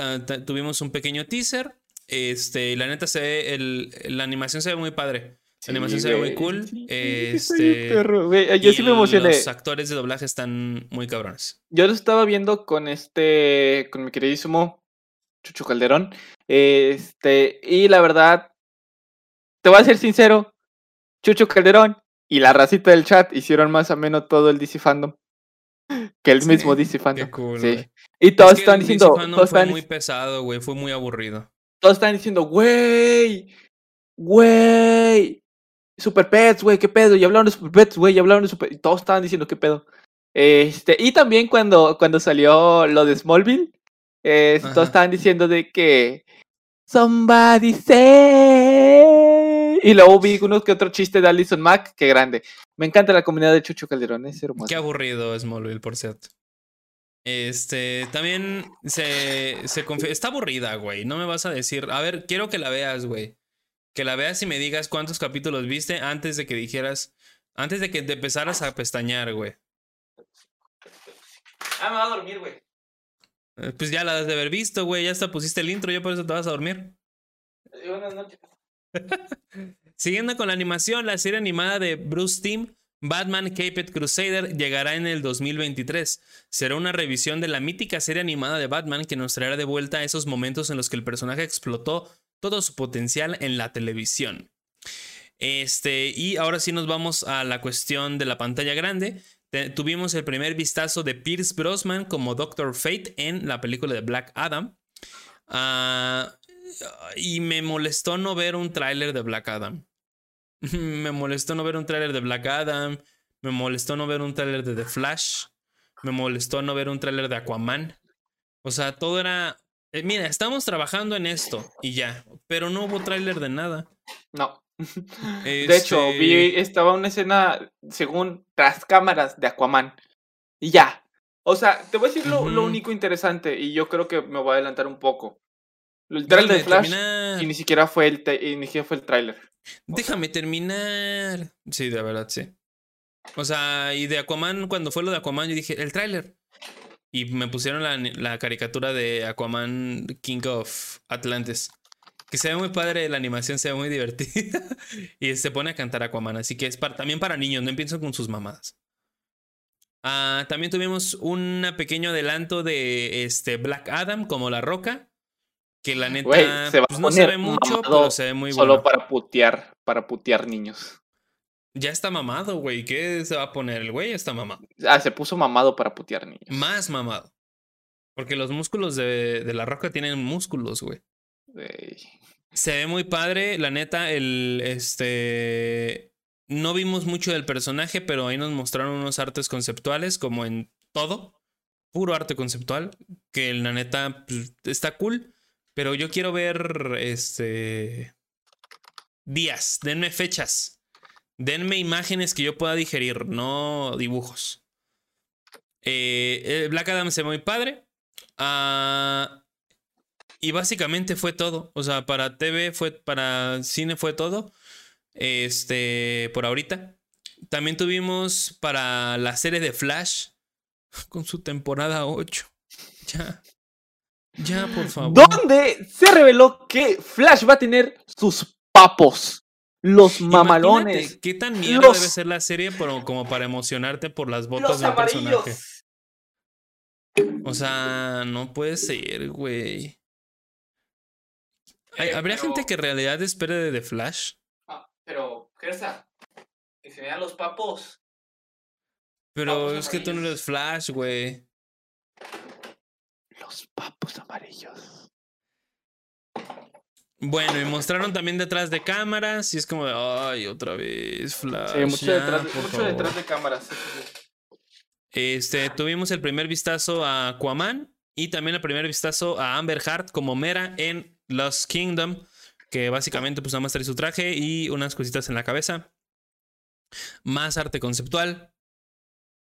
tuvimos un pequeño teaser. Este, y la neta se ve, el, la animación se ve muy padre. La animación se ve muy cool. este, Yo y sí me emocioné. Los actores de doblaje están muy cabrones. Yo lo estaba viendo con este, con mi queridísimo Chucho Calderón. Este, y la verdad, te voy a ser sincero, Chucho Calderón y la racita del chat hicieron más o menos todo el DC Fandom. Que el Sí, mismo DC Fandom. Qué cool, sí. Y todos Es que están el DC diciendo, fandom todos fue están, muy pesado, güey. Fue muy aburrido. todos están diciendo, güey, güey, Super Pets, güey, qué pedo. Y hablaron de Super Pets, güey, y hablaron de Super. Y todos estaban diciendo, qué pedo. Este, y también cuando, cuando salió lo de Smallville, eh, todos estaban diciendo de que. Somebody say. Y luego vi unos que otro chiste de Alison Mack, qué grande. Me encanta la comunidad de Chucho Calderón, es hermoso. Qué aburrido Smallville, por cierto. Este, también se, se confi- Está aburrida, güey. No me vas a decir. A ver, quiero que la veas, güey. Que la veas y me digas cuántos capítulos viste antes de que dijeras. Antes de que te empezaras a pestañear, güey. Ah, me va a dormir, güey. Eh, Pues ya la has de haber visto, güey. Ya hasta pusiste el intro, yo por eso te vas a dormir. Buenas noches. Siguiendo con la animación, la serie animada de Bruce Timm, Batman Caped Crusader, llegará en el 2023. Será una revisión de la mítica serie animada de Batman que nos traerá de vuelta esos momentos en los que el personaje explotó todo su potencial en la televisión. Este, y ahora sí nos vamos a la cuestión de la pantalla grande. Tuvimos el primer vistazo de Pierce Brosnan como Doctor Fate en la película de Black Adam. Ah, y me molestó no ver un tráiler de Black Adam. me molestó no ver un tráiler de Black Adam. Me molestó no ver un tráiler de The Flash. Me molestó no ver un tráiler de Aquaman. O sea, todo era. Eh, mira, estamos trabajando en esto y ya. Pero no hubo tráiler de nada. No. De hecho, Este, vi, estaba una escena, según tras cámaras de Aquaman. Y ya. O sea, te voy a decir lo, único interesante, y yo creo que me voy a adelantar un poco. El trailer de Flash, terminar. y ni siquiera fue el, ni siquiera fue el tráiler. Déjame terminar. Sí, de verdad, sí. O sea, y de Aquaman, cuando fue lo de Aquaman, yo dije, el tráiler. Y me pusieron la, la caricatura de Aquaman King of Atlantis. Que se ve muy padre, la animación se ve muy divertida. y se pone a cantar Aquaman. Así que es para- también para niños, no empiecen con sus mamadas. Ah, también tuvimos un pequeño adelanto de este Black Adam como La Roca. Que la neta Güey, se va pues a no se ve mucho, pero se ve muy Solo bueno. para putear, para putear niños. Ya está mamado, güey. ¿Qué se va a poner? El güey está mamado. Ah, se puso mamado para putear niños. Más mamado. Porque los músculos de, de la roca tienen músculos, güey. Güey. Se ve muy padre, la neta, el este no vimos mucho del personaje, pero ahí nos mostraron unos artes conceptuales como en todo, puro arte conceptual, que la neta pues, está cool, pero yo quiero ver este días, denme fechas. Denme imágenes que yo pueda digerir, no dibujos. Eh, eh, Black Adam se ve muy padre. Ah, y básicamente fue todo. O sea, para TV fue, para cine fue todo. Este, por ahorita. También tuvimos para la serie de Flash con su temporada 8. Ya. Ya, por favor. ¿Dónde se reveló que Flash va a tener sus papos? Los mamalones. Imagínate ¿Qué tan mierda Los- debe ser la serie por- como para emocionarte por las botas de un personaje? O sea, no puede ser, güey. Eh, ¿Habría pero- gente que en realidad espere de The Flash? Ah, pero, Gersa, que se vean los papos. Pero Papos es que tú no eres Flash, güey. Los papos amarillos. Bueno, y mostraron también detrás de cámaras y es como de, ay, otra vez Flash. Sí, mucho, ya, detrás, de- mucho favor". detrás de cámaras. Este, tuvimos el primer vistazo a Aquaman y también el primer vistazo a Amber Heart como Mera en Lost Kingdom, que básicamente pues nada más trae su traje y unas cositas en la cabeza. Más arte conceptual.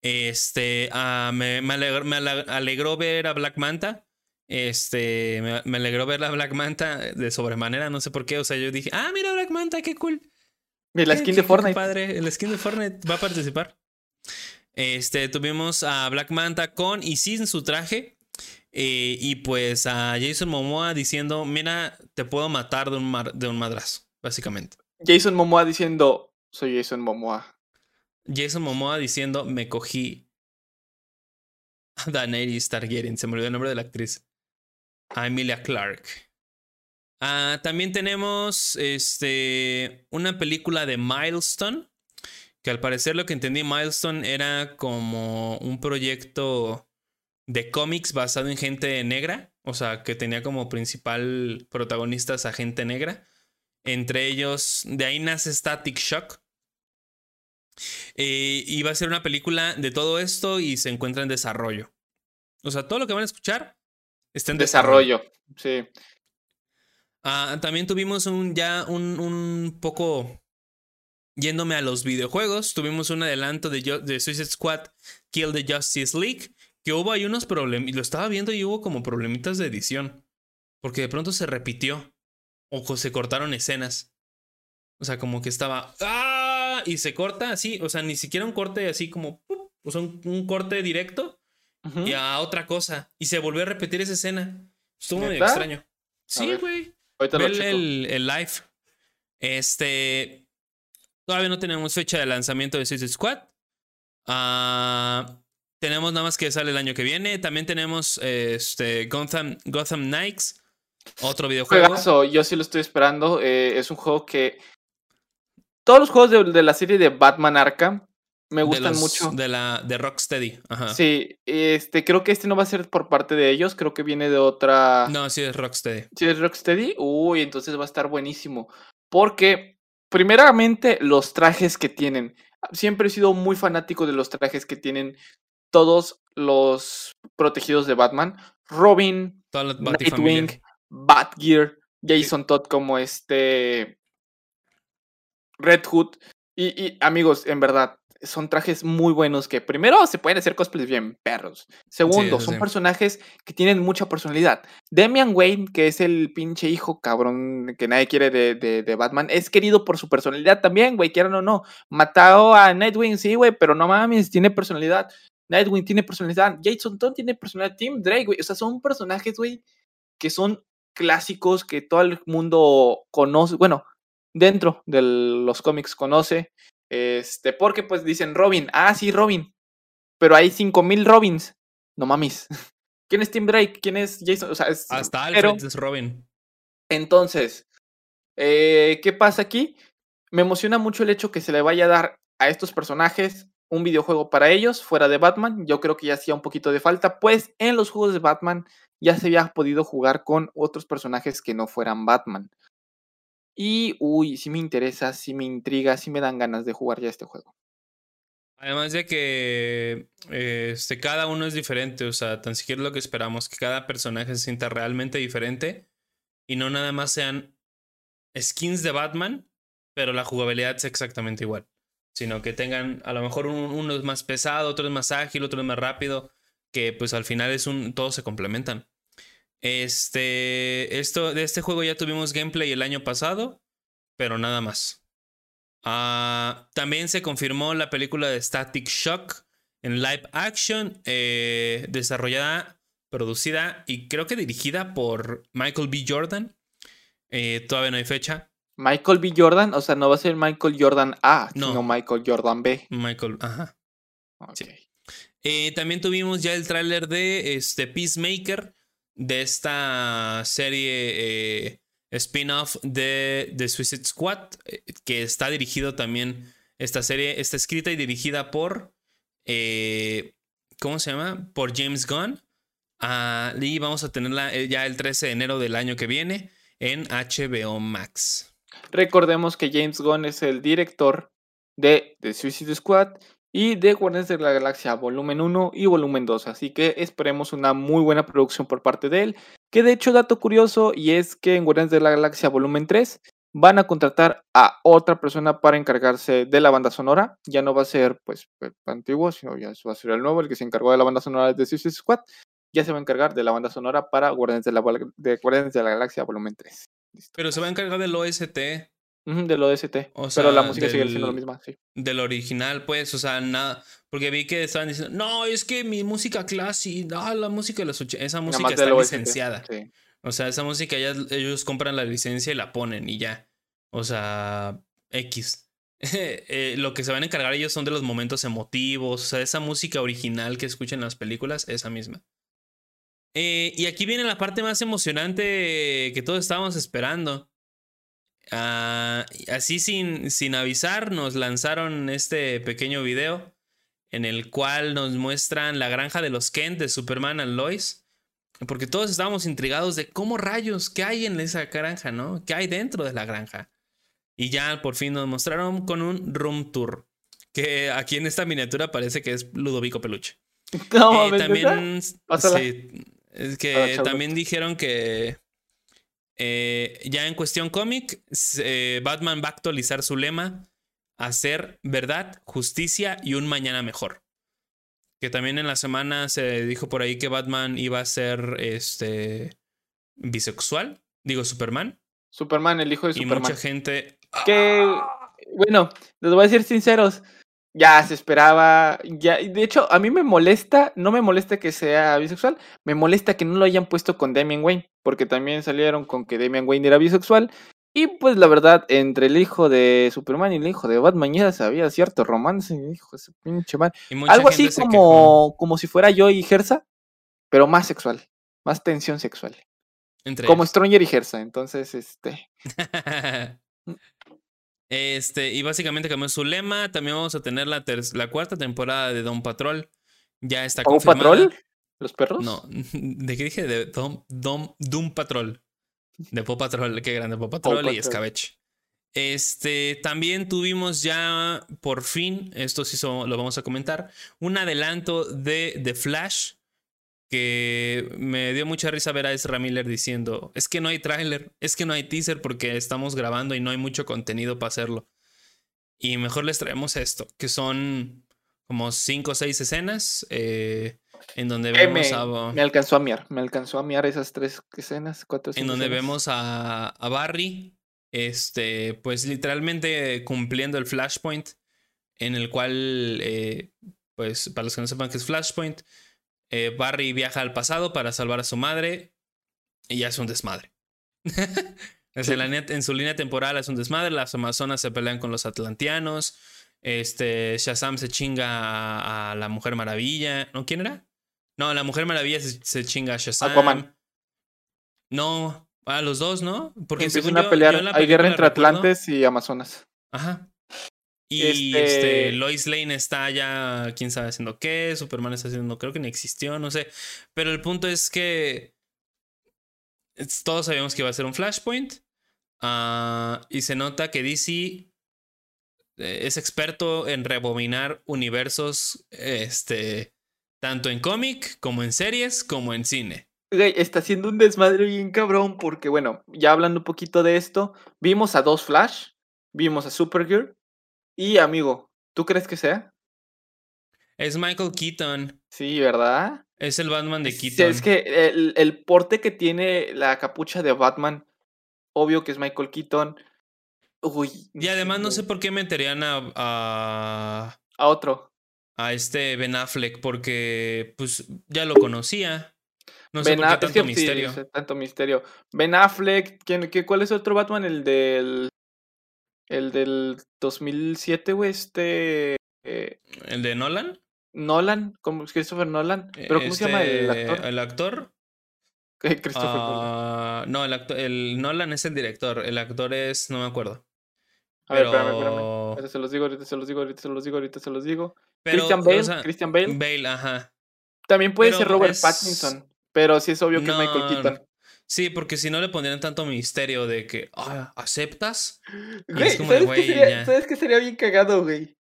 Este, ah, me, me alegr- me ale- alegró ver a Black Manta. Este, me, me alegró ver a Black Manta de sobremanera, no sé por qué. O sea, yo dije, ah, mira Black Manta, qué cool. La skin qué- de Fortnite. Qué padre, el skin de Fortnite va a participar. Este, tuvimos a Black Manta con y sin su traje. eh, y pues a Jason Momoa diciendo: Mira, te puedo matar de un, mar- de un madrazo, básicamente. Jason Momoa diciendo, soy Jason Momoa. Jason Momoa diciendo: Me cogí a Daenerys Targaryen. Se me olvidó el nombre de la actriz. A Emilia Clark. Ah, también tenemos este, una película de Milestone. Que al parecer lo que entendí, Milestone era como un proyecto de cómics basado en gente negra. O sea, que tenía como principal protagonistas a gente negra. Entre ellos, de ahí nace Static Shock. Eh, y va a ser una película de todo esto y se encuentra en desarrollo. O sea, todo lo que van a escuchar está en desarrollo. Desarrollo. Sí. Ah, también tuvimos un ya un, un poco yéndome a los videojuegos. Tuvimos un adelanto de, de Suicide Squad Kill the Justice League. Que hubo ahí unos problemas. Lo estaba viendo y hubo como problemitas de edición. Porque de pronto se repitió. O se cortaron escenas. O sea, como que estaba. ¡Ah! Y se corta así. O sea, ni siquiera un corte así como. O sea, un, un corte directo Y a otra cosa. Y se volvió a repetir esa escena. Estuvo muy extraño. Sí, güey. Ahorita Ve lo el, el, el live. Este. Todavía no tenemos fecha de lanzamiento de Suicide Squad. Ah, tenemos nada más que sale el año que viene. También tenemos este, Gotham, Gotham Knights. Otro videojuego. Juegazo, yo sí lo estoy esperando. eh, es un juego que. Todos los juegos de, de la serie de Batman Arkham me De gustan los- mucho. De la de Rocksteady. Ajá. Sí, este, creo que este no va a ser por parte de ellos, creo que viene de otra. No, sí es Rocksteady. Si es Rocksteady, uy, entonces va a estar buenísimo. Porque, primeramente, los trajes que tienen. Siempre he sido muy fanático de los trajes que tienen todos los protegidos de Batman. Robin. Nightwing, Batgear, Jason Todd como este Red Hood. Y, y, amigos, en verdad, son trajes muy buenos que primero se pueden hacer cosplays bien perros. Segundo, son sí. personajes que tienen mucha personalidad. Damian Wayne, que es el pinche hijo cabrón que nadie quiere de, de- de Batman, es querido por su personalidad también, güey, quieran o no. Matado a Nightwing, sí, güey, pero no mames, tiene personalidad. Nightwing tiene personalidad. Jason Todd tiene personalidad. Tim Drake, güey. O sea, son personajes, güey, que son clásicos que todo el mundo conoce. Bueno, dentro de los cómics conoce. Este, porque pues dicen Robin. Ah, sí, Robin. Pero hay 5000 Robins. No mames. ¿Quién es Tim Drake? ¿Quién es Jason? O sea, es. Hasta pero- Alfred es Robin. entonces, eh, ¿qué pasa aquí? Me emociona mucho el hecho que se le vaya a dar a estos personajes un videojuego para ellos, fuera de Batman. Yo creo que ya hacía un poquito de falta, pues en los juegos de Batman ya se había podido jugar con otros personajes que no fueran Batman. Y, uy, sí me interesa, sí me intriga, sí me dan ganas de jugar ya este juego. Además de que eh, este, cada uno es diferente, o sea, tan siquiera lo que esperamos, que cada personaje se sienta realmente diferente y no nada más sean skins de Batman, pero la jugabilidad sea exactamente igual, sino que tengan a lo mejor un- uno es más pesado, otro es más ágil, otro es más rápido, que pues al final es un, todos se complementan. Este, esto, de este juego ya tuvimos gameplay el año pasado, pero nada más. Ah, también se confirmó la película de Static Shock en live action, eh, desarrollada, producida y creo que dirigida por Michael B. Jordan. Eh, todavía no hay fecha. Michael B. Jordan, o sea, no va a ser Michael Jordan A, No. sino Michael Jordan B. Michael, ajá. Ok. Sí. Eh, también tuvimos ya el tráiler de este Peacemaker, de esta serie eh, spin-off de, de Suicide Squad, eh, que está dirigido también, esta serie está escrita y dirigida por, eh, ¿cómo se llama? Por James Gunn. Ah, y vamos a tenerla ya el 13 de enero del año que viene en HBO Max. Recordemos que James Gunn es el director de The Suicide Squad y de Guardianes de la Galaxia Volumen 1 y Volumen 2. Así que esperemos una muy buena producción por parte de él. Que de hecho, dato curioso, y es que en Guardianes de la Galaxia Volumen 3 van a contratar a otra persona para encargarse de la banda sonora. Ya no va a ser pues el antiguo, sino ya va a ser el nuevo, el que se encargó de la banda sonora de Suicide Squad. Ya se va a encargar de la banda sonora para Guardianes de la, Galaxia Volumen 3. Listo. Pero se va a encargar del OST, del OST. O pero la música sigue siendo la misma, sí. del original, pues, o sea, nada, porque vi que estaban diciendo, no, es que mi música clásica, no, la música de los 80, esa música está licenciada. sí. O sea, esa música ya ellos compran la licencia y la ponen y ya. O sea, X. Eh, lo que se van a encargar ellos son de los momentos emotivos, o sea, esa música original que escuchan en las películas, esa misma. Eh, y aquí viene la parte más emocionante que todos estábamos esperando. Ah, así sin, sin avisar, nos lanzaron este pequeño video en el cual nos muestran la granja de los Kent de Superman and Lois. Porque todos estábamos intrigados de cómo rayos, qué hay en esa granja, ¿no? ¿Qué hay dentro de la granja? Y ya por fin nos mostraron con un room tour. Que aquí en esta miniatura parece que es Ludovico Peluche. No, Eh, es que también dijeron que eh, ya en cuestión cómic, eh, Batman va a actualizar su lema a ser verdad, justicia y un mañana mejor. Que también en la semana se dijo por ahí que Batman iba a ser este bisexual, digo Superman, Superman, el hijo de y Superman. mucha gente Que, bueno, les voy a decir sinceros, ya se esperaba, ya, de hecho, a mí me molesta, no me molesta que sea bisexual, me molesta que no lo hayan puesto con Damian Wayne, porque también salieron con que Damian Wayne era bisexual, y pues la verdad, entre el hijo de Superman y el hijo de Batman ya sabía cierto romance, hijo de su pinche mucha Algo así como, como si fuera yo y Gersa, pero más sexual, más tensión sexual. Entre Como ellos. Stronger y Gersa, entonces, este... Este, y básicamente cambió su lema. También vamos a tener la, la cuarta temporada de Don Patrol. Ya está ¿Don Patrol? ¿Los perros? No, ¿de qué dije? De Dom, Dom, Doom Patrol. De Pop Patrol, qué grande, Pop Patrol y Escabeche. Este, también tuvimos ya, por fin, esto sí lo vamos a comentar, un adelanto de The Flash que me dio mucha risa ver a Ezra Miller diciendo, es que no hay tráiler, es que no hay teaser porque estamos grabando y no hay mucho contenido para hacerlo. Y mejor les traemos esto, que son como cinco o seis escenas eh, en donde vemos me, a... Me alcanzó a miar, me alcanzó a miar esas tres escenas, cuatro En donde escenas. vemos a, a Barry, este, pues literalmente cumpliendo el Flashpoint, en el cual, eh, pues para los que no sepan que es Flashpoint, eh, Barry viaja al pasado para salvar a su madre y ya es un desmadre. sí. en, en, su línea temporal es un desmadre, las Amazonas se pelean con los Atlanteanos, este, Shazam se chinga a, a la Mujer Maravilla, ¿no? ¿Quién era? No, la Mujer Maravilla se, se chinga a Shazam. Aquaman. No, a los dos, ¿no? Porque empiezan a pelear, hay guerra entre recuerdo, Atlantes y Amazonas. Ajá. Y este... este... Lois Lane está ya, quién sabe haciendo qué, Superman está haciendo, creo que ni existió, no sé. Pero el punto es que todos sabíamos que iba a ser un Flashpoint. Uh, y se nota que DC eh, es experto en rebobinar universos, este, tanto en cómic, como en series, como en cine. Está haciendo un desmadre bien cabrón porque, bueno, ya hablando un poquito de esto, vimos a dos Flash, vimos a Supergirl, y amigo, ¿tú crees que sea? Es Michael Keaton. Sí, ¿verdad? Es el Batman de Keaton. Sí, es que el, el, porte que tiene la capucha de Batman, obvio que es Michael Keaton. Uy. Y además no sé por qué meterían a, a. A, otro. A este Ben Affleck, porque pues ya lo conocía. No sé por qué tanto es que, misterio. Sí, tanto misterio. Ben Affleck, ¿quién, qué, ¿cuál es otro Batman? El del. El del 2007, güey, este... Eh, ¿El de Nolan? Nolan, como Christopher Nolan. ¿Pero cómo este, se llama el actor? ¿El actor? Christopher uh, Nolan. No, el, actor, el Nolan es el director. El actor es... No me acuerdo. A ver, espérame, espérame. Ahorita se los digo, ahorita se los digo, ahorita se los digo, ahorita se los digo. Pero, Christian Bale, o sea, Christian Bale. Bale, ajá. También puede Pero ser Robert es- Pattinson. Pero sí es obvio que No, es Michael Keaton. Sí, porque si no le pondrían tanto misterio de que, ah, ¿aceptas? Güey, es como de, ¿sabes, qué güey, sería, ya. ¿sabes qué sería bien cagado, güey?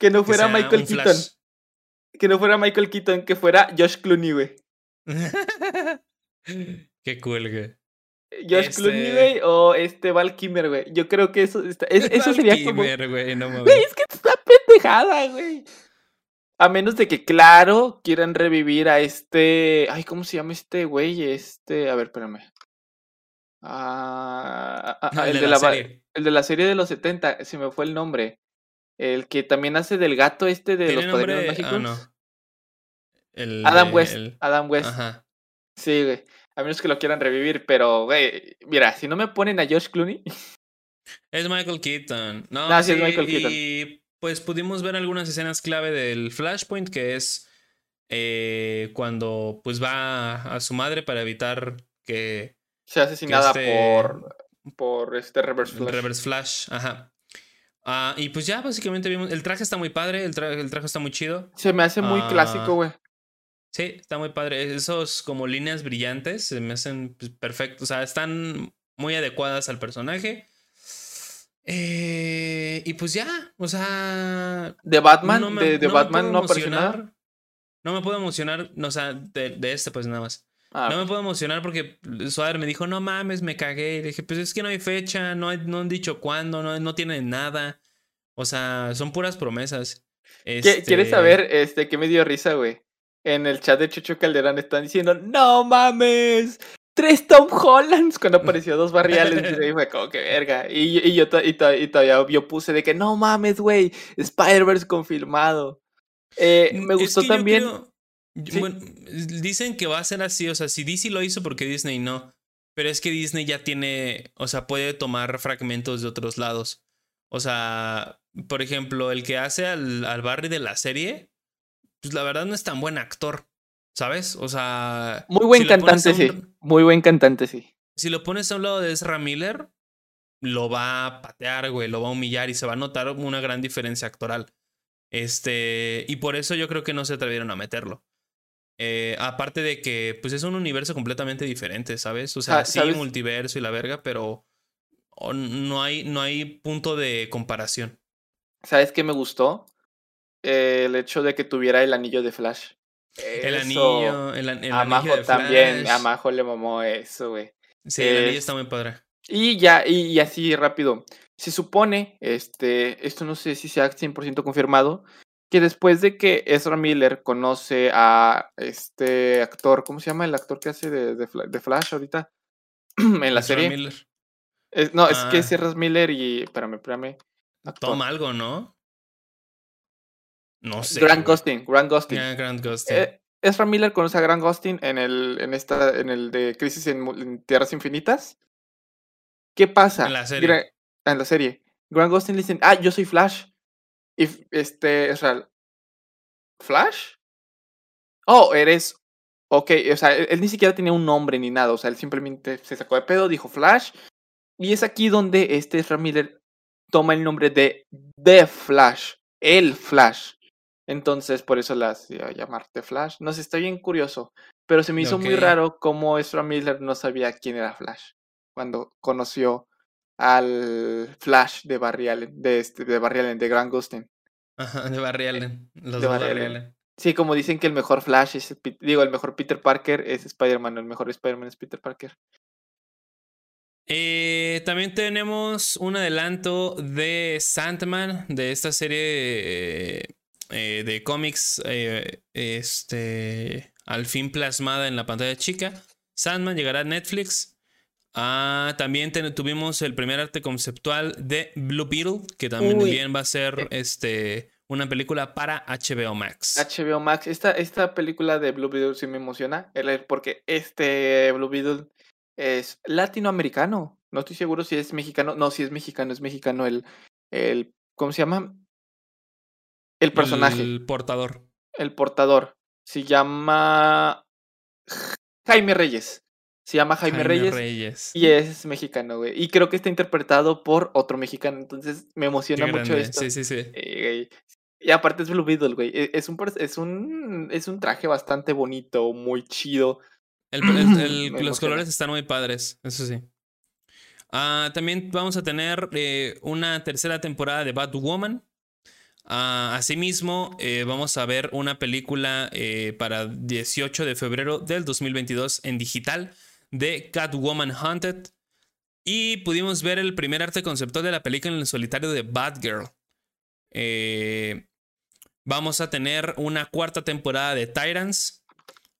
Que no Que fuera Michael Keaton. flash. Que no fuera Michael Keaton, que fuera Josh Clooney, güey. Qué cool, güey. Josh Este- Clooney, güey, o este Val Kimmer, güey. Yo creo que eso, está- es- eso sería como... Kilmer, güey, no mames. Güey, es que está pendejada, güey. A menos de que, claro, quieran revivir a este. Ay, ¿cómo se llama este güey? Este. A ver, espérame. Ah, ah, ah, el, el, de, la, serie. el de la serie de los 70, se me fue el nombre. El que también hace del gato este de los ¿Tiene padrinos nombre? mágicos. Ah, no. El Adam West. el- Adam West. Ajá. Sí, güey. A menos que lo quieran revivir, pero, güey, mira, si no me ponen a Josh Clooney. Es Michael Keaton. No, Ah, sí, es Michael Keaton. Y pues pudimos ver algunas escenas clave del Flashpoint, que es eh, cuando pues va a su madre para evitar que sea asesinada este- por. Por este Reverse Flash. Reverse Flash, ajá. Ah, y pues ya básicamente vimos, el traje está muy padre, el, tra- el traje está muy chido. Se me hace muy Ah, clásico, güey. Sí, está muy padre. Esos como líneas brillantes se me hacen pues, perfectos, o sea, están muy adecuadas al personaje. Eh, y pues ya, o sea, De Batman, no me- de, de no me Batman puedo no apareció nada. No me puedo emocionar, no, o sea, de, de este pues nada más. Ah, No me puedo emocionar porque Suárez me dijo, no mames, me cagué. Y le dije, pues es que no hay fecha, no, hay- no han dicho cuándo, no, no tienen nada. O sea, son puras promesas. ¿Qué- Este, ¿Quieres saber este, qué me dio risa, güey? En el chat de Chucho Calderón están diciendo, no mames, tres Tom Hollands cuando apareció dos barriales. y fue como que verga. Y, y yo y, to- y todavía yo puse de que no mames, güey, Spider-Verse confirmado. Eh, me Es gustó también. creo- yo- Sí. bueno, dicen que va a ser así, o sea, si DC lo hizo porque Disney no. Pero es que Disney ya tiene, o sea, puede tomar fragmentos de otros lados. O sea, por ejemplo, el que hace al, al Barry de la serie, pues la verdad no es tan buen actor, ¿sabes? O sea... Muy buen si cantante, un- sí. Muy buen cantante, sí. Si lo pones a un lado de Ezra Miller, lo va a patear, güey, lo va a humillar y se va a notar una gran diferencia actoral. Este, y por eso yo creo que no se atrevieron a meterlo. Eh, aparte de que, pues es un universo completamente diferente, ¿sabes? O sea, sí, multiverso y la verga, pero no hay, no hay punto de comparación. ¿Sabes qué me gustó? el hecho de que tuviera el anillo de Flash. El anillo, el, el anillo de también, a Majo le mamó eso, güey. Sí, el anillo está muy padre. Y ya, y, así rápido. Se supone, este, esto no sé si sea 100% confirmado, que después de que Ezra Miller conoce a este actor, ¿cómo se llama el actor que hace de, de, Flash ahorita? en la serie. Miller. no, es que es ah. Ezra Miller y. Espérame, espérame. Toma algo, ¿no? No sé. Grant Gustin, Grant Gustin. Grant Gustin. Eh, Ezra Miller conoce a Grant Gustin en el, en esta, en el de Crisis en, Tierras Infinitas. ¿Qué pasa? En la serie. en la serie. Grant Gustin le dice, ah, yo soy Flash. Y este, Ezra, ¿Flash? Oh, eres. Ok, o sea, él, ni siquiera tenía un nombre ni nada. O sea, él simplemente se sacó de pedo, dijo Flash. Y es aquí donde este Ezra Miller toma el nombre de The Flash. El Flash. Entonces, por eso las iba a llamar The Flash. No sé, está bien curioso. Pero se me hizo muy raro cómo Ezra Miller no sabía quién era Flash. Cuando conoció al Flash de Barry Allen, de, este, de Barry Allen, de Grant Gustin. Ajá, de Barry Allen. Los de Barry, Allen. Sí, como dicen que el mejor Flash es, digo, el mejor Peter Parker es Spider-Man, el mejor Spider-Man es Peter Parker. Eh, también tenemos un adelanto de Sandman, de esta serie eh, de cómics, eh, este, al fin plasmada en la pantalla chica. Sandman llegará a Netflix Ah, también tuvimos el primer arte conceptual de Blue Beetle, que también bien va a ser eh. este, una película para HBO Max. HBO Max. Esta, esta película de Blue Beetle sí me emociona, porque este Blue Beetle es latinoamericano. No estoy seguro si es mexicano. No, si es mexicano, es mexicano el, el ¿cómo se llama? El personaje. El portador. El portador. Se llama Jaime Reyes. Se llama Jaime, Reyes, Y es mexicano, güey. Y creo que está interpretado por otro mexicano. Entonces me emociona mucho esto. Sí, sí, sí. Eh, y aparte es Blue Beetle, güey. E, es un, es un, es un traje bastante bonito, muy chido. los colores están muy padres, eso sí. Ah, también vamos a tener eh, una tercera temporada de Batwoman. Uh, asimismo, eh, vamos a ver una película para 18 de febrero del 2022 en digital de Catwoman Haunted. Y pudimos ver el primer arte conceptual de la película en el solitario de Batgirl. Eh, vamos a tener una cuarta temporada de Tyrants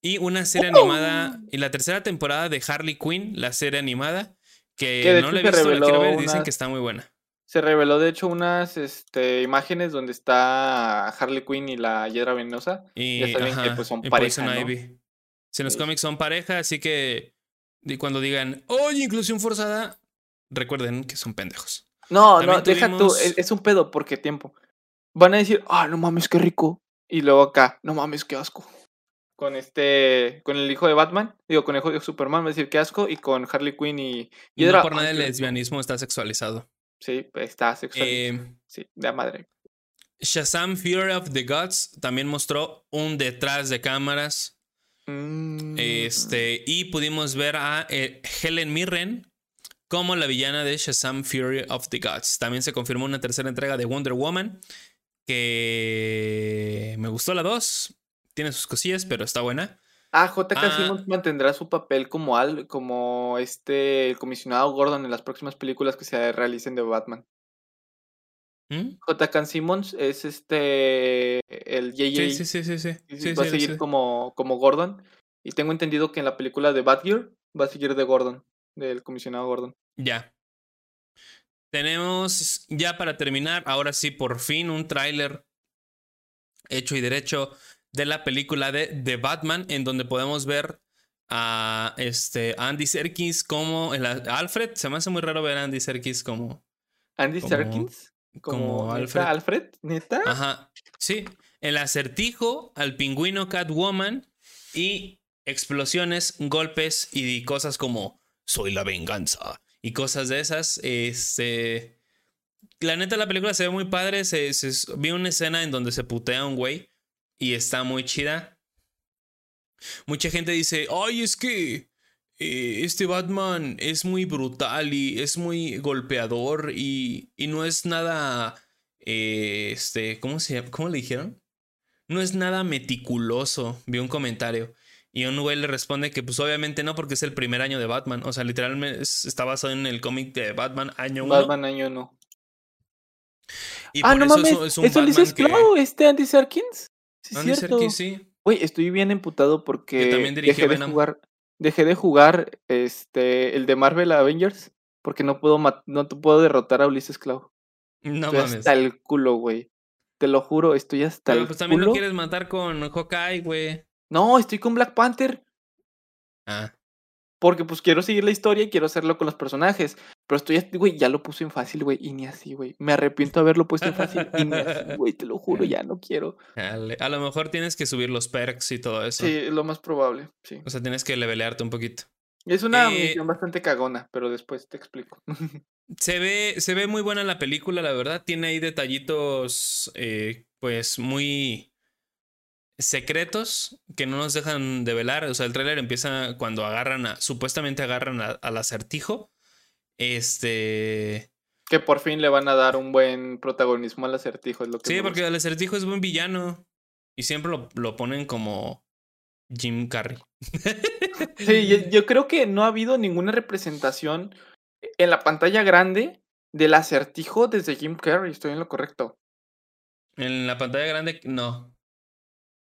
y una serie animada y la tercera temporada de Harley Quinn, la serie animada, que, no le he visto, la quiero ver, dicen que está muy buena. Se reveló de hecho unas este, imágenes donde está Harley Quinn y la Hiedra Venenosa. Y, ya saben que pues son pareja, Si los cómics son pareja, así que y cuando digan, oye, inclusión forzada, recuerden que son pendejos. No, no, deja tú, es, un pedo porque tiempo. Van a decir, ah, no mames, qué rico. Y luego acá, no mames, qué asco. Con este, con el hijo de Batman, digo, con el hijo de Superman, va a decir qué asco. Y con Harley Quinn y. y no por nada el lesbianismo está sexualizado. Sí, está sexualizado. Eh, sí, de madre. Shazam Fear of the Gods también mostró un detrás de cámaras Mm. Este, y pudimos ver a eh, Helen Mirren como la villana de Shazam Fury of the Gods. También se confirmó una tercera entrega de Wonder Woman, que me gustó la 2. Tiene sus cosillas, pero está buena. Ah, J.K. Ah. Simmons mantendrá su papel como, al, como este el comisionado Gordon en las próximas películas que se realicen de Batman. ¿Mm? J.K. Simmons es este el JJ. Sí, sí, sí, sí. va a seguir como, como Gordon. Y tengo entendido que en la película de Batgirl va a seguir de Gordon, del comisionado Gordon. Ya. Tenemos ya para terminar, ahora sí, por fin, un tráiler hecho y derecho de la película de The Batman, en donde podemos ver a este Andy Serkis como el Alfred. Se me hace muy raro ver a Andy Serkis como. ¿Andy Serkis? Como, Alfred. Alfred, neta. Ajá. Sí. El acertijo, al pingüino Catwoman y explosiones, golpes y cosas como soy la venganza y cosas de esas. Este. La neta, la película se ve muy padre. Se, se- vi una escena en donde se putea un güey y está muy chida. Mucha gente dice: Ay, es que eh, este Batman es muy brutal y es muy golpeador y, y no es nada. eh, este, ¿cómo se? ¿Cómo le dijeron? No es nada meticuloso. Vi un comentario. Y un güey le responde que, pues obviamente no, porque es el primer año de Batman. O sea, literalmente es- está basado en el cómic de Batman año 1. Batman año no. Y Ah, por no eso mames. es, un Eso Batman dices que. claro, este Andy Serkins. Sí, Andy cierto. Serkis, sí. Güey, estoy bien emputado porque también dejé de jugar, dejé de jugar este el de Marvel Avengers porque no puedo no puedo derrotar a Ulises Clau. No estoy mames. hasta el culo, güey. Te lo juro, estoy hasta Pero el pues también culo. lo quieres matar con Hawkeye, güey. No, estoy con Black Panther Ah. porque pues quiero seguir la historia y quiero hacerlo con los personajes. Pero estoy, güey, ya lo puse en fácil, güey, y ni así, güey. Me arrepiento de haberlo puesto en fácil y ni así, güey, te lo juro, ya no quiero. Dale. A lo mejor tienes que subir los perks y todo eso. Sí, es lo más probable, sí. O sea, tienes que levelearte un poquito. Es una Eh, misión bastante cagona, pero después te explico. Se ve, se ve muy buena la película, la verdad. Tiene ahí detallitos, eh, pues, muy secretos que no nos dejan de velar. O sea, el tráiler empieza cuando agarran a, supuestamente agarran a- al acertijo. Este. Que por fin le van a dar un buen protagonismo al acertijo, es lo que Sí, porque gusta. el acertijo es buen villano. Y siempre lo, lo ponen como Jim Carrey. Sí, yo, yo creo que no ha habido ninguna representación en la pantalla grande del acertijo desde Jim Carrey, estoy en lo correcto. En la pantalla grande, no.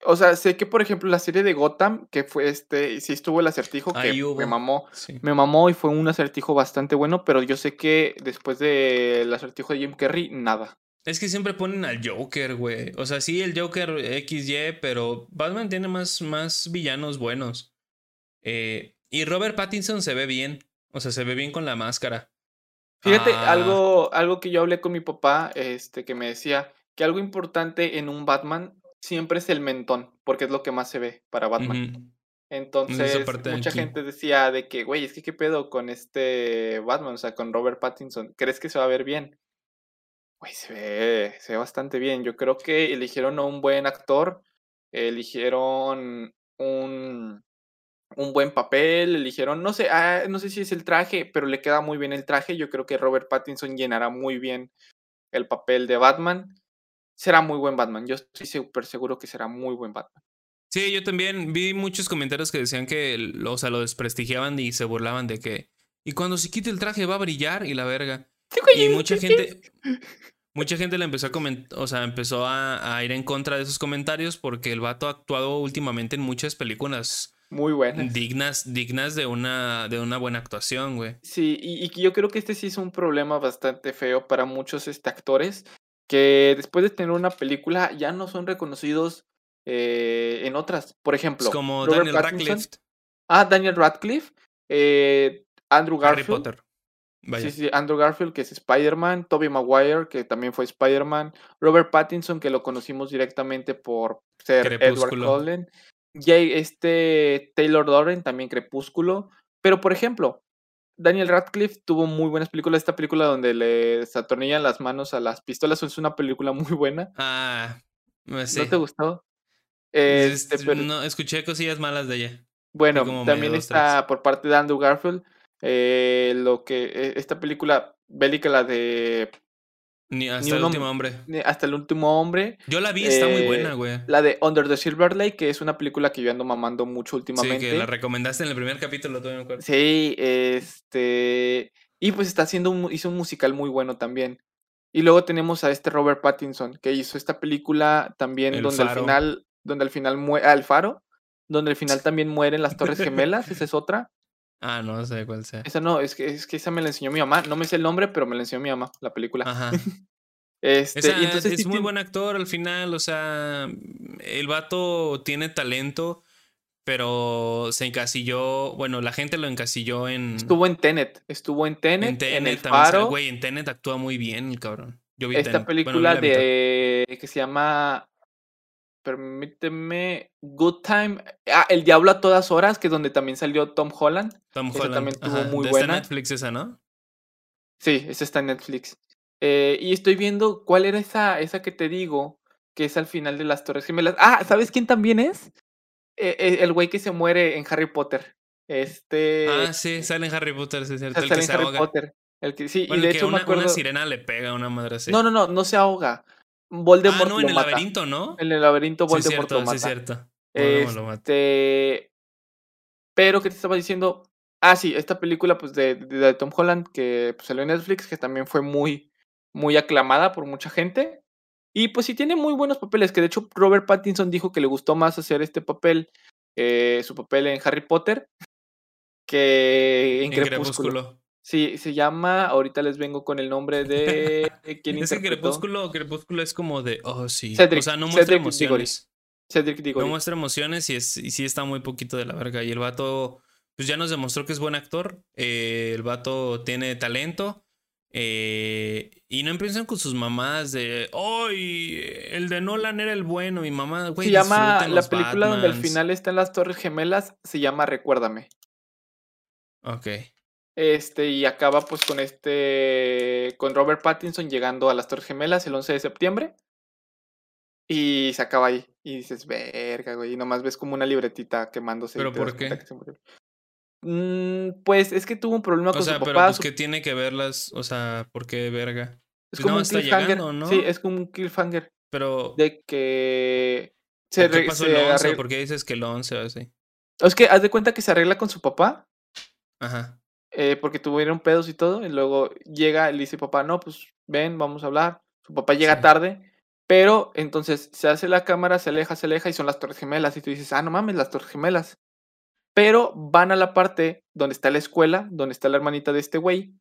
O sea, sé que por ejemplo la serie de Gotham, que fue este, sí estuvo el acertijo, que me mamó, Sí. me mamó y fue un acertijo bastante bueno, pero yo sé que después del acertijo de Jim Carrey, nada. Es que siempre ponen al Joker, güey. O sea, sí, el Joker XY, pero Batman tiene más, más villanos buenos. Eh, y Robert Pattinson se ve bien. O sea, se ve bien con la máscara. Fíjate, Ah, algo, algo que yo hablé con mi papá, este, que me decía que algo importante en un Batman siempre es el mentón, porque es lo que más se ve para Batman. Entonces, mucha gente decía de que, güey, es que qué pedo con este Batman, o sea, con Robert Pattinson, ¿crees que se va a ver bien? Güey, se ve, se ve bastante bien. Yo creo que eligieron a un buen actor, eligieron un, un buen papel, eligieron, no sé, ah, no sé si es el traje, pero le queda muy bien el traje. Yo creo que Robert Pattinson llenará muy bien el papel de Batman. Será muy buen Batman. Yo estoy súper seguro que será muy buen Batman. Sí, yo también vi muchos comentarios que decían que, o sea, lo desprestigiaban y se burlaban de que. Y cuando se quite el traje va a brillar y la verga. Y mucha gente, mucha gente le empezó a comentar, o sea, empezó a, a ir en contra de esos comentarios porque el vato ha actuado últimamente en muchas películas Muy buenas. dignas, dignas de una, de una buena actuación, güey. Sí, y, y yo creo que este sí es un problema bastante feo para muchos este, actores que después de tener una película ya no son reconocidos eh, en otras. Por ejemplo, Es como Robert Daniel Pattinson. Radcliffe, Ah, Daniel Radcliffe, eh, Andrew Harry Garfield. Potter. Vaya. Sí, sí, Andrew Garfield, que es Spider-Man, Tobey Maguire, que también fue Spider-Man, Robert Pattinson, que lo conocimos directamente por ser Edward. Cullen, Jay, este Taylor Doran, también Crepúsculo, pero por ejemplo, Daniel Radcliffe tuvo muy buenas películas, esta película donde le se atornillan las manos a las pistolas, es una película muy buena, Ah, eh, sí. ¿no te gustó? Es- Este, pero- no, escuché cosillas malas de ella. Bueno, también está por parte de Andrew Garfield, eh, lo que eh, esta película bélica, la de Ni hasta el último hombre. Hasta el último hombre, Yo la vi, está muy eh, buena, güey. la de Under the Silver Lake, que es una película que yo ando mamando mucho Sí, últimamente. que la recomendaste en el primer capítulo, todavía me acuerdo. Sí, este. Y pues está haciendo un, hizo un musical muy bueno también. Y luego tenemos a este Robert Pattinson, que hizo esta película también El donde al final, donde al final muere, al faro, donde al final también mueren las Torres Gemelas, esa es otra. Ah, no sé cuál sea. Esa no, es que, es que esa me la enseñó mi mamá, no me sé el nombre, pero me la enseñó mi mamá, la película. Ajá. Este, Esa- y entonces es sí muy tiene- buen actor al final, o sea, el vato tiene talento, pero se encasilló, bueno, la gente lo encasilló en, Estuvo en Tenet, estuvo en Tenet, en en, Tenet El también, sale- Faro, güey, en Tenet actúa muy bien el cabrón. Yo vi esta Tenet. Bueno, película la mitad. de que se llama permíteme Good Time ah El Diablo a todas horas que es donde también salió Tom Holland Tom esa Holland. también ajá, muy buena. Netflix esa, ¿no? Sí, esa está en Netflix. Eh, y estoy viendo cuál era esa, esa que te digo, que es al final de las Torres Gemelas. Ah, ¿sabes quién también es? Eh, eh, el güey que se muere en Harry Potter. Este. Ah, sí, sale en Harry Potter, sí, es cierto. El sale que en se Harry ahoga. Potter. El que, sí, Bueno, y de que hecho una, me acuerdo. una sirena le pega a una madre así. No, no, no, no se ahoga. Voldemort ah, no, en el mata. laberinto, ¿no? En el laberinto Sí, es Voldemort cierto, lo sí, es cierto. Voldemort lo mata. Este. Pero que te estaba diciendo. Ah, sí, esta película pues de, de- de Tom Holland que pues, salió en Netflix, que también fue muy, muy aclamada por mucha gente. Y pues sí tiene muy buenos papeles, que de hecho Robert Pattinson dijo que le gustó más hacer este papel, eh, su papel en Harry Potter, que en, En Crepúsculo. Crepúsculo. Sí, se llama, ahorita les vengo con el nombre de quien Es que interpretó. Crepúsculo, Crepúsculo es como de, oh sí. Cedric- o sea, no muestra Cedric emociones. Cedric Diggory. No muestra emociones y, es, y sí está muy poquito de la verga. Y el vato, pues ya nos demostró que es buen actor. eh, el vato tiene talento. eh, y no empiezan con sus mamás de, ¡ay! el de Nolan era el bueno. Mi mamá, güey. se llama, la película donde al Batmans". final están las Torres Gemelas, se llama Recuérdame. Ok. Este, y acaba pues con este, con Robert Pattinson llegando a las Torres Gemelas el 11 de septiembre. Y se acaba ahí. Y dices, verga, güey. Y nomás ves como una libretita quemándose. ¿Pero por qué? Mm, pues es que tuvo un problema O con sea, su pero papá. pues su- que tiene que verlas, o sea, ¿por qué verga? es pues como no, un cliffhanger. llegando, ¿no? Sí, es como un cliffhanger. Pero, De que se, ¿por qué pasó se el 11? arregla- ¿Por qué dices que el 11 o así? Es que haz de cuenta que se arregla con su papá. Ajá. Eh, porque tuvieron pedos y todo, y luego llega y le dice papá, no, pues ven, vamos a hablar. Su papá llega Sí. tarde, pero entonces se hace la cámara, se aleja, se aleja y son las Torres Gemelas. Y tú dices, ah, no mames, las Torres Gemelas. Pero van a la parte donde está la escuela, donde está la hermanita de este güey,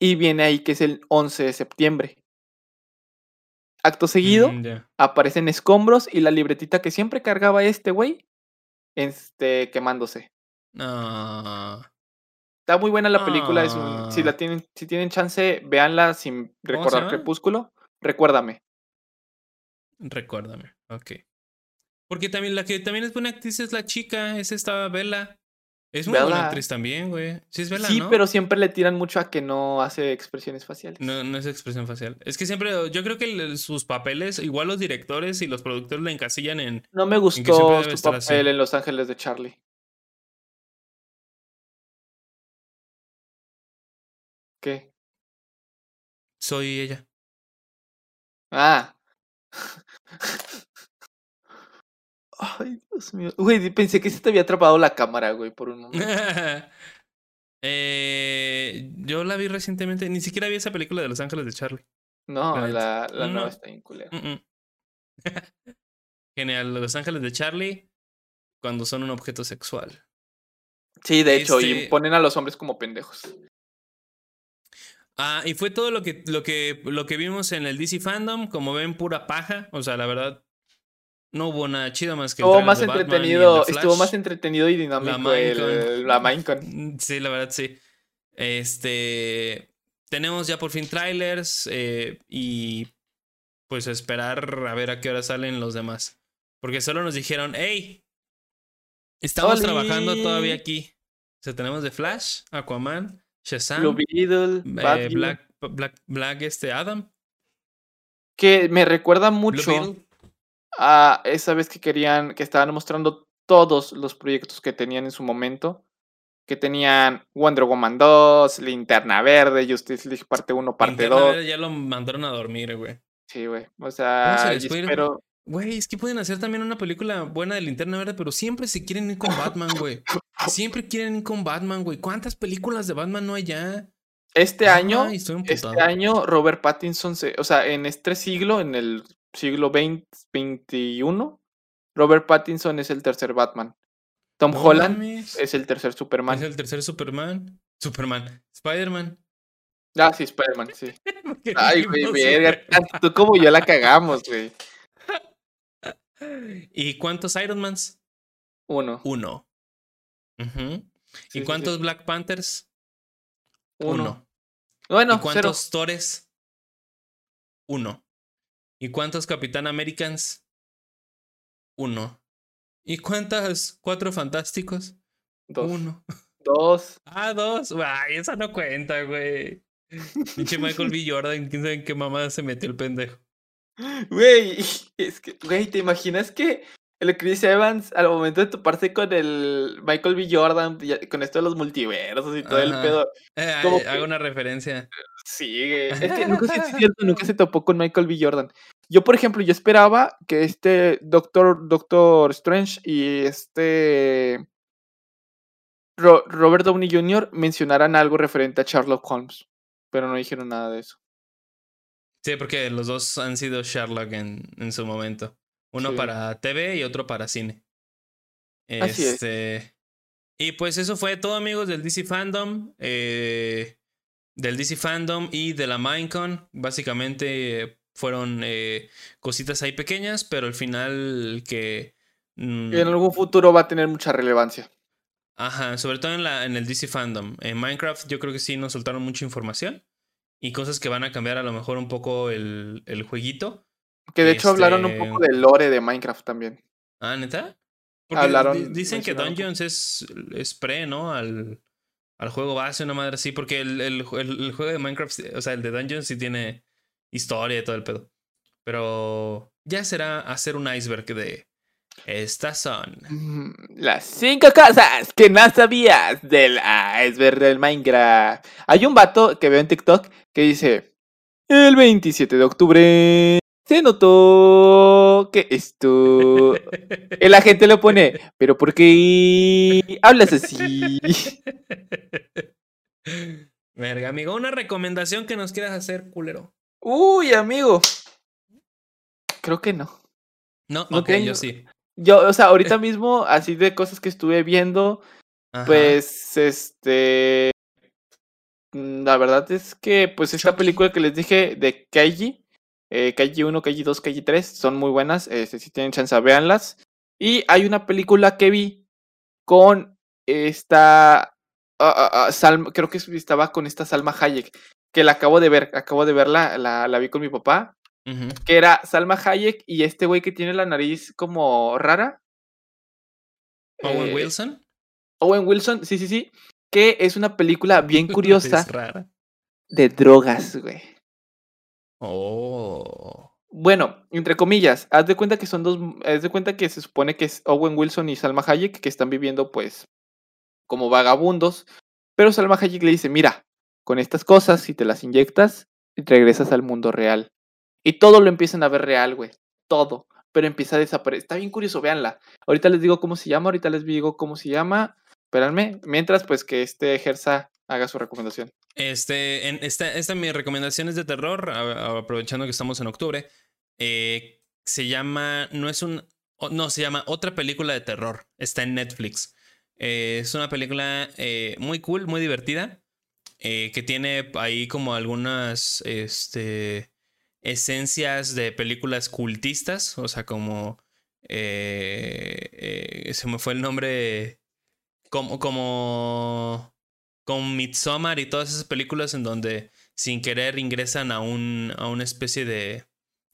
y viene ahí que es el 11 de septiembre. Acto seguido, Mm, aparecen escombros y la libretita que siempre cargaba este güey, este, quemándose. No. Está muy buena la película, es un- si Ah. la tienen, si tienen chance, véanla sin recordar? Crepúsculo. Recuérdame. Recuérdame. Ok. Porque también la que también es buena actriz es la chica, es esta Bella. Es muy buena actriz también, güey. Sí es Bella, sí, ¿no? pero siempre le tiran mucho a que no hace expresiones faciales. No, no es expresión facial. Es que siempre, yo creo que sus papeles, igual los directores y los productores la encasillan en. No me gustó su papel así. en Los Ángeles de Charlie. ¿Qué? Soy ella. Ah. Ay, Dios mío. Güey, pensé que se te había atrapado la cámara, güey, por un momento. Eh, yo la vi recientemente, ni siquiera vi esa película de Los Ángeles de Charlie. No, La la, la nueva No. está bien culera. Mm, mm. Genial, Los Ángeles de Charlie cuando son un objeto sexual. Sí, de hecho, y Este- ponen a los hombres como pendejos. Ah, y fue todo lo que, lo que, lo que vimos en el DC Fandom. Como ven, pura paja. O sea, la verdad, no hubo nada chido más que Estuvo más entretenido, estuvo más entretenido y dinámico Minecon. el, la Minecon. Sí, la verdad, sí. Este. Tenemos ya por fin trailers. eh, y pues esperar a ver a qué hora salen los demás. Porque solo nos dijeron, hey, estamos ¡Oli! trabajando todavía aquí. O sea, tenemos de Flash, Aquaman, Shazam, Blue Beetle, eh, Black, Black, Black, este Adam, que me recuerda mucho a esa vez que querían, que estaban mostrando todos los proyectos que tenían en su momento. Que tenían Wonder Woman 2, Linterna Verde, Justice League parte 1, parte Linterna 2. Verde ya lo mandaron a dormir, güey. Sí, güey. O ¿Cómo se sea, les y puede ir? espero. Güey, es que pueden hacer también una película buena de Linterna Verde, pero siempre se quieren ir con Batman, güey. Siempre quieren ir con Batman, güey. ¿Cuántas películas de Batman no hay ya? Este año, Ay, este año, Robert Pattinson, se, o sea, en este siglo, en el siglo 20, 21, Robert Pattinson es el tercer Batman. Tom No Holland mames. es el tercer Superman. Es el tercer Superman. Superman. Spider-Man. Ah, sí, Spider-Man, sí. ¿Por qué Ay, güey, verga. Tú como yo la cagamos, güey. ¿Y cuántos Iron Mans? Uno. Uno. Sí, ¿Y cuántos sí. Black Panthers? Uno. Uno. Bueno, ¿Y cero. cuántos Thores? Uno. ¿Y cuántos Capitán Americans? Uno. ¿Y cuántas Cuatro Fantásticos? Dos. Uno. Dos. Ah, dos. Ay, esa no cuenta, güey. Pinche Michael B. Jordan, quién sabe en qué mamá se metió el pendejo. Güey, es que, güey, ¿te imaginas que el Chris Evans, al momento de toparse con el Michael B. Jordan, con esto de los multiversos y todo el pedo? Eh, Como ay, que- hago una referencia. Sí. Es que nunca, es cierto, nunca se topó con Michael B. Jordan. Yo, por ejemplo, yo esperaba que este Doctor, Doctor Strange y este Ro- Robert Downey Jr. mencionaran algo referente a Sherlock Holmes, pero no dijeron nada de eso. Sí, porque los dos han sido Sherlock en, en su momento. Uno Sí. para TV y otro para cine. Así es. Este, Y pues eso fue todo, amigos, del DC Fandom. eh, del DC Fandom y de la Minecon. Básicamente fueron eh, cositas ahí pequeñas, pero al final que. mm, en algún futuro va a tener mucha relevancia. Ajá, sobre todo en, la, en el DC Fandom. En Minecraft yo creo que sí nos soltaron mucha información y cosas que van a cambiar a lo mejor un poco el, el jueguito. Que de hecho hablaron un Este- poco del lore de Minecraft también. Ah, ¿neta? Porque Hablaron, di- dicen que Dungeons es, es pre, ¿no? Al, al juego base, una madre así, porque el, el, el- el juego de Minecraft, o sea, el de Dungeons sí tiene historia y todo el pedo. Pero ya será hacer un iceberg de estas son. Mm, Las cinco cosas que no sabías del iceberg del Minecraft. Hay un vato que veo en TikTok que dice: El 27 de octubre se notó que esto. La gente le pone: ¿Pero por qué hablas así? Verga, amigo, una recomendación que nos quieras hacer, culero. Uy, amigo. Creo que no. No, No tengo. yo sí. Yo, o sea, ahorita mismo, así de cosas que estuve viendo, Ajá. Pues, este. mm, La verdad es que, pues, esta Chucky. película que les dije de Kaiji, eh, Kaiji 1, Kaiji 2, Kaiji 3, son muy buenas. Este, si tienen chance, véanlas. Y hay una película que vi con esta. ah, ah, ah, Salma, creo que estaba con esta Salma Hayek, que la acabo de ver, acabo de verla, la, la vi con mi papá, que era Salma Hayek y este güey que tiene la nariz como rara. Owen eh, Wilson. Owen Wilson, sí, sí, sí. Que es una película bien curiosa rara. de drogas, güey. Oh. Bueno, entre comillas, haz de cuenta que son dos, haz de cuenta que se supone que es Owen Wilson y Salma Hayek que están viviendo pues como vagabundos, pero Salma Hayek le dice, mira, con estas cosas, si te las inyectas, regresas al mundo real. Y todo lo empiezan a ver real, güey, todo, pero empieza a desaparecer. Está bien curioso, véanla. Ahorita les digo cómo se llama, ahorita les digo cómo se llama. Espérenme, mientras pues que este Gersa haga su recomendación. Este, en esta, esta mi recomendación es de terror, aprovechando que estamos en octubre. Eh, se llama, no es un, no, se llama otra película de terror. Está en Netflix. Eh, es una película eh, muy cool, muy divertida, que tiene ahí como algunas, este, esencias de películas cultistas, o sea, como, se me fue el nombre, como, como, con Midsommar y todas esas películas en donde sin querer ingresan a un a una especie de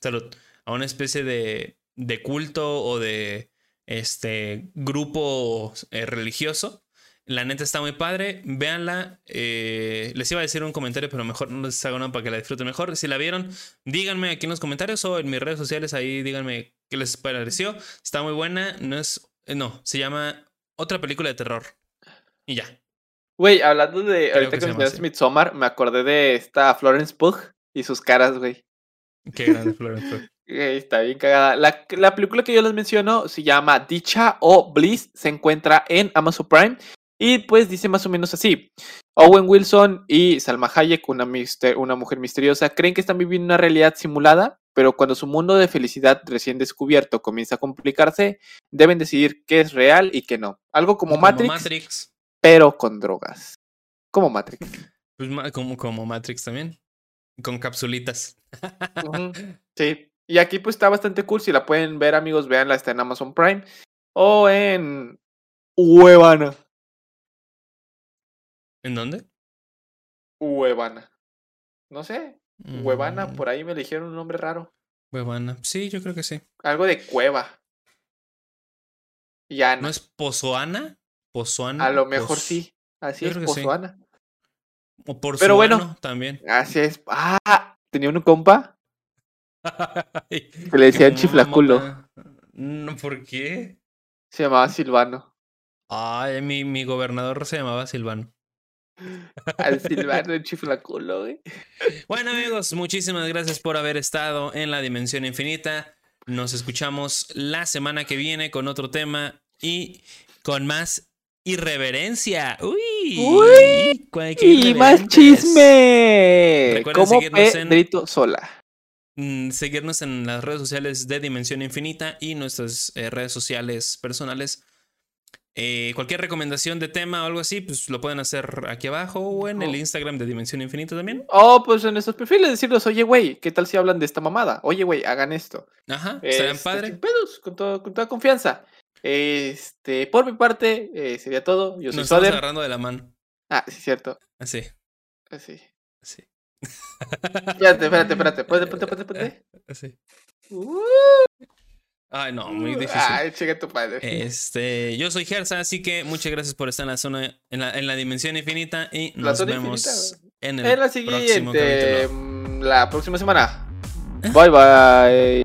salud, a una especie de, de culto o de este grupo eh, religioso. La neta está muy padre, véanla. eh, les iba a decir un comentario, pero mejor no les hago nada para que la disfruten mejor. Si la vieron, díganme aquí en los comentarios o en mis redes sociales, ahí díganme qué les pareció. Está muy buena, no es, no, se llama otra película de terror. Y ya. Güey, hablando de, Creo ahorita que mencionaste. Midsommar, me acordé de esta Florence Pugh y sus caras, güey. Qué grande Florence Pugh. Está bien cagada. La, la película que yo les menciono se llama Dicha o Bliss, se encuentra en Amazon Prime y pues dice más o menos así. Owen Wilson y Salma Hayek, una, mister- una mujer misteriosa, creen que están viviendo una realidad simulada, pero cuando su mundo de felicidad recién descubierto comienza a complicarse, deben decidir qué es real y qué no. Algo como, Matrix, Matrix. Pero con drogas. Como Matrix. Pues como, como Matrix también. Con capsulitas. Sí. Y aquí pues está bastante cool. Si la pueden ver, amigos, véanla. Está en Amazon Prime. O en Huevana. ¿En dónde? Huevana. No sé. Huevana, Mm, por ahí me eligieron un nombre raro. Huevana. Sí, yo creo que sí. Algo de cueva. Y Ana. ¿No es Pozoana? Pozoana. A lo mejor sí. Así Yo es, sí. Pozuana. O por Pero bueno. también. Así es. Ah, tenía un compa que que le decían chiflaculo. No, ¿por qué? Se llamaba Silvano. Ay, mi, mi gobernador se llamaba Silvano. Al Silvano el chiflaculo, güey. Bueno, amigos, muchísimas gracias por haber estado en la Dimensión Infinita. Nos escuchamos la semana que viene con otro tema y con más irreverencia. Uy, Uy, Y más chisme. Recuerden Como seguirnos en- Pedrito Sola. Mm, Seguirnos en las redes sociales de Dimensión Infinita y nuestras eh, redes sociales personales. Eh, cualquier recomendación de tema o algo así, pues lo pueden hacer aquí abajo o en el Oh. Instagram de Dimensión Infinita también. Oh, pues en nuestros perfiles decirles, oye, güey, ¿qué tal si hablan de esta mamada? Oye, güey, hagan esto. Ajá, estarían Este, padre. sin pedos, con, todo- con toda confianza. Este, por mi parte, eh, sería todo. Yo soy Nos estamos Soder. agarrando de la mano. Ah, sí, cierto. Así, Así. así, Espérate, espérate, espérate. Ponte, ponte, ponte, ponte. así. Uh, Ay, no, muy difícil. Ay, chica tu padre. Este, yo soy Gersa, así que muchas gracias por estar en la zona, en la, en la dimensión infinita y La nos vemos infinita, en el En la próximo siguiente, capítulo. mm, la próxima semana. Bye, bye.